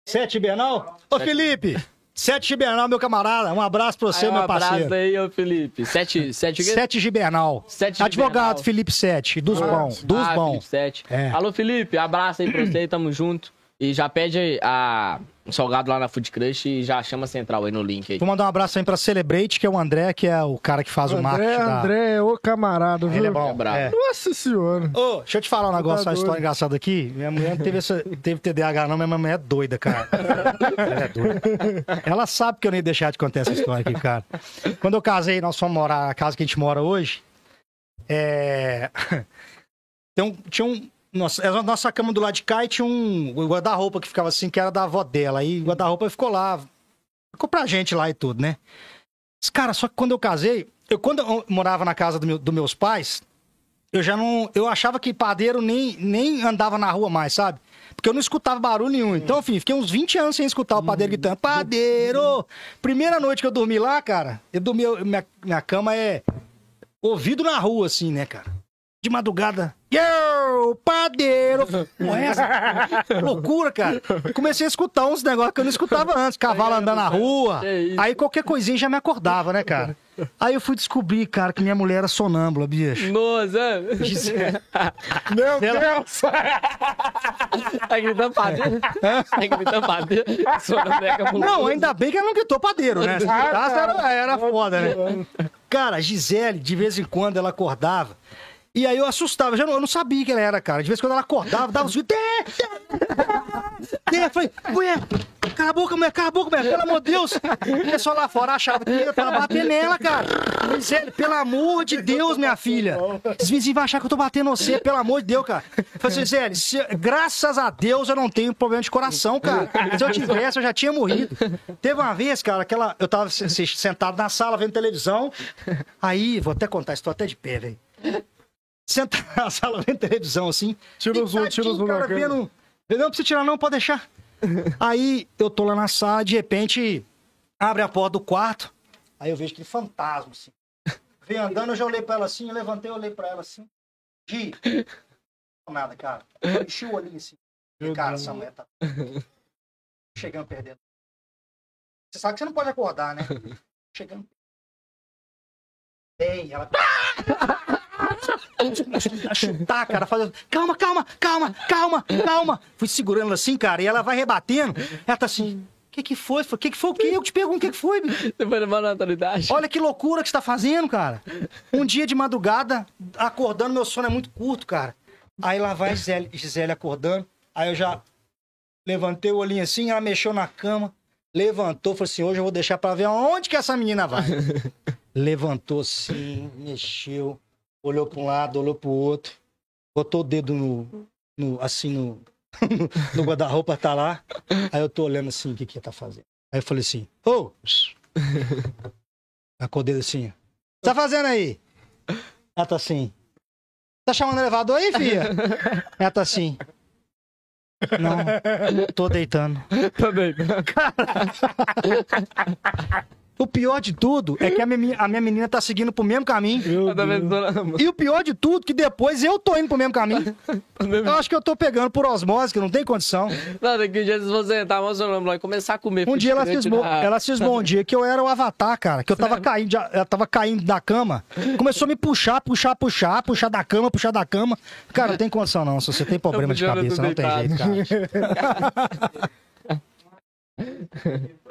Sete Bernal? Ô, Sete. Felipe! Sete Bernal, meu camarada. Um abraço pra você, Aí, um meu abraço parceiro. aí, ô Felipe. Sete, sete? Sete Gibernal. Sete Advogado Gibernal. Felipe Sete, dos Ah, bons, dos ah, bons. Felipe Sete. É. Alô, Felipe, abraço aí pra *clears throat* você, tamo junto. E já pede a o salgado lá na Food Crush e já chama a central aí no link aí. Vou mandar um abraço aí pra Celebrate, que é o André, que é o cara que faz o André, marketing da... André é o camarada, viu? Ele é bom. é. Nossa senhora. Ô, deixa eu te falar um negócio, Tá uma história engraçada aqui. Minha mulher não teve, essa, teve TDAH não, mas minha mulher é doida, cara. Ela é doida. Ela sabe que eu nem ia deixar de contar essa história aqui, cara. Quando eu casei, nós fomos morar na casa que a gente mora hoje. É... *laughs* Um, tinha um... Nossa, a nossa cama do lado de cá e tinha um guarda-roupa que ficava assim, que era da avó dela. Aí o guarda-roupa ficou lá. Ficou pra gente lá e tudo, né? Cara, só que quando eu casei, eu quando eu morava na casa do meu- dos meus pais, eu já não. Eu achava que padeiro nem, nem andava na rua mais, sabe? Porque eu não escutava barulho nenhum. Então, enfim, fiquei uns 20 anos sem escutar o padeiro gritando: Padeiro! Primeira noite que eu dormi lá, cara, eu dormi. minha, minha cama é ouvido na rua, assim, né, cara? De madrugada. Yo, padeiro! *laughs* Porra, é essa? Loucura, cara. Comecei a escutar uns negócios que eu não escutava antes. Cavalo andando na rua. Aí qualquer coisinha já me acordava, né, cara? Aí eu fui descobrir, cara, que minha mulher era sonâmbula, bicho. Nossa! *laughs* Meu Ela- Deus! *laughs* Tá gritando padeiro? Tá gritando padeiro? Não, ainda bem que ela não gritou padeiro, né? Se gritasse, era, era foda, né? Cara, Gisele, de vez em quando, ela acordava. E aí eu assustava, já não, eu não sabia que ela era, cara. De vez em quando ela acordava, dava os gritos. Eu falei, mulher, cala a boca, mulher, cala a boca, mulher, pelo amor de Deus. O pessoal lá fora achava que eu tava batendo nela, cara. Gisele, pelo amor de Deus, minha filha. Os vizinhos vão achar que eu tô batendo você, pelo amor de Deus, cara. Eu falei, Gisele, se- graças a Deus eu não tenho problema de coração, cara. Se eu tivesse, eu já tinha morrido. Teve uma vez, cara, que ela, eu tava se- se- sentado na sala vendo televisão. Aí, vou até contar, estou até de pé, velho. Sentado na *laughs* sala vendo televisão, assim. Tira o zoom, Deitadinho, tira o zoom cara, na câmera. vendo... Não precisa tirar não, pode deixar. *laughs* Aí eu tô lá na sala, de repente abre a porta do quarto, aí eu vejo aquele fantasma, assim. *laughs* Vem andando, eu já olhei pra ela assim, eu levantei, olhei pra ela assim. Gi, não nada, cara. Eu enchi o olhinho assim. Meu cara, essa mulher tá chegando perdendo. Você sabe que você não pode acordar, né? Chegando. Bem, ela. *laughs* a chutar, cara, fazendo. Calma, calma, calma, calma, calma. Fui segurando ela assim, cara, e ela vai rebatendo. Ela tá assim. O que que foi? O que que foi o quê? Eu te pergunto o que que foi, bicho? Você foi levar na atualidade? Olha que loucura que você tá fazendo, cara. Um dia de madrugada, acordando, meu sono é muito curto, cara. Aí lá vai Gisele, Gisele acordando. Aí eu já levantei o olhinho assim, ela mexeu na cama, levantou, falou assim: hoje eu vou deixar pra ver aonde que essa menina vai. *laughs* Levantou assim, mexeu, olhou pra um lado, olhou pro outro, botou o dedo no, no assim, no, *laughs* no guarda-roupa, tá lá. Aí eu tô olhando assim, o que que ela tá fazendo. Aí eu falei assim, ô! *laughs* Acordei assim. O que tá fazendo aí? Ela tá assim. Tá chamando o elevador aí, filha? *laughs* Ela tá assim. Não, tô deitando. Tá bem. O pior de tudo é que a minha, a minha menina tá seguindo pro mesmo caminho. Tá? E o pior de tudo, que depois eu tô indo pro mesmo caminho. Eu acho que eu tô pegando por osmose, que não tem condição. Não, daqui um dia vocês vão sentar, mas lá e começar a comer. Um dia ela cismou, na- ela cismou um dia que eu era o avatar, cara. Que eu tava caindo, ela tava caindo da cama. Começou a me puxar, puxar, puxar, puxar da cama, puxar da cama. Cara, não tem condição não. Se você tem problema de cabeça, não tem deitado. jeito, cara. *laughs*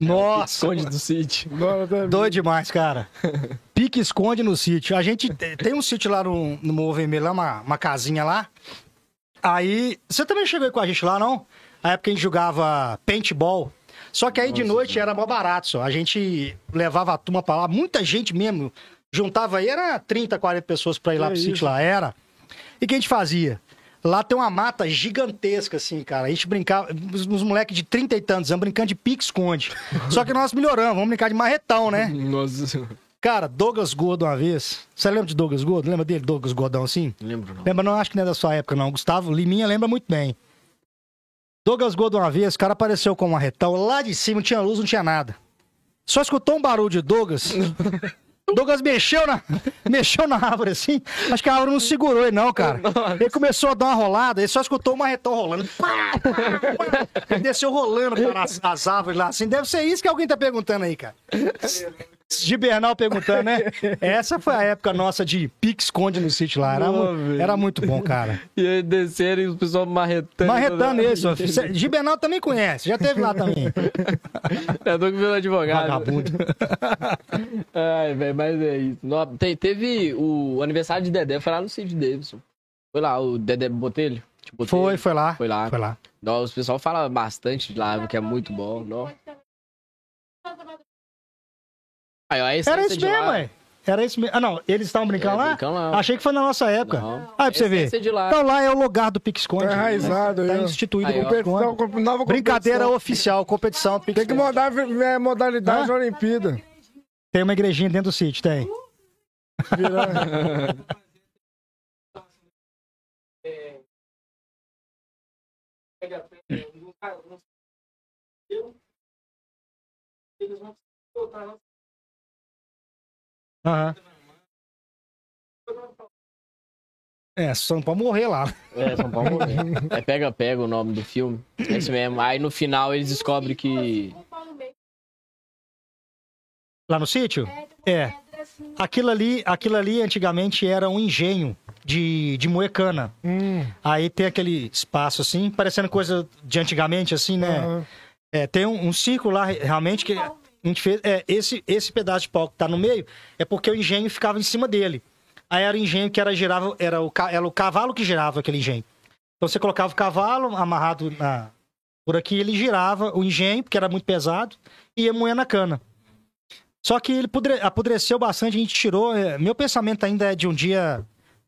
Nossa, Esconde do sítio. Tá- doido demais, cara. *laughs* Pique esconde no sítio. A gente te- tem um sítio lá no, no Morro Vermelho, lá, uma, uma casinha lá. Aí, você também chegou aí com a gente lá, não? A época a gente jogava paintball. Só que aí de noite era mó barato só. A gente levava a turma pra lá, muita gente mesmo. Juntava aí, era 30, 40 pessoas pra ir lá Que pro isso? sítio lá, era. E o que a gente fazia? Lá tem uma mata gigantesca, assim, cara. A gente brincava, os moleques de 30 e tantos anos brincando de pique-esconde. Só que nós melhoramos, vamos brincar de marretão, né? *laughs* Nossa senhora. Cara, Douglas Gordo uma vez. Você lembra de Douglas Gordo? Lembra dele, Douglas Gordão, assim? Lembro não. Lembra, não, acho que não é da sua época, não. Gustavo Liminha lembra muito bem. Douglas Gordo uma vez, o cara apareceu com um marretão. Lá de cima não tinha luz, não tinha nada. Só escutou um barulho de Douglas. *laughs* Douglas mexeu na, *laughs* mexeu na árvore assim. Acho que a árvore não segurou ele, não, cara. Ele começou a dar uma rolada, ele só escutou o marretão rolando. Ele desceu rolando para as, as árvores lá assim. Deve ser isso que alguém tá perguntando aí, cara. Gibernal perguntando, né? *laughs* Essa foi a época nossa de pique-esconde no sítio lá. Era, Boa, era muito bom, cara. E aí desceram e o pessoal marretando. Marretando ó. Cê- Gibernal também conhece, já teve lá também. É do que viu advogado. Vagabundo. *laughs* Ai, velho, mas é isso. No- te- teve o aniversário de Dedé, foi lá no Cid Davidson. Foi lá, o Dedé Botelho. Tipo, Botelho. Foi, foi lá. Foi lá. Foi lá. Não, Os pessoal fala bastante de lá, que é muito bom. Não. Aí, ó, a essência Era isso mesmo, ué. Era isso mesmo. Ah, não, eles estavam brincando É, lá? brincando lá. Achei que foi na nossa época. Não. Aí pra você ver. Lá. Então lá é o lugar do. Tá enraizado Tá aí, ó. instituído Aí, nova Brincadeira oficial, competição do Tem que mudar a é, modalidade da Olimpíada. Tem uma igrejinha dentro do sítio, tem. Virar- *laughs* *laughs* Aham. É, só não pode morrer lá. É, São Paulo. *laughs* é, pega, pega o nome do filme. É isso mesmo. Aí no final eles descobrem que. Lá no sítio? É. Aquilo ali, aquilo ali antigamente era um engenho de, de moecana. Hum, Aí tem aquele espaço assim, parecendo coisa de antigamente, assim, né? aham. É, tem um, um círculo lá, realmente, que a gente fez. É, esse, esse pedaço de pau que tá no meio é porque o engenho ficava em cima dele. Aí era o engenho que era girava, era o, era o cavalo que girava aquele engenho. Então você colocava o cavalo amarrado na, por aqui, ele girava o engenho, porque era muito pesado, e ia moendo a cana. Só que ele pudre- apodreceu bastante, a gente tirou. é, Meu pensamento ainda é de um dia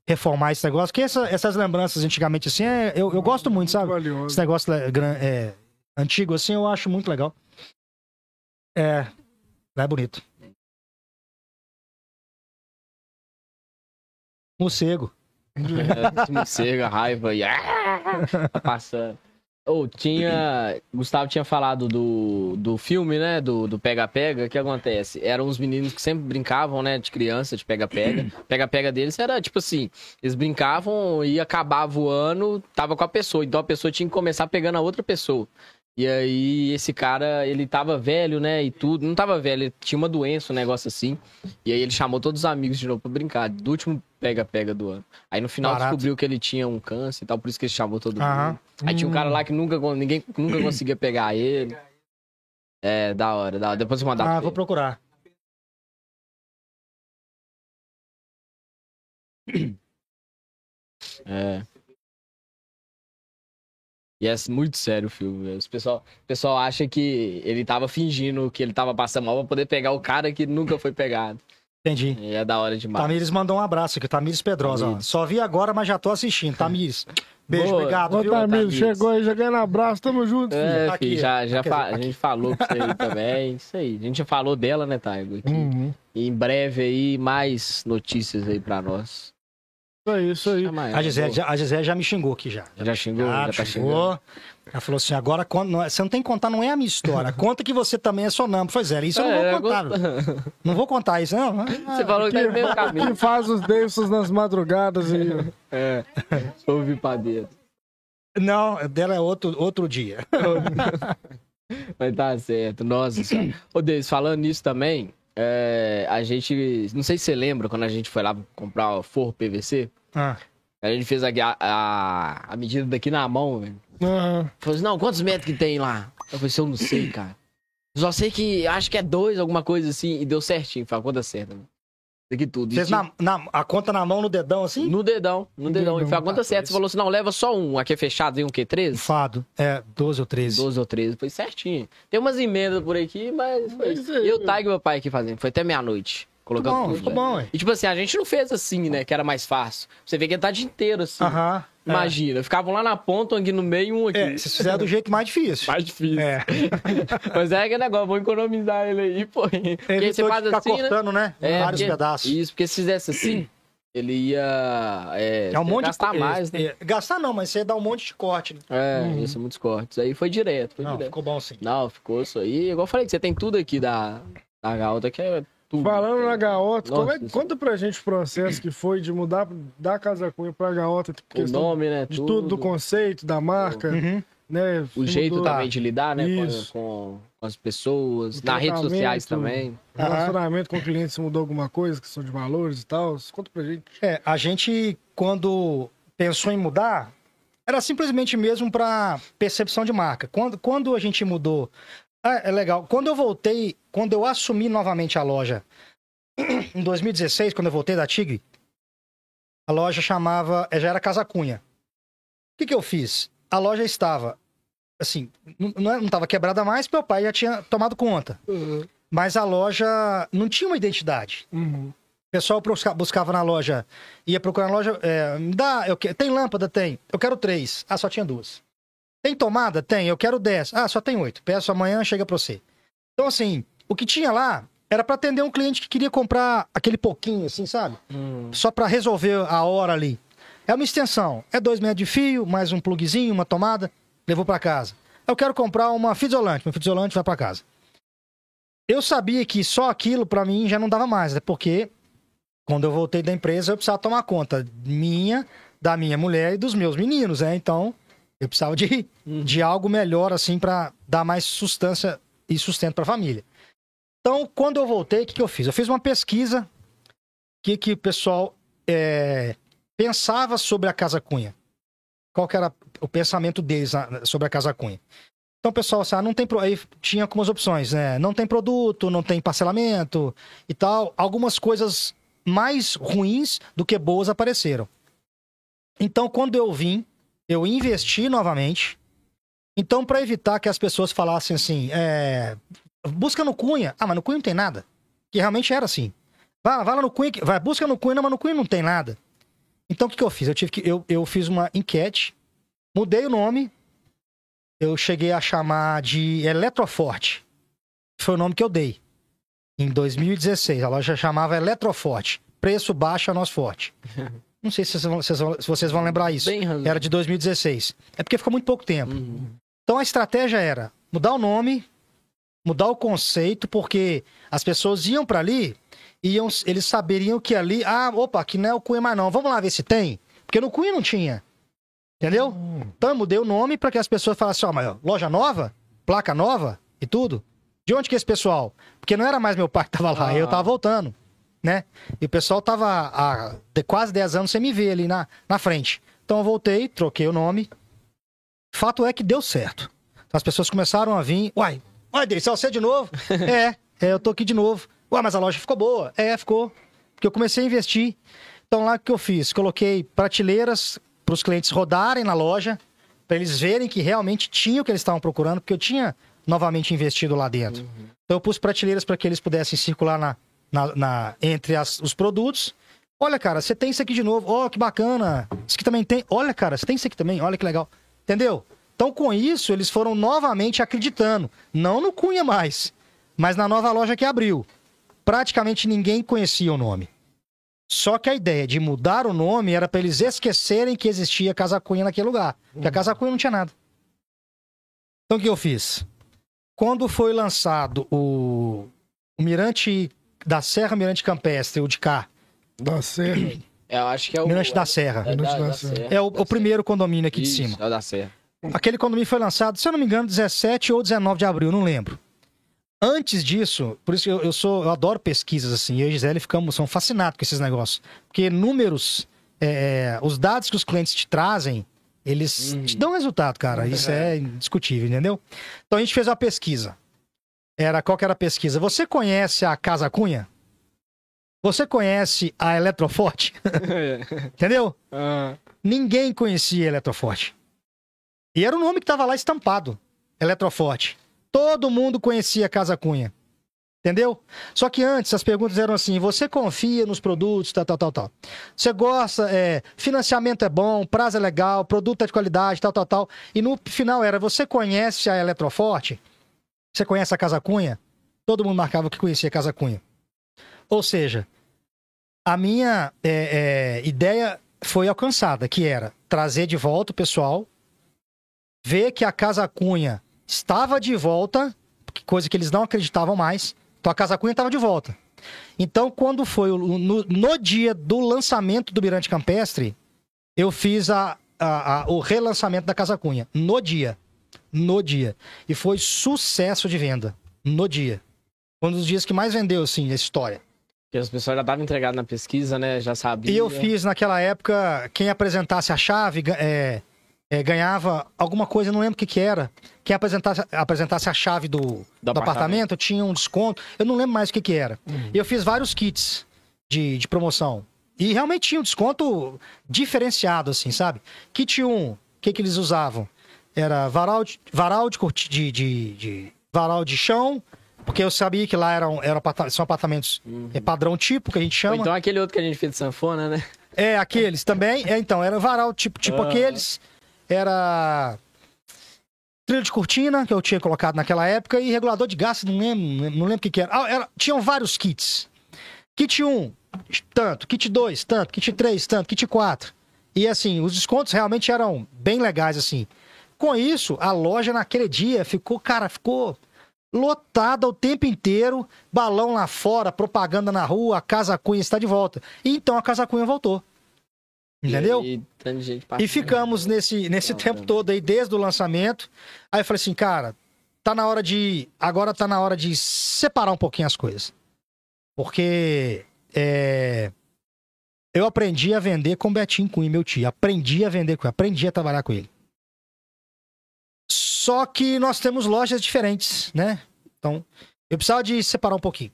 reformar esse negócio, porque essa- essas lembranças antigamente assim, é- eu, eu gosto muito, sabe? Esse negócio é, é, antigo assim, eu acho muito legal. É, é bonito. Morcego. É, morcego, a raiva e ah, tá passando. Ou tinha. Gustavo tinha falado do, do filme, né? Do do Pega-Pega. O que acontece? Eram os meninos que sempre brincavam, né? De criança, de pega-pega. *clears throat* Pega-pega deles era tipo assim: eles brincavam e acabava o ano, tava com a pessoa. Então a pessoa tinha que começar pegando a outra pessoa. E aí, esse cara, ele tava velho, né? E tudo. Não tava velho, ele tinha uma doença, um negócio assim. E aí ele chamou todos os amigos de novo pra brincar, do último pega-pega do ano. Aí no final Barato. descobriu que ele tinha um câncer e tal, por isso que ele chamou todo Aham. mundo. Aí tinha um cara lá que nunca, ninguém nunca conseguia pegar ele. É, da hora, da hora. Depois eu mandar Ah, pra vou procurar. É. E é muito sério o filme. O pessoal, o pessoal acha que ele tava fingindo que ele tava passando mal pra poder pegar o cara que nunca foi pegado. Entendi. E é da hora demais. Tamires mandou um abraço aqui, Tamires Pedrosa. Tamires. Só vi agora, mas já tô assistindo. Tamires, *laughs* beijo, Boa. obrigado, Ô, viu? Tamires, Tamires. chegou aí, já ganhando abraço, tamo junto, filho. É, Aqui, filho, já, já dizer, a gente falou isso aí *laughs* também. Isso aí. A gente já falou dela, né, Taigo? aqui. Uhum. E em breve aí, mais notícias aí pra nós. Isso aí, isso aí. A Gisele, já, a Gisele já me xingou aqui já. Já xingou? Já, Já tá xingou. Ela falou assim: agora conta- não é- você não tem que contar, não é a minha história. *laughs* Conta que você também é sonâmbulo. Foi zero. Isso eu não É, vou contar. gosto- *laughs* Não vou contar isso, não. Você falou que tá no meio caminho. Que faz os densos nas madrugadas e *laughs* É. Ouvi pra dentro. Não, dela é outro, outro dia. Mas tá certo. Nossa senhora. Ô, Deus, falando nisso também, é, a gente. Não sei se você lembra quando a gente foi lá comprar o forro PVC. Ah, A gente fez a, a, a medida daqui na mão, velho. Aham. Falou assim, não, quantos metros que tem lá? Eu falei assim, eu não sei, cara. Só sei que acho que é dois, alguma coisa assim, e deu certinho, foi a conta certa. Mano. Isso aqui tudo. fez E tinha- na, na- a conta na mão, no dedão, assim? No dedão, no dedão. E foi a conta certa. Você falou assim, não, leva só um. Aqui é fechado, vem um quê? 13? Fado. É, 12 ou 13. 12 ou 13, foi certinho. Tem umas emendas por aqui, mas foi. Mas é- Eu, Tag e meu pai aqui fazendo. Foi até meia-noite. Ficou Colocando bom, tudo, ficou né? bom, ué. E tipo assim, a gente não fez assim, né? Que era mais fácil. Você vê que ele tá o dia inteiro assim. Aham. é. Imagina, ficavam lá na ponta, um aqui no meio e um aqui. É, se fizer do jeito mais difícil. Mais difícil. É. *laughs* Mas é aquele negócio, vou economizar ele aí, pô. Porque Ele você de faz ficar assim, né? cortando, né? É, Vários porque- pedaços. Isso, porque se fizesse assim, ele ia. É, É um monte gastar de mais, né? é, gastar não, mas você dá um monte de corte. Né? É, isso, muitos cortes. Aí foi direto, foi Não, direto. ficou bom sim. Não, ficou isso aí. Igual eu falei, que você tem tudo aqui da, da Gaúta, que é tudo. Falando na Gaota, como é- Nossa, conta pra gente o processo que foi de mudar da Casa Cunha pra Gaota, tipo, O nome, né? de tudo, do conceito, da marca, Uhum. né? O jeito mudou também de lidar, né? Com, Isso. com, com as pessoas. Nas redes sociais também. o Relacionamento com o cliente, se mudou alguma coisa, questão de valores e tal. Conta pra gente. É, a gente, quando pensou em mudar, era simplesmente mesmo para percepção de marca. Quando, quando a gente mudou. Ah, é legal. Quando eu voltei, quando eu assumi novamente a loja, *clears throat* em 2016, quando eu voltei da Tigre, a loja chamava. eh, Já era Casa Cunha. O que, que eu fiz? A loja estava. Assim, não, estava quebrada mais, meu pai já tinha tomado conta. Mas a loja não tinha uma identidade. Uhum. O pessoal busca- buscava na loja, ia procurar na loja, é, me dá, eu que- tem lâmpada? Tem. Eu quero três. Ah, só tinha duas. Tem tomada? Tem. Eu quero dez. Ah, só tem oito. Peço amanhã, chega pra você. Então, assim, o que tinha lá era pra atender um cliente que queria comprar aquele pouquinho, assim, sabe? Só pra resolver a hora ali. É uma extensão. É dois metros de fio, mais um plugzinho, uma tomada, levou pra casa. Eu quero comprar uma fita isolante. Meu fita isolante vai pra casa. Eu sabia que só aquilo pra mim já não dava mais, né? Porque quando eu voltei da empresa, eu precisava tomar conta minha, da minha mulher e dos meus meninos, né? Então, eu precisava de, de algo melhor, assim, pra dar mais sustância e sustento pra família. Então, quando eu voltei, o que, que eu fiz? Eu fiz uma pesquisa, o que, que o pessoal é, pensava sobre a Casa Cunha. Qual que era o pensamento deles sobre a Casa Cunha. Então, o pessoal, assim, ah, não tem. pro- Aí tinha algumas opções, né? Não tem produto, não tem parcelamento e tal. Algumas coisas mais ruins do que boas apareceram. Então, quando eu vim, eu investi novamente. Então, para evitar que as pessoas falassem assim, é, busca no Cunha. Ah, mas no Cunha não tem nada. Que realmente era assim. Vai, vai lá no Cunha, vai, busca no Cunha, mas no Cunha não tem nada. Então, o que, que eu fiz? Eu, tive que, eu, eu fiz uma enquete, mudei o nome, eu cheguei a chamar de Eletroforte. Foi o nome que eu dei. Em 2016, a loja chamava Eletroforte. Preço baixo a nós forte. *laughs* Não sei se vocês vão, se vocês vão lembrar isso. Era de 2016. É porque ficou muito pouco tempo. Uhum. Então a estratégia era mudar o nome, mudar o conceito, porque as pessoas iam para ali, iam, eles saberiam que ali, ah, opa, aqui não é o Cunha mais não. Vamos lá ver se tem. Porque no Cunha não tinha. Entendeu? Hum. Então eu mudei o nome para que as pessoas falassem, ó, oh, mas loja nova, placa nova e tudo. De onde que é esse pessoal? Porque não era mais meu pai que tava lá, ah. eu tava voltando, né? E o pessoal tava há quase 10 anos sem me ver ali na, na frente. Então eu voltei, troquei o nome. Fato é que deu certo. As pessoas começaram a vir, uai, uai, você é de novo? *laughs* é, é, eu tô aqui de novo. Ué, mas a loja ficou boa. É, ficou. Porque eu comecei a investir. Então lá o que eu fiz? Coloquei prateleiras para os clientes rodarem na loja, para eles verem que realmente tinha o que eles estavam procurando, porque eu tinha novamente investido lá dentro. Uhum. Então eu pus prateleiras para que eles pudessem circular na, na, na entre as, os produtos. Olha, cara, você tem isso aqui de novo. Oh, que bacana. Isso aqui também tem. Olha, cara, você tem isso aqui também. Olha que legal. Entendeu? Então, com isso, eles foram novamente acreditando. Não no Cunha mais, mas na nova loja que abriu. Praticamente ninguém conhecia o nome. Só que a ideia de mudar o nome era para eles esquecerem que existia Casa Cunha naquele lugar. Porque a Casa Cunha não tinha nada. Então o que eu fiz? Quando foi lançado o, o Mirante da Serra, Mirante Campestre, o de cá. Da Serra. É, eu acho que é o. Mirante da Serra. É, da, da Serra. é o, o primeiro condomínio aqui Isso, de cima. É o da Serra. Aquele condomínio foi lançado, se eu não me engano, 17 ou 19 de abril, não lembro. Antes disso, por isso que eu, eu sou, eu adoro pesquisas assim, eu e a Gisele ficamos, são fascinados com esses negócios. Porque números, é, os dados que os clientes te trazem, eles uhum. te dão resultado, cara. Isso é indiscutível, entendeu? Então a gente fez uma pesquisa. Era, qual que era a pesquisa? Você conhece a Casa Cunha? Você conhece a Eletroforte? *laughs* entendeu? Uhum. Ninguém conhecia a Eletroforte. E era o nome que estava lá estampado. Eletroforte. Todo mundo conhecia Casa Cunha. Entendeu? Só que antes as perguntas eram assim: você confia nos produtos, tal, tal, tal, tal. Você gosta, é, financiamento é bom, prazo é legal, produto é de qualidade, tal, tal, tal. E no final era: você conhece a Eletroforte? Você conhece a Casa Cunha? Todo mundo marcava que conhecia a Casa Cunha. Ou seja, a minha é, é, ideia foi alcançada, que era trazer de volta o pessoal, ver que a Casa Cunha estava de volta, coisa que eles não acreditavam mais. Então a Casa Cunha estava de volta. Então, quando foi no, no, dia do lançamento do Mirante Campestre, eu fiz a, a, a, o relançamento da Casa Cunha. No dia. No dia. E foi sucesso de venda. No dia. Um dos dias que mais vendeu, assim, a história. Porque as pessoas já estavam entregadas na pesquisa, né? Já sabiam. E eu fiz naquela época, quem apresentasse a chave, é, é, ganhava alguma coisa, não lembro o que, que era. Quem apresentasse, apresentasse a chave do, do, do apartamento. apartamento. tinha um desconto. Eu não lembro mais o que, que era. Uhum. E eu fiz vários kits de, de promoção. E realmente tinha um desconto diferenciado, assim, sabe? Kit 1, o que, que eles usavam? Era varal de, varal de, de, de, de varal de chão, porque eu sabia que lá eram, eram são apartamentos uhum. é padrão tipo, que a gente chama. Ou então aquele outro que a gente fez de sanfona, né? É, aqueles também. É, então, era varal tipo, tipo uhum. aqueles era trilho de cortina, que eu tinha colocado naquela época, e regulador de gasto, não lembro, não lembro o que, que era. Ah, era. Tinham vários kits. Kit 1, tanto. Kit 2, tanto. Kit 3, tanto. Kit 4. E assim, os descontos realmente eram bem legais, assim. Com isso, a loja naquele dia ficou, cara, ficou lotada o tempo inteiro, balão lá fora, propaganda na rua, a Casa Cunha está de volta. E então a Casa Cunha voltou. Entendeu? E, e ficamos nesse, nesse não, tempo todo aí, desde o lançamento. Aí eu falei assim, cara, tá na hora de. Agora tá na hora de separar um pouquinho as coisas. Porque é, eu aprendi a vender com o Betinho Cunha, meu tio. Aprendi a vender com ele, aprendi a trabalhar com ele. Só que nós temos lojas diferentes, né? Então, eu precisava de separar um pouquinho.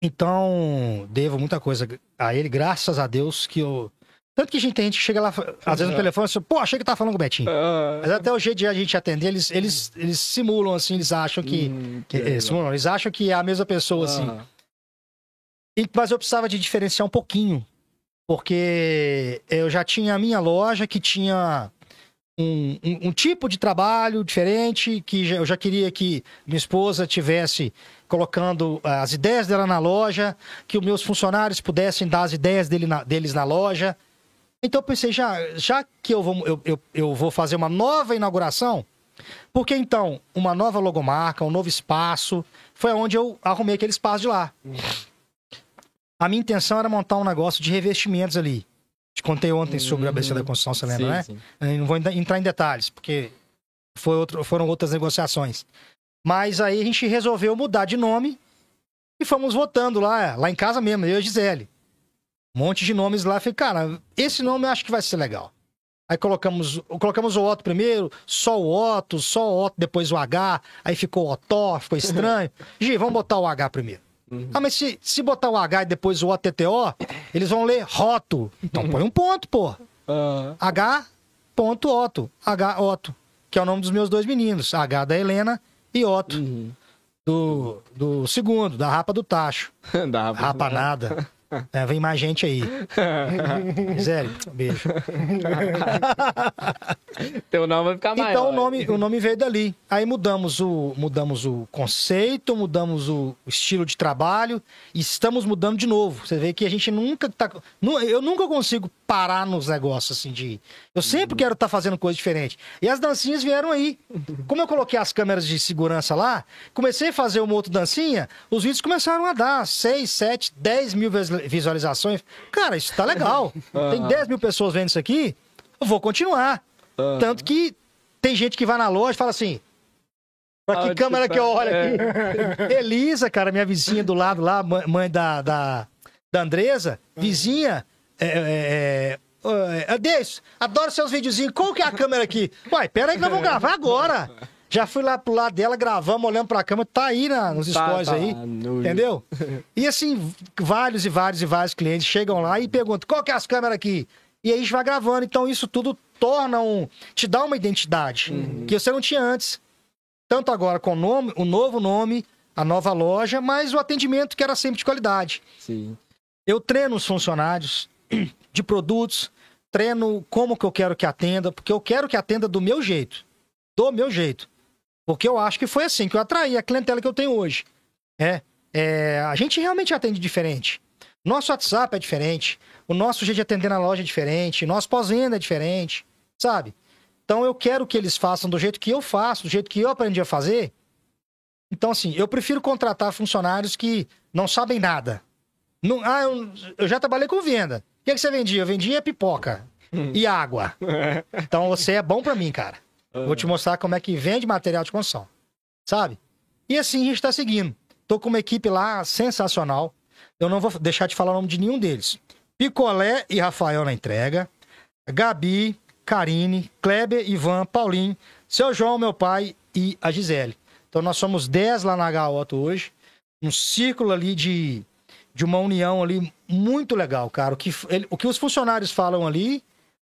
Então, devo muita coisa a ele, graças a Deus que eu. Tanto que a gente tem gente que chega lá, às vezes no telefone, assim, pô, achei que tá falando com o Betinho. Ah, Mas até o jeito de a gente atender, eles, eles, eles simulam assim, eles acham que. hum, que- é, simulam, eles acham que é a mesma pessoa, assim. Ah, E- Mas eu precisava de diferenciar um pouquinho. Porque eu já tinha a minha loja que tinha um, um- um tipo de trabalho diferente, que já- eu já queria que minha esposa tivesse colocando as ideias dela na loja, que os meus funcionários pudessem dar as ideias dele na- deles na loja. Então eu pensei, já, já que eu vou, eu, eu, eu vou fazer uma nova inauguração, porque então uma nova logomarca, um novo espaço, foi onde eu arrumei aquele espaço de lá. A minha intenção era montar um negócio de revestimentos ali. Te contei ontem sobre a ABC da construção, você lembra, sim, né? sim. Não vou entrar em detalhes, porque foi outro- foram outras negociações. Mas aí a gente resolveu mudar de nome e fomos votando lá, lá em casa mesmo, eu e a Gisele. Um monte de nomes lá. Falei, cara, esse nome eu acho que vai ser legal. Aí colocamos, colocamos o Otto primeiro, só o Otto, só o Otto, depois o H, aí ficou o Otó, ficou *laughs* estranho. Gi, vamos botar o H primeiro. Uhum. Ah, mas se, se botar o H e depois o OTTO, eles vão ler Roto. Então põe um ponto, pô. Ah, H. ponto Otto. H. Otto. Que é o nome dos meus dois meninos. H da Helena e Otto. uhum. Do, do segundo, da Rapa do Tacho. *laughs* Dá pra- Rapa nada. *laughs* É, vem mais gente aí. *laughs* Zé, beijo. *laughs* Teu nome vai ficar maior. Então o nome, o nome veio dali. Aí mudamos o, mudamos o conceito, mudamos o estilo de trabalho e estamos mudando de novo. Você vê que a gente nunca tá. Eu nunca consigo parar nos negócios assim de. Eu sempre quero estar fazendo coisa diferente. E as dancinhas vieram aí. Como eu coloquei as câmeras de segurança lá, comecei a fazer uma outra dancinha, os vídeos começaram a dar 6, 7, 10 mil vis- visualizações. Cara, isso tá legal. *laughs* Tem 10 mil pessoas vendo isso aqui, eu vou continuar. Ah. Tanto que tem gente que vai na loja e fala assim. Pra que Aonde câmera que eu tá? olho aqui? *laughs* Elisa, cara, minha vizinha do lado lá, mãe da, da, da Andresa, vizinha. É, é, é, é, Deus, adoro seus videozinhos. Qual que é a câmera aqui? Uai, pera aí que nós vamos gravar agora. *laughs* Já fui lá pro lado dela, gravamos, olhando pra câmera, tá aí na, nos Tá, stories tá, aí. no- Entendeu? E assim, vários e vários e vários clientes chegam lá e perguntam: qual que é as câmeras aqui? E aí a gente vai gravando. Então isso tudo torna um. te dá uma identidade que você não tinha antes. Tanto agora com o nome, o novo nome, a nova loja, mas o atendimento que era sempre de qualidade. Sim. Eu treino os funcionários de produtos, treino como que eu quero que atenda, porque eu quero que atenda do meu jeito. Do meu jeito. Porque eu acho que foi assim que eu atraí a clientela que eu tenho hoje. É, é, a gente realmente atende diferente. Nosso WhatsApp é diferente. O nosso jeito de atender na loja é diferente. Nosso pós-venda é diferente. Sabe? Então eu quero que eles façam do jeito que eu faço, do jeito que eu aprendi a fazer. Então, assim, eu prefiro contratar funcionários que não sabem nada. Não, ah, eu, eu já trabalhei com venda. O que, que você vendia? Eu vendia pipoca e água. *laughs* Então você é bom pra mim, cara. Vou te mostrar como é que vende material de construção. Sabe? E assim a gente tá seguindo. Tô com uma equipe lá sensacional. Eu não vou deixar de falar o nome de nenhum deles. Picolé e Rafael na entrega. Gabi, Karine, Kleber, Ivan, Paulinho, seu João, meu pai e a Gisele. Então nós somos 10 lá na H8 hoje. Um círculo ali de, de uma união ali muito legal, cara. O que, ele- o que os funcionários falam ali,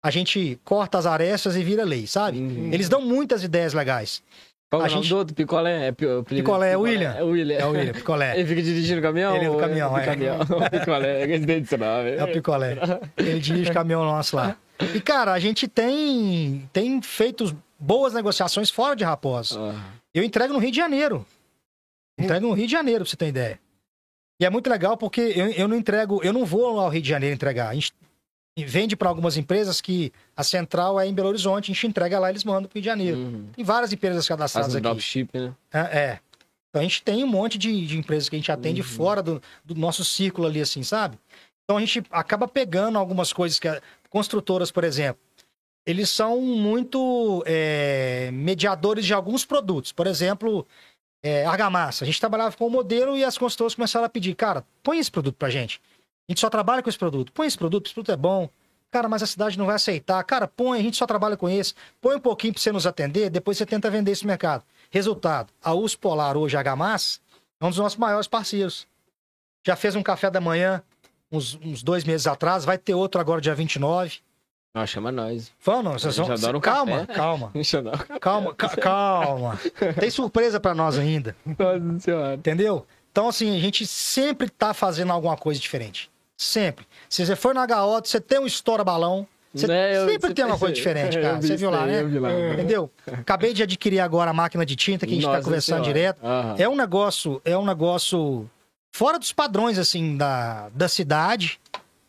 a gente corta as arestas e vira lei, sabe? Uhum. Eles dão muitas ideias legais. Qual A é gente- do outro? Picolé? É, pi- o apelido- Picolé é o William. É o William. É o William, picolé. *laughs* Ele fica dirigindo o caminhão? Ele é do caminhão, é. caminhão? *laughs* O picolé, gostei desse nome. É o picolé. Ele dirige o caminhão nosso lá. E, cara, a gente tem, tem feito boas negociações fora de Raposa. Ah, Eu entrego no Rio de Janeiro. Entrego no Rio de Janeiro, pra você ter ideia. E é muito legal porque eu, eu não entrego, eu não vou ao Rio de Janeiro entregar. Gente vende para algumas empresas que a central é em Belo Horizonte, a gente entrega lá e eles mandam pro Rio de Janeiro. uhum. Tem várias empresas Faz cadastradas um aqui. dropship, né? É, é. Então a gente tem um monte de, de empresas que a gente atende Uhum. fora do, do nosso círculo ali, assim, sabe? Então a gente acaba pegando algumas coisas que. a- Construtoras, por exemplo, eles são muito é, mediadores de alguns produtos. Por exemplo, é, argamassa. A gente trabalhava com o modelo e as construtoras começaram a pedir, cara, põe esse produto pra gente. A gente só trabalha com esse produto. Põe esse produto, esse produto é bom. Cara, mas a cidade não vai aceitar. Cara, põe, a gente só trabalha com esse. Põe um pouquinho pra você nos atender, depois você tenta vender esse no mercado. Resultado, a US Polar hoje, a Argamassa, é um dos nossos maiores parceiros. Já fez um café da manhã uns, uns dois meses atrás, vai ter outro agora dia 29. Não, chama nós. Vamos, vocês vão. um calma, café. calma, *laughs* calma, ca- calma. Tem surpresa pra nós ainda, *laughs* Nossa senhora. entendeu? Então, assim, a gente sempre tá fazendo alguma coisa diferente. Sempre. Se você for na HO, você tem um estoura-balão. Você Né, eu- sempre você tem uma coisa *laughs* diferente, cara. Você viu lá, né? vi lá. Entendeu? Acabei de adquirir agora a máquina de tinta que a gente tá Nossa conversando Senhora. direto. Aham. É um negócio, é um negócio fora dos padrões, assim, da, da cidade.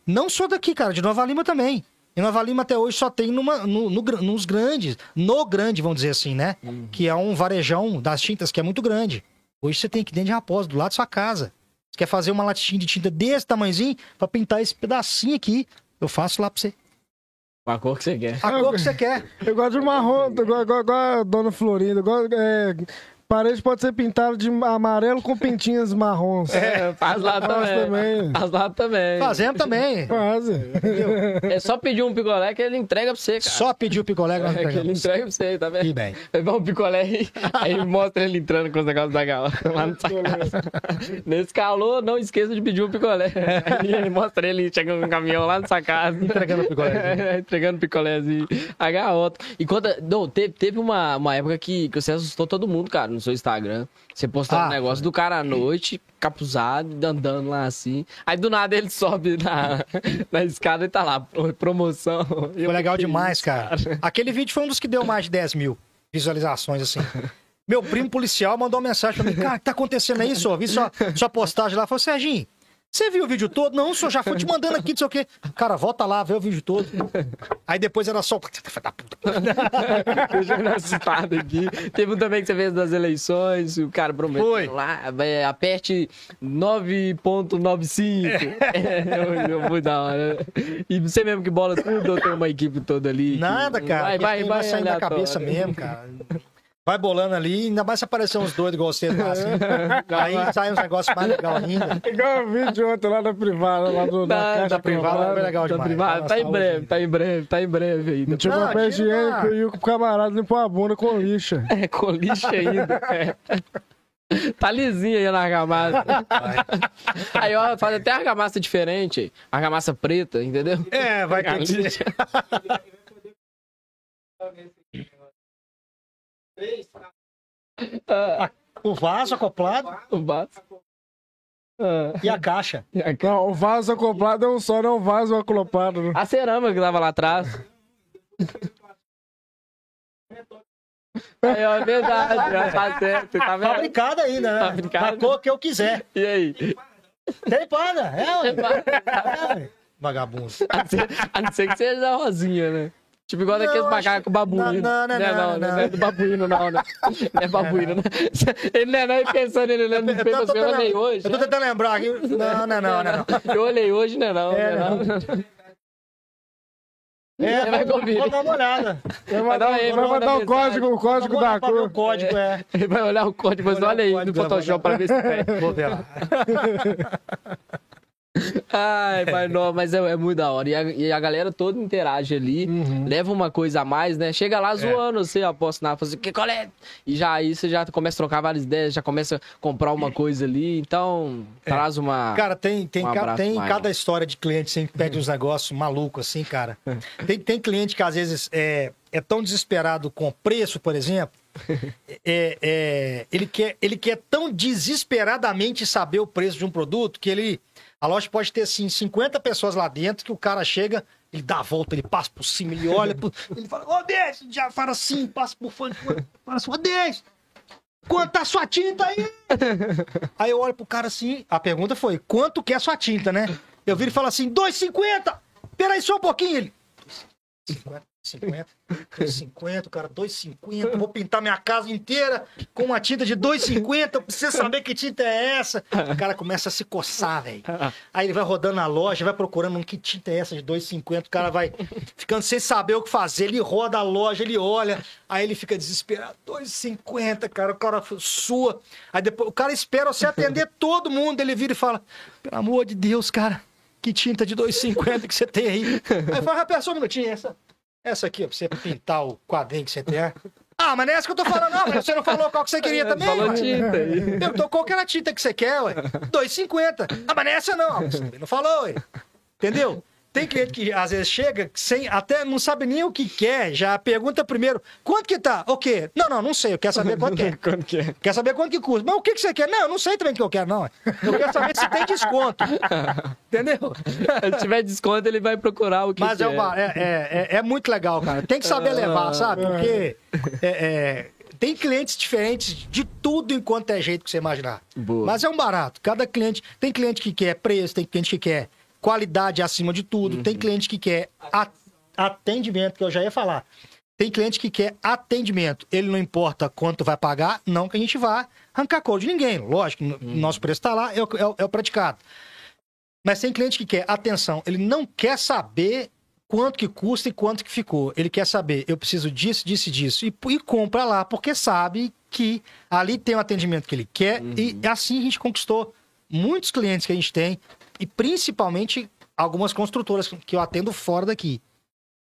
Não só daqui, cara, de Nova Lima também. Em Nova Lima até hoje só tem numa, no, no nos grandes, no grande, vamos dizer assim, né? Uhum. Que é um varejão das tintas que é muito grande. Hoje você tem aqui dentro de Raposa, do lado da sua casa. Você quer fazer uma latinha de tinta desse tamanhozinho pra pintar esse pedacinho aqui? Eu faço lá pra você. A cor que você quer. A cor que você quer. Eu gosto de marrom, igual, igual, igual a dona Florinda. Igual, é, parede pode ser pintada de amarelo com pintinhas marrons. É, faz lá Faz também. também. Faz lá também. Fazemos também. Quase. É só pedir um picolé que ele entrega pra você, cara. Só pedir o picolé que É que ele entrega pra você, tá E vendo? bem. Vai dar um picolé aí, aí mostra ele entrando com os negócios da gala *laughs* lá casa. Nesse calor, não esqueça de pedir um picolé. Aí ele mostra ele chegando com um caminhão lá na sua casa. Entregando o picolézinho. *laughs* É, entregando picolézinho. H-Otto. E quando. Não, teve, teve uma, uma época que, que você assustou todo mundo, cara, no seu Instagram. Você postando Ah, um negócio do cara à noite, capuzado, andando lá assim. Aí do nada ele sobe na, *laughs* na escada e tá lá, pro- promoção. Foi legal demais, *laughs* cara. Aquele vídeo foi um dos que deu mais de 10 mil visualizações, assim. Meu primo policial mandou uma mensagem pra mim. Cara, o que tá acontecendo aí, senhor? Vi sua, sua postagem lá. Falei, Serginho, você viu o vídeo todo? Não, senhor, já fui te mandando aqui, não sei o quê. Cara, volta lá, vê o vídeo todo. Aí depois era só... Da puta. Eu assustado aqui. Teve um também que você fez das eleições, o cara prometeu Foi. lá, é, aperte 9.95. É, eu, eu, muito da hora. E você mesmo que bola tudo ou tem uma equipe toda ali? que- Nada, cara. Vai, Vai, vai, saindo da cabeça mesmo, cara. Vai bolando ali, ainda mais se aparecer uns doidos igual você, *laughs* tá, assim. Aí sai uns negócios mais legais ainda. Igual o vídeo ontem lá da privada, lá do, da, Da, caixa da privada, foi legal da demais. privada. Tá em Saúde. breve, tá em breve, tá em breve aí. Não tinha Não, papel higiênico lá. e o camarada limpou a bunda com lixa. É, com lixo ainda. é. Tá lisinho aí na argamassa. Aí, ó, faz até argamassa diferente. Argamassa preta, entendeu? É, vai ter que. Lixa. *laughs* Ah, O vaso acoplado o vaso. Ah, e a caixa. Não, o vaso acoplado é um só, não o vaso acoplado. né? A cerâmica que tava lá atrás. Aí, ó, é verdade, já tá certo, você tá vendo? Fabricado ainda, né? Fabricado. Da cor que eu quiser. E aí? Tem pana. É, ué. É, ué. Vagabundo. A não ser- a não ser que seja rosinha, né? Tipo igual daqueles macacos babuíno. Não, não, não, é não, não, não. é do babuíno, não, né? É babuíno, né? *laughs* Ele não é não, ele pensando, ele não é pensou, eu olhei hoje. Eu tô tentando lembrar aqui. Não, não, não, não. não. Eu olhei hoje, não é não, É, é não. É, Vai conferir. vou dar uma olhada. Vai Vai dar vai vai mandar o código, o código da cor. o código, é. *laughs* Ele vai olhar o código, mas olha aí no vai Photoshop pra ver se pega. Vou ver lá. *laughs* Ai, pai, não, mas é, é muito da hora. E a, e a galera toda interage ali, Uhum. leva uma coisa a mais, né? Chega lá zoando, você aposta na fala assim, que colé? E já aí você já começa a trocar várias ideias, já começa a comprar uma coisa ali, então traz uma. Cara, tem, tem, Um ca- tem maior. cada história de cliente sempre pede uns negócios malucos, assim, cara. Tem, tem cliente que às vezes é, é tão desesperado com o preço, por exemplo. é- é, ele, quer, ele quer tão desesperadamente saber o preço de um produto que ele. A loja pode ter assim 50 pessoas lá dentro que o cara chega, ele dá a volta, ele passa por cima, ele olha, ele fala, ô Deixa, já fala assim, passa por fora, fala assim, ô Deixa, quanto tá sua tinta aí? *laughs* Aí eu olho pro cara assim, a pergunta foi, quanto que é a sua tinta, né? Eu viro e falo assim, 2,50! Peraí só um pouquinho, ele. 50, 50, 2,50, cara, 2,50. Vou pintar minha casa inteira com uma tinta de 2,50. Eu preciso saber que tinta é essa. O cara começa a se coçar, velho. Aí ele vai rodando na loja, vai procurando que tinta é essa de 2,50. O cara vai ficando sem saber o que fazer. Ele roda a loja, ele olha. Aí ele fica desesperado. 2,50, cara. O cara sua. Aí depois o cara espera você atender todo mundo. Ele vira e fala: pelo amor de Deus, cara. Que tinta de 2,50 que você tem aí? Aí fala, rapaz, só um minutinho, essa, essa aqui, ó, pra você pintar o quadrinho que você tem. Ah, Ah, mas não é essa que eu tô falando, não. Mas você não falou qual que você queria também, Falou tinta aí. Perguntou qual que era a tinta que você quer, ué. 2,50. Ah, mas não é essa não. Você também não falou, ué. Entendeu? Tem cliente que às vezes chega sem até não sabe nem o que quer, já pergunta primeiro, quanto que tá? O quê? Não, não, não sei, eu quero saber quanto que é. *laughs* Quanto que é? Quer saber quanto que custa? Mas o que, que você quer? Não, eu não sei também o que eu quero, não. Eu quero saber se tem desconto. *laughs* Entendeu? Se tiver desconto, ele vai procurar o que Mas é, uma- é, é, é- é muito legal, cara. Tem que saber levar, sabe? Porque é, é, tem clientes diferentes de tudo enquanto é jeito que você imaginar. Boa. Mas é um barato. Cada cliente. Tem cliente que quer preço, tem cliente que quer qualidade acima de tudo, tem cliente que quer atendimento, que eu já ia falar. Tem cliente que quer atendimento. Ele não importa quanto vai pagar, não que a gente vá arrancar cor de ninguém. Lógico, o nosso preço está lá, é o, é o- é o praticado. Mas tem cliente que quer atenção. Ele não quer saber quanto que custa e quanto que ficou. Ele quer saber, eu preciso disso, disso e disso. E, e compra lá, porque sabe que ali tem o atendimento que ele quer. E assim a gente conquistou muitos clientes que a gente tem. E principalmente algumas construtoras que eu atendo fora daqui.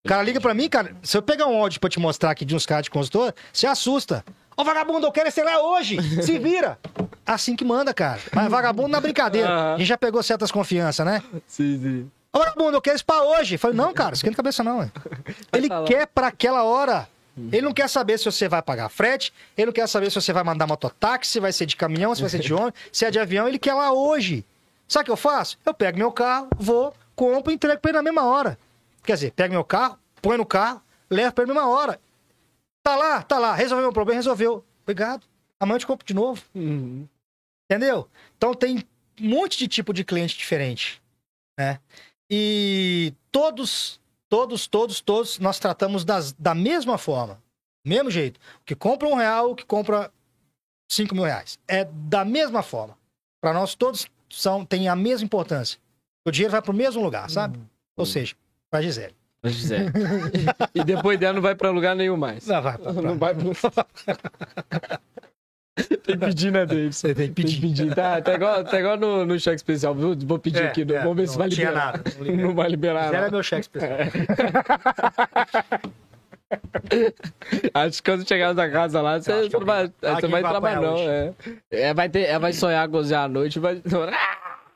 O cara liga pra mim, cara. Se eu pegar um áudio pra te mostrar aqui de uns caras de construtor, você assusta. Ô vagabundo, eu quero esse lá hoje! *laughs* Se vira! Assim que manda, cara. Mas vagabundo na brincadeira. *laughs* A gente já pegou certas confianças, né? Sim, sim. Ô, vagabundo, eu quero isso pra hoje. Eu falei, não, cara, esquenta a cabeça não. ué. *laughs* Ele falar. quer pra aquela hora. Ele não quer saber se você vai pagar frete, ele não quer saber se você vai mandar mototáxi, se vai ser de caminhão, se vai ser de ônibus, se é de avião, ele quer lá hoje. Sabe o que eu faço? Eu pego meu carro, vou, compro e entrego pra ele na mesma hora. Quer dizer, pego meu carro, põe no carro, levo pra ele na mesma hora. Tá lá, tá lá, resolveu meu problema, resolveu. Obrigado. Amanhã eu te compro de novo. Uhum. Entendeu? Então tem um monte de tipo de cliente diferente, né? E todos, todos, todos, todos nós tratamos das, da mesma forma, mesmo jeito. O que compra um real, o que compra cinco mil reais. É da mesma forma. Para nós todos são têm a mesma importância. O dinheiro vai para o mesmo lugar, sabe? Ou seja, para Gisele. Mas Gisele. *laughs* e depois dela não vai pra lugar nenhum mais. Não, vai pra, Não vai pra... *laughs* Tem que pedir, né, Davis? Você tem que Tem que pedir. pedir. Tá, tá igual, tá igual no, no cheque especial. Vou, vou pedir É, aqui. é, vamos ver se não vai tinha liberar. nada, não libera. *laughs* Não vai liberar. Gisele é meu cheque especial. *laughs* Acho que quando chegar na casa lá, você, não vai, você vai trabalhar, não. É. É, vai, ter, é, vai sonhar, gozear à noite, vai.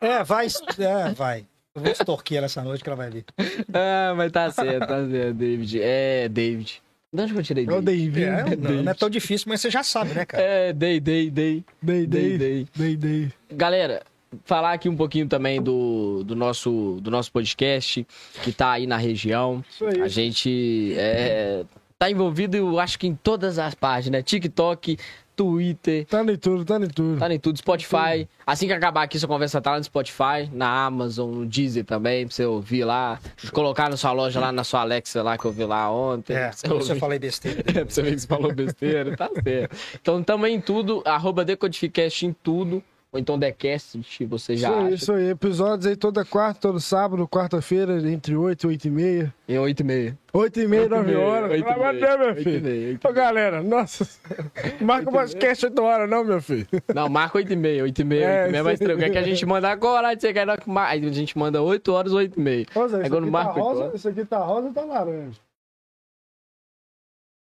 É, vai. É, vai. Eu vou extorquir ela essa noite que ela vai vir. *laughs* Ah, mas tá certo, tá certo, David. É, David. De onde eu tirei É David? David. É, não, não é tão difícil, mas você já sabe, né, cara? É, Day, Day, Day. Day, Day, day, Day. day, day. Galera, falar aqui um pouquinho também do, do, nosso, do nosso podcast, que tá aí na região. Isso aí. A gente é, tá envolvido, eu acho que em todas as páginas, TikTok, Twitter, Tá em tudo, tá em tudo. tá em tudo, Spotify. Assim que acabar aqui, sua conversa tá lá no Spotify, na Amazon, no Deezer também, pra você ouvir lá. Colocar na sua loja lá, na sua Alexa lá, que eu vi lá ontem. É, pra você eu falei besteira. *laughs* É, pra você ver que você falou besteira, tá certo. Então, também em tudo, arroba Decodificast em tudo, ou então Decast, você já Isso acha. isso aí. Episódios aí toda quarta, todo sábado, quarta-feira, entre 8 e 8 e meia. Em 8 e meia. 8 e meia, Oito e 9 meia, horas. oito e Pelo amor de meia, Deus, meu e filho. meia, e Ô, galera, nossa. Marca o podcast 8 horas, não, meu filho. Não, marca 8 e meia, 8 e meia, É, 8 e meia é mais tranquilo. É que a gente manda agora, aí você quer. Aí a gente manda 8 horas, 8 e meia. Isso, quando aqui tá rosa, isso aqui tá rosa e tá laranja.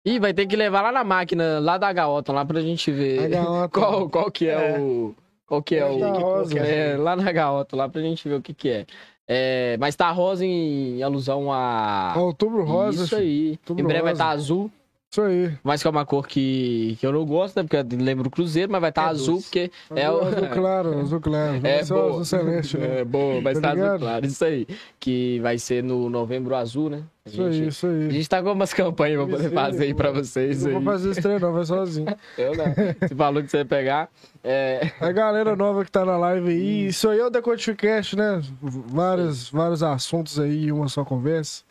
Ih, vai ter que levar lá na máquina, lá da Gaota, lá pra gente ver qual, qual que é, É. o... Qual que é o... tá rosa. É, lá na Gaota, lá pra gente ver o que que é. É, mas tá rosa em alusão a... Outubro rosa. Isso aí. Outubro em breve vai rosa. estar azul. Isso aí. Mas que é uma cor que, que eu não gosto, né? Porque eu lembro o Cruzeiro, mas vai estar É azul, doce. porque é azul, o. azul claro, *laughs* azul claro. É o boa. azul celeste, né? É boa, vai Tá estar azul ligado? claro. Isso aí. Que vai ser no novembro azul, né? A Isso aí, gente, isso a aí. gente tá com umas campanhas pra poder fazer aí pra vocês Não aí. vou fazer esse treino, não, vai sozinho. *laughs* Eu não. Você falou que você ia pegar. É, A galera nova que tá na live aí, isso aí é o Decodificast, né? Vários, vários assuntos aí em uma só conversa,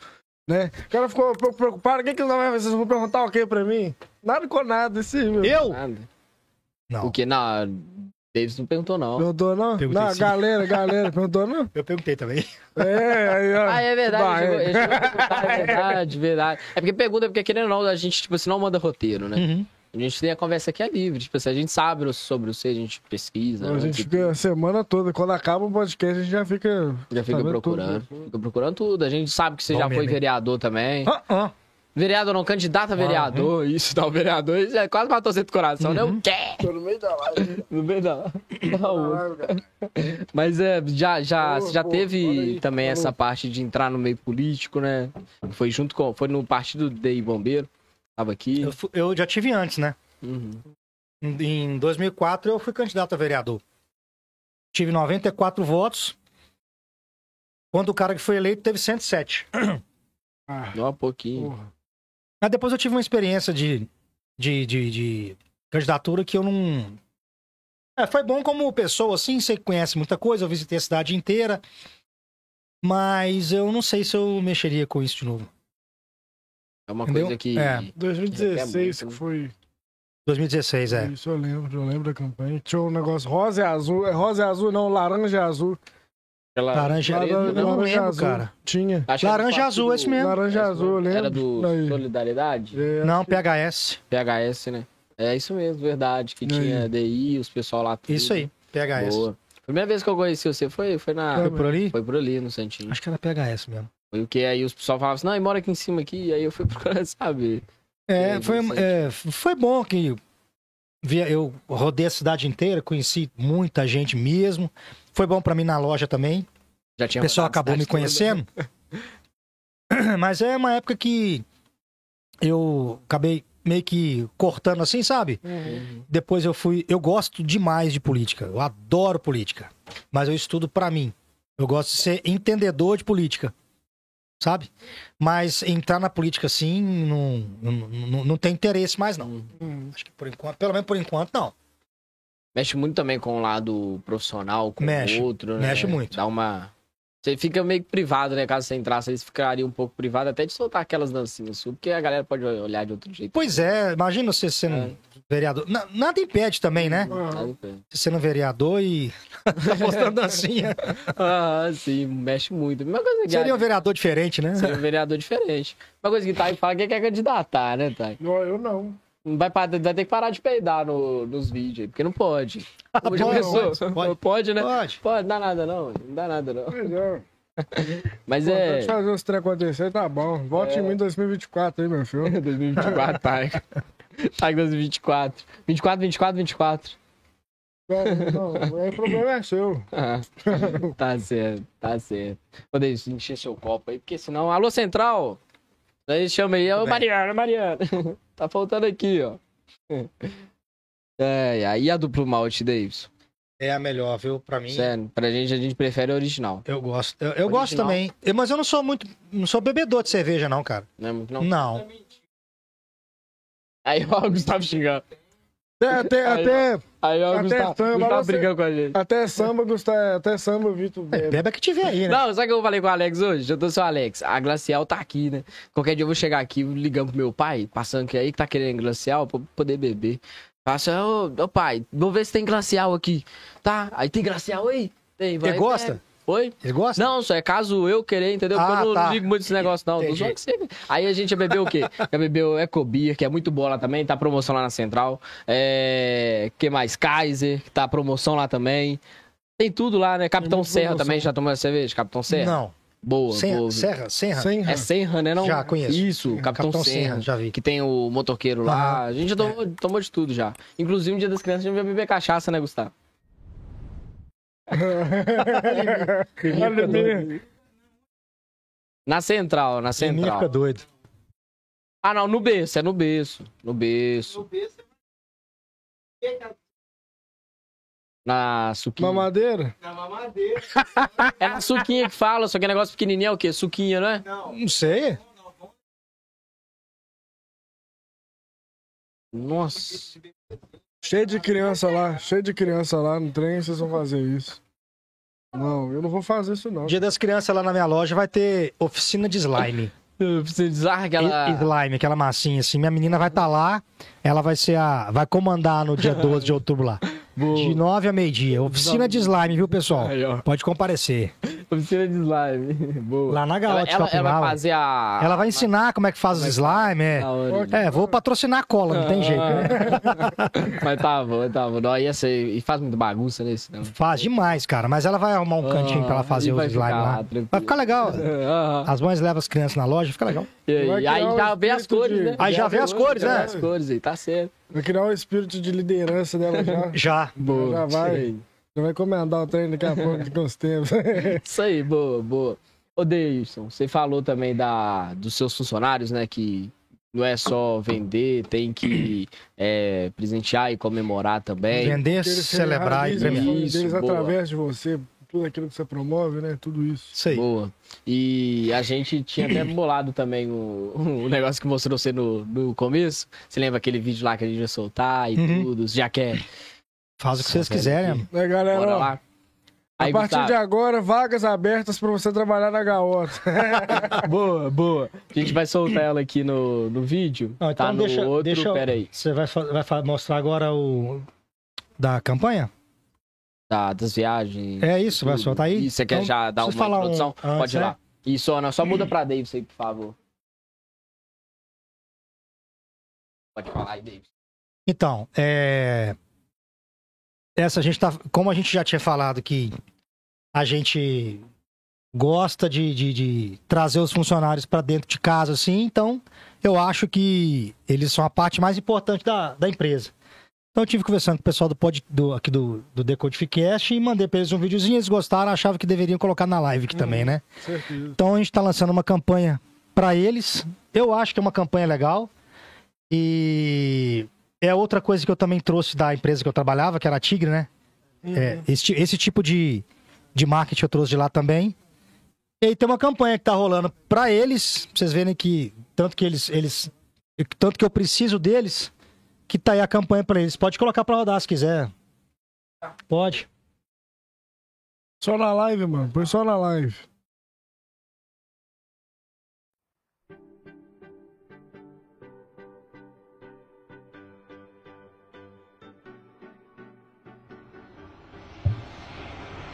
né? O cara ficou pre- preocupado, o que que não vai Vocês vão perguntar o que pra mim? Nada com nada, esse meu. Eu? nada. Não. O que? Não, Davis não perguntou, não. Perguntou não? Perguntei Não, sim. galera, galera, perguntou não? Eu perguntei também. É, aí, ó. Ah, é verdade, ele ele a perguntar, é verdade, verdade. É porque pergunta, porque querendo ou não, a gente, tipo assim, não manda roteiro, né? Uhum. A gente tem a conversa que é livre, tipo assim, a gente sabe sobre você, a gente pesquisa, A né? gente Tipo, fica a semana toda, quando acaba o podcast, a gente já fica. já fica procurando, tudo. fica procurando tudo. A gente sabe que você Bom já foi vereador também. Ah, ah. Vereador não, candidato a vereador. Isso, não, vereador. Isso é quase matou você do coração, né? O quê? Tô no meio da live. No meio da... Não, Caralho, cara. *laughs* Mas é, já, já, você já teve também essa parte de entrar no meio político, né? Foi junto com. Foi no partido de bombeiro. Tava aqui. Eu, eu já tive antes, né? Uhum. Em em 2004 eu fui candidato a vereador. Tive 94 votos. Quando o cara que foi eleito teve 107. Ah, um pouquinho. porra. Mas depois eu tive uma experiência de, de, de, de candidatura que eu não. É, foi bom como pessoa, assim, você conhece muita coisa, eu visitei a cidade inteira. Mas eu não sei se eu mexeria com isso de novo. É uma Entendeu? coisa que. É. 2016 É que muito, foi. 2016, é. Isso eu lembro, eu lembro da campanha. Tinha um negócio rosa e azul. É rosa e azul, não, laranja e azul. Aquela- Laranja, Laranja- eu não laranja lembro, azul. cara. Tinha. Acho que do Laranja azul, esse mesmo. Laranja Esse azul, eu mesmo. lembro. Era do Aí. Solidariedade? É, Não, PHS. PHS, né? É isso mesmo, verdade. Que aí? tinha DI, os pessoal lá. tudo. Isso aí, PHS. Boa. Primeira vez que eu conheci você foi, foi na. Foi por ali? Foi por ali, no Santinho. Acho que era PHS mesmo. Foi o que aí os pessoal falavam assim, não, e mora aqui em cima aqui. E aí eu fui *laughs* procurar saber. É, Sim, foi, Vicente. é, foi bom que eu rodei a cidade inteira, conheci muita gente mesmo. Foi bom pra mim na loja também. Já O tinha pessoal rodado a acabou me toda. conhecendo. *laughs* Mas é uma época que eu acabei meio que cortando assim, sabe? Uhum. Depois eu fui. Eu gosto demais de política. Eu adoro política. Mas eu estudo pra mim. Eu gosto de ser entendedor de política. Sabe? Mas entrar na política assim não, não, não, não tem interesse mais, não. Hum. Acho que por enquanto, pelo menos por enquanto, não. Mexe muito também com o lado profissional, com Mexe, o outro, né? mexe muito. Dá uma. Você fica meio que privado, né? Caso você entrasse, eles ficariam um pouco privado até de soltar aquelas dancinhas suas, porque a galera pode olhar de outro jeito. Pois é, imagina você sendo É. vereador. Na- nada impede também, né? Você sendo vereador e *laughs* tá postando dancinha. *laughs* Ah, sim, mexe muito. Uma coisa que Seria um vereador diferente, né? seria um vereador diferente. Uma coisa que Thay fala que quer candidatar, né, Thay? não, eu não. Vai, vai ter que parar de peidar no- nos vídeos aí, porque não pode. Já pode, pode, pode. Pode, né? Pode. Pode, não dá nada não, não dá nada não. É. *laughs* Mas Pô, é... Pode fazer os trem acontecer, tá bom. Volte É. em mim em 2024 aí, meu filho. 2024, Thay. Thay 2024. 24, 24, 24. Não, não, aí o problema é seu. Ah, tá certo, tá certo. Vou deixar encher seu copo aí, porque senão. Alô, Central! Aí chama aí, ô. Mariana, Mariana. tá faltando aqui, ó. *laughs* É, aí a duplo malte, Davidson. É a melhor, viu? Pra mim. Sério, pra gente, a gente prefere a original. Eu gosto. Eu, eu gosto também. Eu- Mas eu não sou muito. Não sou bebedor de cerveja, não, cara. Não é muito, não? Não. Aí ó, o Gustavo xingando. Até, até, Aí, até, Aí ó, o Até Gustavo, samba, Gustavo você- brigando com a gente. até samba, Gustavo, até samba, Vitor. É, bebe. que tiver aí, né? Não, sabe o que eu falei com o Alex hoje? Eu tô seu Alex. A Glacial tá aqui, né? Qualquer dia eu vou chegar aqui ligando pro meu pai, passando que aí que tá querendo Glacial pra poder beber. Passa, ô, ô pai, vamos ver se tem Glacial aqui. Tá? Aí tem Glacial aí? Tem, vai. Ele gosta? pega. Oi? Ele gosta? Não, só é caso eu querer, entendeu? Porque Ah, eu não tá. ligo muito desse negócio, não. Que você- Aí a gente ia beber o quê? Ia beber o Ecobeer, que é muito boa lá também, tá promoção lá na Central. É... que mais? Kaiser, que tá promoção lá também. Tem tudo lá, né? Capitão Serra promoção. também, já tomou cerveja? Capitão Serra? Não. Boa, Serra, boa. Serra, Serra. Sem É Serra, né? Não? Já conheço. Isso, Capitão, Capitão já vi. Que tem o motoqueiro lá. Aham. A gente já tomou, tomou de tudo já. Inclusive, no dia das crianças, a gente vai beber cachaça, né, Gustavo? Olha, menino. Na central, na central. fica doido. Ah, não, no berço, é no berço. No berço. Na suquinha. Mamadeira? *laughs* É na suquinha que fala, só que é negócio pequenininho é o quê? Suquinha, não é? Não sei. Nossa. Cheio de criança lá, cheio de criança lá no trem, vocês vão fazer isso. Não, eu não vou fazer isso não. Dia das crianças lá na minha loja vai ter oficina de slime. Eu preciso dizer aquela... E- Slime, aquela massinha assim. Minha menina vai estar lá, ela vai ser a. Vai comandar no dia 12 de outubro lá. *laughs* De 9 a meio-dia. Oficina de slime, viu, pessoal? Aí, ó. Pode comparecer. Oficina de slime. *laughs* Boa. Lá na Ela, Gaote ela, ela Capinal. vai fazer a. Ela vai ensinar como é que faz os slime, é. Da hora. É, vou patrocinar a cola, não tem jeito. né? *laughs* Mas tá bom, tá bom. Não, ia ser... E faz muita bagunça nesse, não. Faz demais, cara. Mas ela vai arrumar um cantinho pra ela fazer Ah, os slime lá. tranquilo. Vai ficar legal. *laughs* As mães levam as crianças na loja, fica legal. E aí, e já vê as cores, de- né? Aí já vê as cores, já né? as cores aí, tá certo. Vai criar um espírito de liderança dela já. Já. Boa. Já vai. Isso Já vai comandar o treino daqui a pouco, *laughs* a uns tempos. *laughs* Isso aí, boa, boa. Ô, Deilson, você falou também da, dos seus funcionários, né? Que não é só vender, tem que é, presentear e comemorar também. Vender, Eles celebrar e premiar. sonho Isso, deles boa. através de você, tudo aquilo que você promove, né? Tudo isso. Isso aí. Boa. E a gente tinha até *clears throat* bolado também o, o negócio que mostrou você no, no começo. Você lembra aquele vídeo lá que a gente ia soltar e Uhum. tudo? Já quer. Faz o que vocês quiserem. Né, galera? Bora lá. A Aí, partir Gustavo, de agora, vagas abertas pra você trabalhar na Gaota. *laughs* *laughs* Boa, boa. A gente vai soltar ela aqui no, no vídeo. Tá então no deixa- outro, deixa eu- peraí. Você vai, vai mostrar agora o. Da campanha? Tá, das viagens. É isso, vai soltar aí? E você quer Então, já dar uma falar um introdução? antes, Pode ir né? lá. Isso, Ana, só muda pra Davis aí, por favor. Pode falar aí, Davis. Então, é. Essa a gente tá. Como a gente já tinha falado que a gente gosta de, de, de trazer os funcionários para dentro de casa, assim, então eu acho que eles são a parte mais importante da, da empresa. Então eu tive conversando com o pessoal do, pod, do aqui do, do Decodificast e mandei para eles um videozinho, eles gostaram, achavam que deveriam colocar na live aqui também, né? Certeza. Então a gente está lançando uma campanha para eles. Eu acho que é uma campanha legal. E é outra coisa que eu também trouxe da empresa que eu trabalhava, que era a Tigre, né? É, esse, ti- esse tipo de, de marketing eu trouxe de lá também. E aí tem uma campanha que tá rolando para eles, pra vocês verem que tanto que eles, eles tanto que eu preciso deles, que tá aí a campanha para eles. Pode colocar para rodar se quiser. Pode. Só na live, mano. Põe só na live.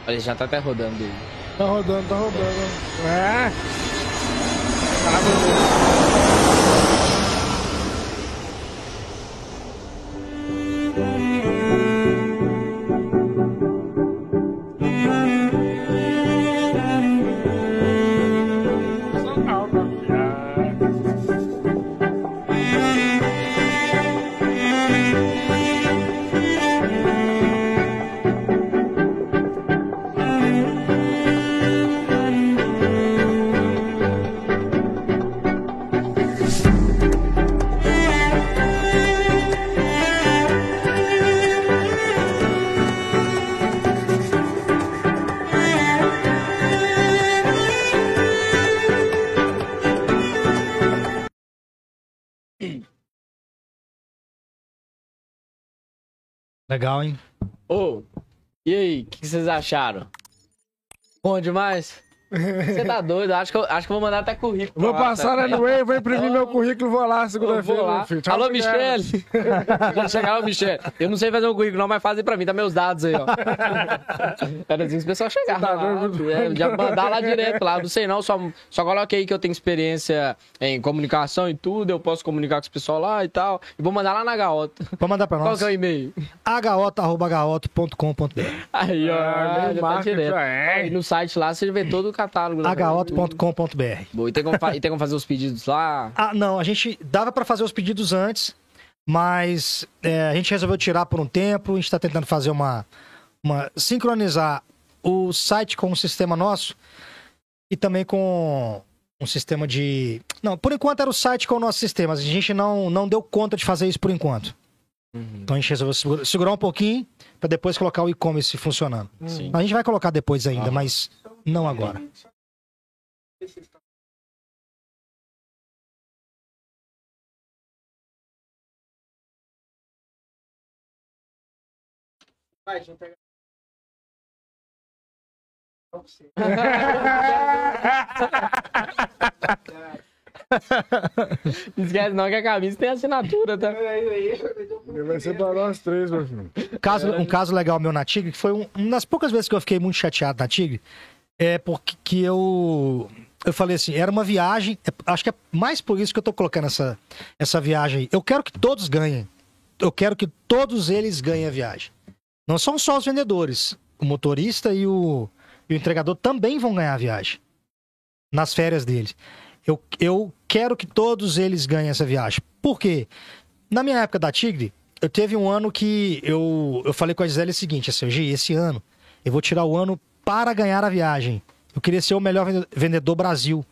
Olha, já tá até rodando. Tá rodando, tá rodando. É. Legal, hein? Ô, e aí, o que, que vocês acharam? Bom demais? Você tá doido? Acho que, eu, acho que eu vou mandar até currículo. Vou pra lá, passar na sabe? Anyway, vou imprimir meu currículo, vou lá segunda-feira. vou Alô. Michele. Quando chegar o Michele. Eu não sei fazer um currículo, não, mas faz aí pra mim, tá meus dados aí, ó. Era assim que o pessoal chegava Tá lá. doido? É, já mandar lá direto lá. Não sei não, só, só coloque aí que eu tenho experiência em comunicação e tudo. Eu posso comunicar com os pessoal lá e tal. E vou mandar lá na Gaota. Pode mandar para Qual nós. que é o e-mail? agaota.com.br Aí, ó. Ah, já tá direto. é. E no site lá você vê todo o catálogo. né? agaota.com.br Boa, E tem como, e tem como fazer os pedidos lá? *laughs* Ah, não, a gente dava para fazer os pedidos antes, mas é, a gente resolveu tirar por um tempo, a gente está tentando fazer uma, uma sincronizar o site com o sistema nosso e também com um sistema de. Não, por enquanto era o site com o nosso sistema, mas a gente não, não deu conta de fazer isso por enquanto. Então a gente resolveu segura- segurar um pouquinho para depois colocar o e-commerce funcionando. Sim. A gente vai colocar depois ainda, Ah. mas não agora. Não *laughs* esquece não que a camisa tem assinatura, tá? Vai ser pra nós três, meu filho. Caso, um caso legal meu na Tigre, que foi um, uma das poucas vezes que eu fiquei muito chateado na Tigre, É porque que eu eu falei assim, era uma viagem, é, acho que é mais por isso que eu tô colocando essa, essa viagem aí. Eu quero que todos ganhem. Eu quero que todos eles ganhem a viagem. Não são só os vendedores. O motorista e o, e o entregador também vão ganhar a viagem. Nas férias deles. Eu, eu quero que todos eles ganhem essa viagem. Por quê? Na minha época da Tigre, eu teve um ano que eu, eu falei com a Gisele o seguinte, assim, esse ano eu vou tirar o ano para ganhar a viagem. Eu queria ser o melhor vendedor Brasil.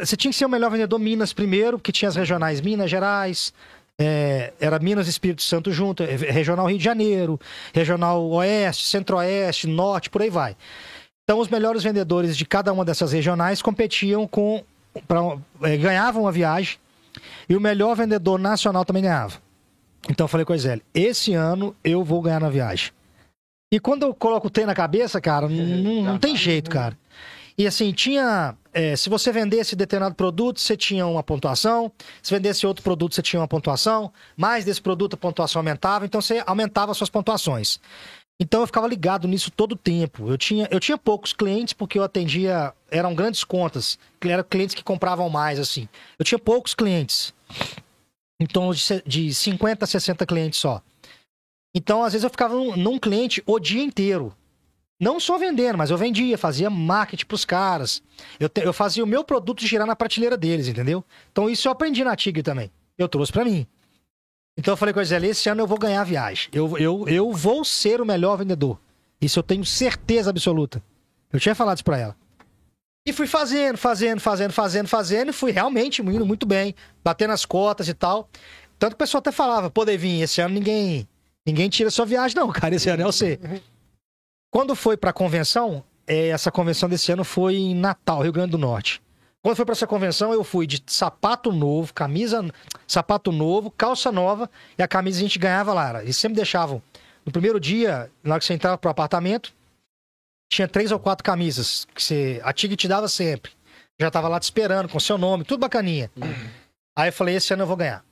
Você tinha que ser o melhor vendedor Minas primeiro, porque tinha as regionais Minas Gerais, é, era Minas e Espírito Santo junto, é, Regional Rio de Janeiro, Regional Oeste, Centro-Oeste, Norte, por aí vai. Então, os melhores vendedores de cada uma dessas regionais competiam com. Pra, é, ganhavam a viagem e o melhor vendedor nacional também ganhava. Então, eu falei com a Isele: esse ano eu vou ganhar na viagem. E quando eu coloco o T na cabeça, cara, não, não tem jeito, cara. E assim, tinha. É, se você vendesse determinado produto, você tinha uma pontuação. Se vendesse outro produto, você tinha uma pontuação. Mais desse produto, a pontuação aumentava. Então você aumentava as suas pontuações. Então eu ficava ligado nisso todo o tempo. Eu tinha, eu tinha poucos clientes porque eu atendia. Eram grandes contas. Eram clientes que compravam mais, assim. Eu tinha poucos clientes. Então, de 50 a 60 clientes só. Então, às vezes, eu ficava num, cliente o dia inteiro. Não só vendendo, mas eu vendia, fazia marketing pros caras. Eu, te, eu fazia o meu produto girar na prateleira deles, entendeu? Então, isso eu aprendi na Tigre também. Eu trouxe para mim. Então, eu falei com a Gisele, esse ano eu vou ganhar a viagem. Eu, eu, eu vou ser o melhor vendedor. Isso eu tenho certeza absoluta. Eu tinha falado isso pra ela. E fui fazendo, fazendo, fazendo, fazendo, fazendo, e fui realmente indo muito bem, batendo as cotas e tal. Tanto que o pessoal até falava, pô, Devin, esse ano ninguém Ninguém tira sua viagem, não, cara. Esse ano é você. Quando foi pra convenção, é, essa convenção desse ano foi em Natal, Rio Grande do Norte. Quando foi para essa convenção, eu fui de sapato novo, camisa, sapato novo, calça nova e a camisa a gente ganhava lá. Eles sempre deixavam. No primeiro dia, na hora que você entrava pro apartamento, tinha três ou quatro camisas que você, a Tig te dava sempre. Já tava lá te esperando com seu nome, tudo bacaninha. Uhum. Aí eu falei: esse ano eu vou ganhar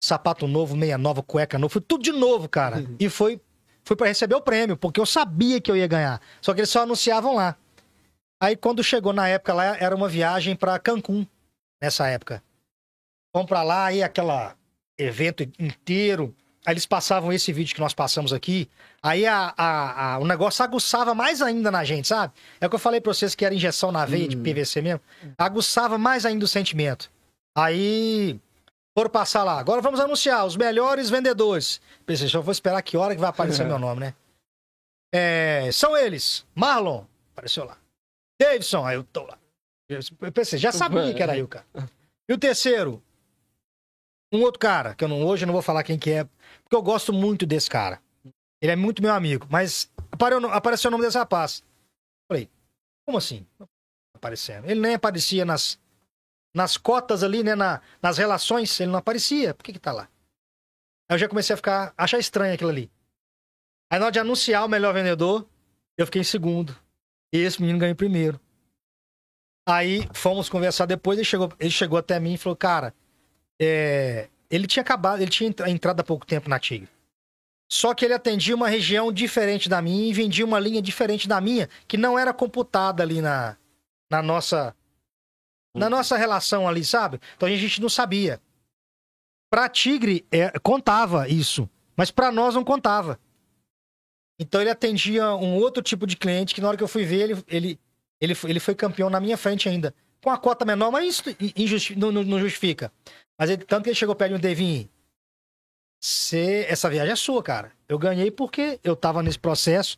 sapato novo, meia nova, cueca nova, foi tudo de novo, cara. Uhum. E foi, foi para receber o prêmio, porque eu sabia que eu ia ganhar. Só que eles só anunciavam lá. Aí quando chegou na época lá, era uma viagem para Cancún, nessa época. Vamos para lá, aí aquela evento inteiro. Aí eles passavam esse vídeo que nós passamos aqui. Aí a, a, a, o negócio aguçava mais ainda na gente, sabe? É o que eu falei pra vocês que era injeção na veia de uhum. PVC mesmo. Aguçava mais ainda o sentimento. Aí foram passar lá. Agora vamos anunciar os melhores vendedores. Pensei, só vou esperar que hora que vai aparecer meu nome, né? É, são eles. Marlon, apareceu lá. Davidson, aí eu tô lá. Eu pensei, já sabia que era eu, cara. E o terceiro? Um outro cara, que eu não, hoje eu não vou falar quem que é, porque eu gosto muito desse cara. Ele é muito meu amigo, mas apareceu o nome desse rapaz. Falei, como assim? Aparecendo. Ele nem aparecia nas, nas cotas ali, né, na, nas relações, ele não aparecia. Por que que tá lá? Aí eu já comecei a ficar, achar estranho aquilo ali. Aí na hora de anunciar o melhor vendedor, eu fiquei em segundo. E esse menino ganhou primeiro. Aí fomos conversar depois, ele chegou, ele chegou até mim e falou, cara, é, ele tinha acabado, ele tinha entrado há pouco tempo na Tigre. Só que ele atendia uma região diferente da minha e vendia uma linha diferente da minha, que não era computada ali na, na nossa na nossa relação ali, sabe? Então a gente não sabia. Pra Tigre, é, contava isso. Mas pra nós não contava. Então ele atendia um outro tipo de cliente que na hora que eu fui ver, ele, ele, ele, ele foi campeão na minha frente ainda. Com a cota menor, mas isso injusti não, não, justifica. Mas ele, tanto que ele chegou perto de um Devin. Cê, essa viagem é sua, cara. Eu ganhei porque eu tava nesse processo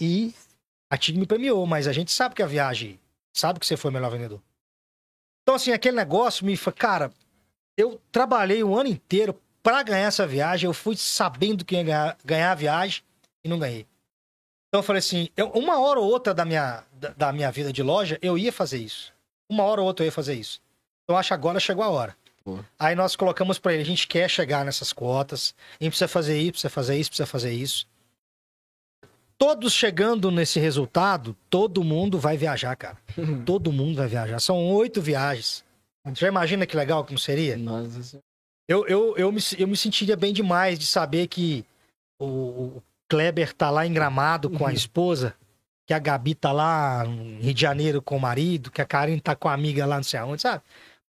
e a Tigre me premiou. Mas a gente sabe que a viagem. Sabe que você foi o melhor vendedor. Então, assim, aquele negócio me foi, cara, eu trabalhei o ano inteiro para ganhar essa viagem, eu fui sabendo que ia ganhar, ganhar a viagem e não ganhei. Então eu falei assim, eu, uma hora ou outra da minha, da, da, minha vida de loja, eu ia fazer isso. Uma hora ou outra eu ia fazer isso. Então, eu acho que agora chegou a hora. Aí nós colocamos para ele, a gente quer chegar nessas cotas, a gente precisa fazer isso, precisa fazer isso, precisa fazer isso todos chegando nesse resultado, todo mundo vai viajar, cara. Uhum. Todo mundo vai viajar. São oito viagens. Já imagina que legal como seria? Nossa. Eu, eu, eu, me, eu me sentiria bem demais de saber que o, o Kleber tá lá em Gramado com a uhum. esposa, que a Gabi tá lá no Rio de Janeiro com o marido, que a Karine tá com a amiga lá não sei aonde, sabe?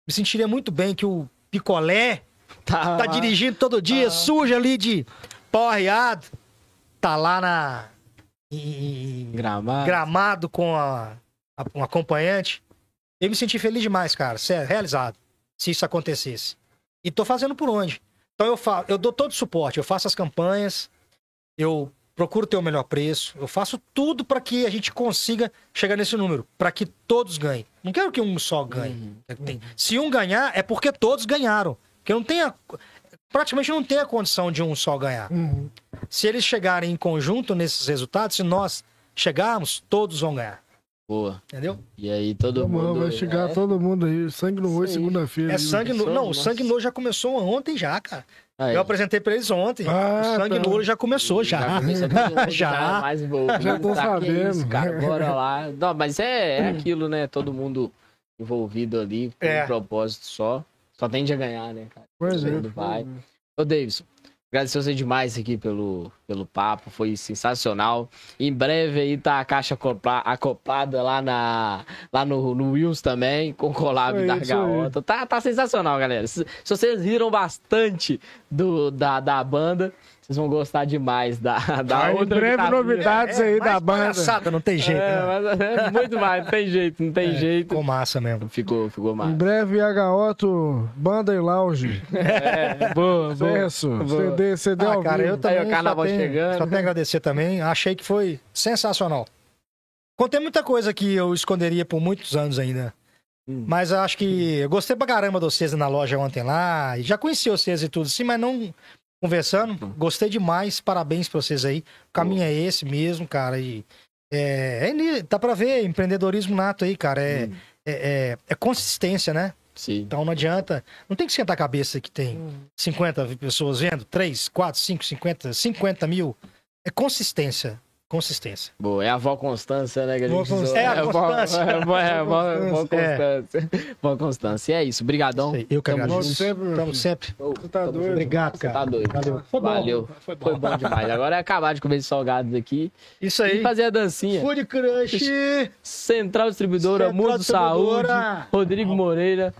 Me sentiria muito bem que o Picolé Tá, tá dirigindo todo dia, Ah. suja ali de pó arreado, tá lá na em- Gramado. gramado com a, a- um acompanhante. Eu me senti feliz demais, cara, sério, realizado, se isso acontecesse. E tô fazendo por onde? Então eu fa eu dou todo o suporte, eu faço as campanhas, eu procuro ter o melhor preço, eu faço tudo para que a gente consiga chegar nesse número, para que todos ganhem. Não quero que um só ganhe. Uhum. Se um ganhar, é porque todos ganharam. Porque não tem a, praticamente não tem a condição de um só ganhar. Uhum. Se eles chegarem em conjunto nesses resultados, se nós chegarmos, todos vão ganhar. Boa. Entendeu? E aí todo mundo... vai chegar é, todo mundo aí. Sangue no olho, segunda-feira. É sangue no. Não, o sangue no olho já começou ontem já, cara. aí. Eu apresentei pra eles ontem. Ah, o sangue tá. no olho já começou já. começou *laughs* todo mundo Já. tá mais envolvido, Já tô tá, que sabendo. isso, cara, bora lá. Não, mas é, é aquilo, né? Todo mundo envolvido ali, com É. um propósito só. Só tende a ganhar, né, cara? Pois é. Vai. Ô, Davidson, agradecer você demais aqui pelo, pelo papo, foi sensacional. Em breve aí tá a caixa acopla- acoplada lá, na, lá no, no Wills também, com collab É da. Gaota. Tá, tá sensacional, galera. Se, se vocês riram bastante do, da, da banda, vocês vão gostar demais da, *laughs* da Ah, em outra breve tá novidades aí É, mais da banda. palhaçada, não tem jeito. É, né? mas é muito mais, não tem jeito, não tem jeito. Ficou massa mesmo. Ficou, ficou Em massa. breve, H-Otto, Banda e Lounge. *laughs* É, boa, boa. Sucesso. Boa. CD, CD Ah, ao cara, eu vivo. também Aí, o carnaval só, tenho, chegando. só tenho a agradecer também. Achei que foi sensacional. Contei muita coisa que eu esconderia por muitos anos ainda. Hum. Mas eu acho que eu gostei pra caramba de vocês na loja ontem lá. E já conheci vocês e tudo assim, mas não conversando. Gostei demais. Parabéns pra vocês aí. O caminho é esse mesmo, cara. E é, é dá pra ver empreendedorismo nato aí, cara. É, Hum, é, é- é consistência, né? sim. Então não adianta. Não tem que esquentar a cabeça que tem 50 pessoas vendo, 3, 4, 5, 50, 50 mil. É consistência. Consistência. Boa, é a avó Constância, né? Que a gente Constância. É a vó- Constância. *laughs* É, vó- é, vó- vó É. Constância. *laughs* Vó Constância. E é isso, brigadão. Sei, Eu que Tamo agradeço. Sempre, filho. sempre. Você tá Tamo doido? junto. Obrigado, Você cara. tá doido. Valeu. Foi bom. Valeu. Foi bom. Foi bom demais. Agora é acabar de comer esses salgados aqui Isso e aí. fazer a dancinha. Food Crush. Central Distribuidora, Central Mundo Saúde, Distribuidora. Rodrigo Moreira.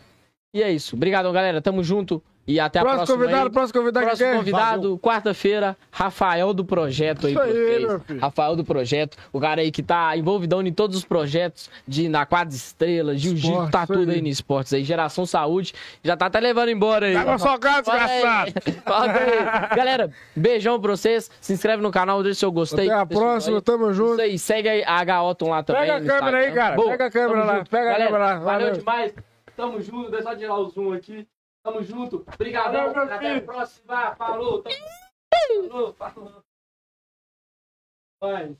E é isso. Obrigadão, galera. Tamo junto. E até a Próximo próxima. convidado, aí. próximo convidado Próximo quer? convidado, quarta-feira, Rafael do Projeto aí Isso aí, vocês. filho. Rafael do Projeto, o cara aí que tá envolvidão em todos os projetos de na quadra estrela, jiu-jitsu, tá tudo aí. aí no esportes aí, geração saúde, já tá até levando embora aí. Tá Fala aí. desgraçado. *laughs* Fala aí. Galera, beijão pra vocês, se inscreve no canal, deixa seu gostei. Até a próxima, tamo junto. Isso aí, segue aí a H-Otton lá também. Pega a câmera aí, cara. Boa. Pega a câmera Tamo lá, junto. pega a Galera, câmera lá. Valeu Valeu. demais. Tamo junto, deixa eu tirar o zoom aqui. Tamo junto. Obrigadão. Valeu, Até a próxima. Falou. Tamo... Falou. Falou. Vai.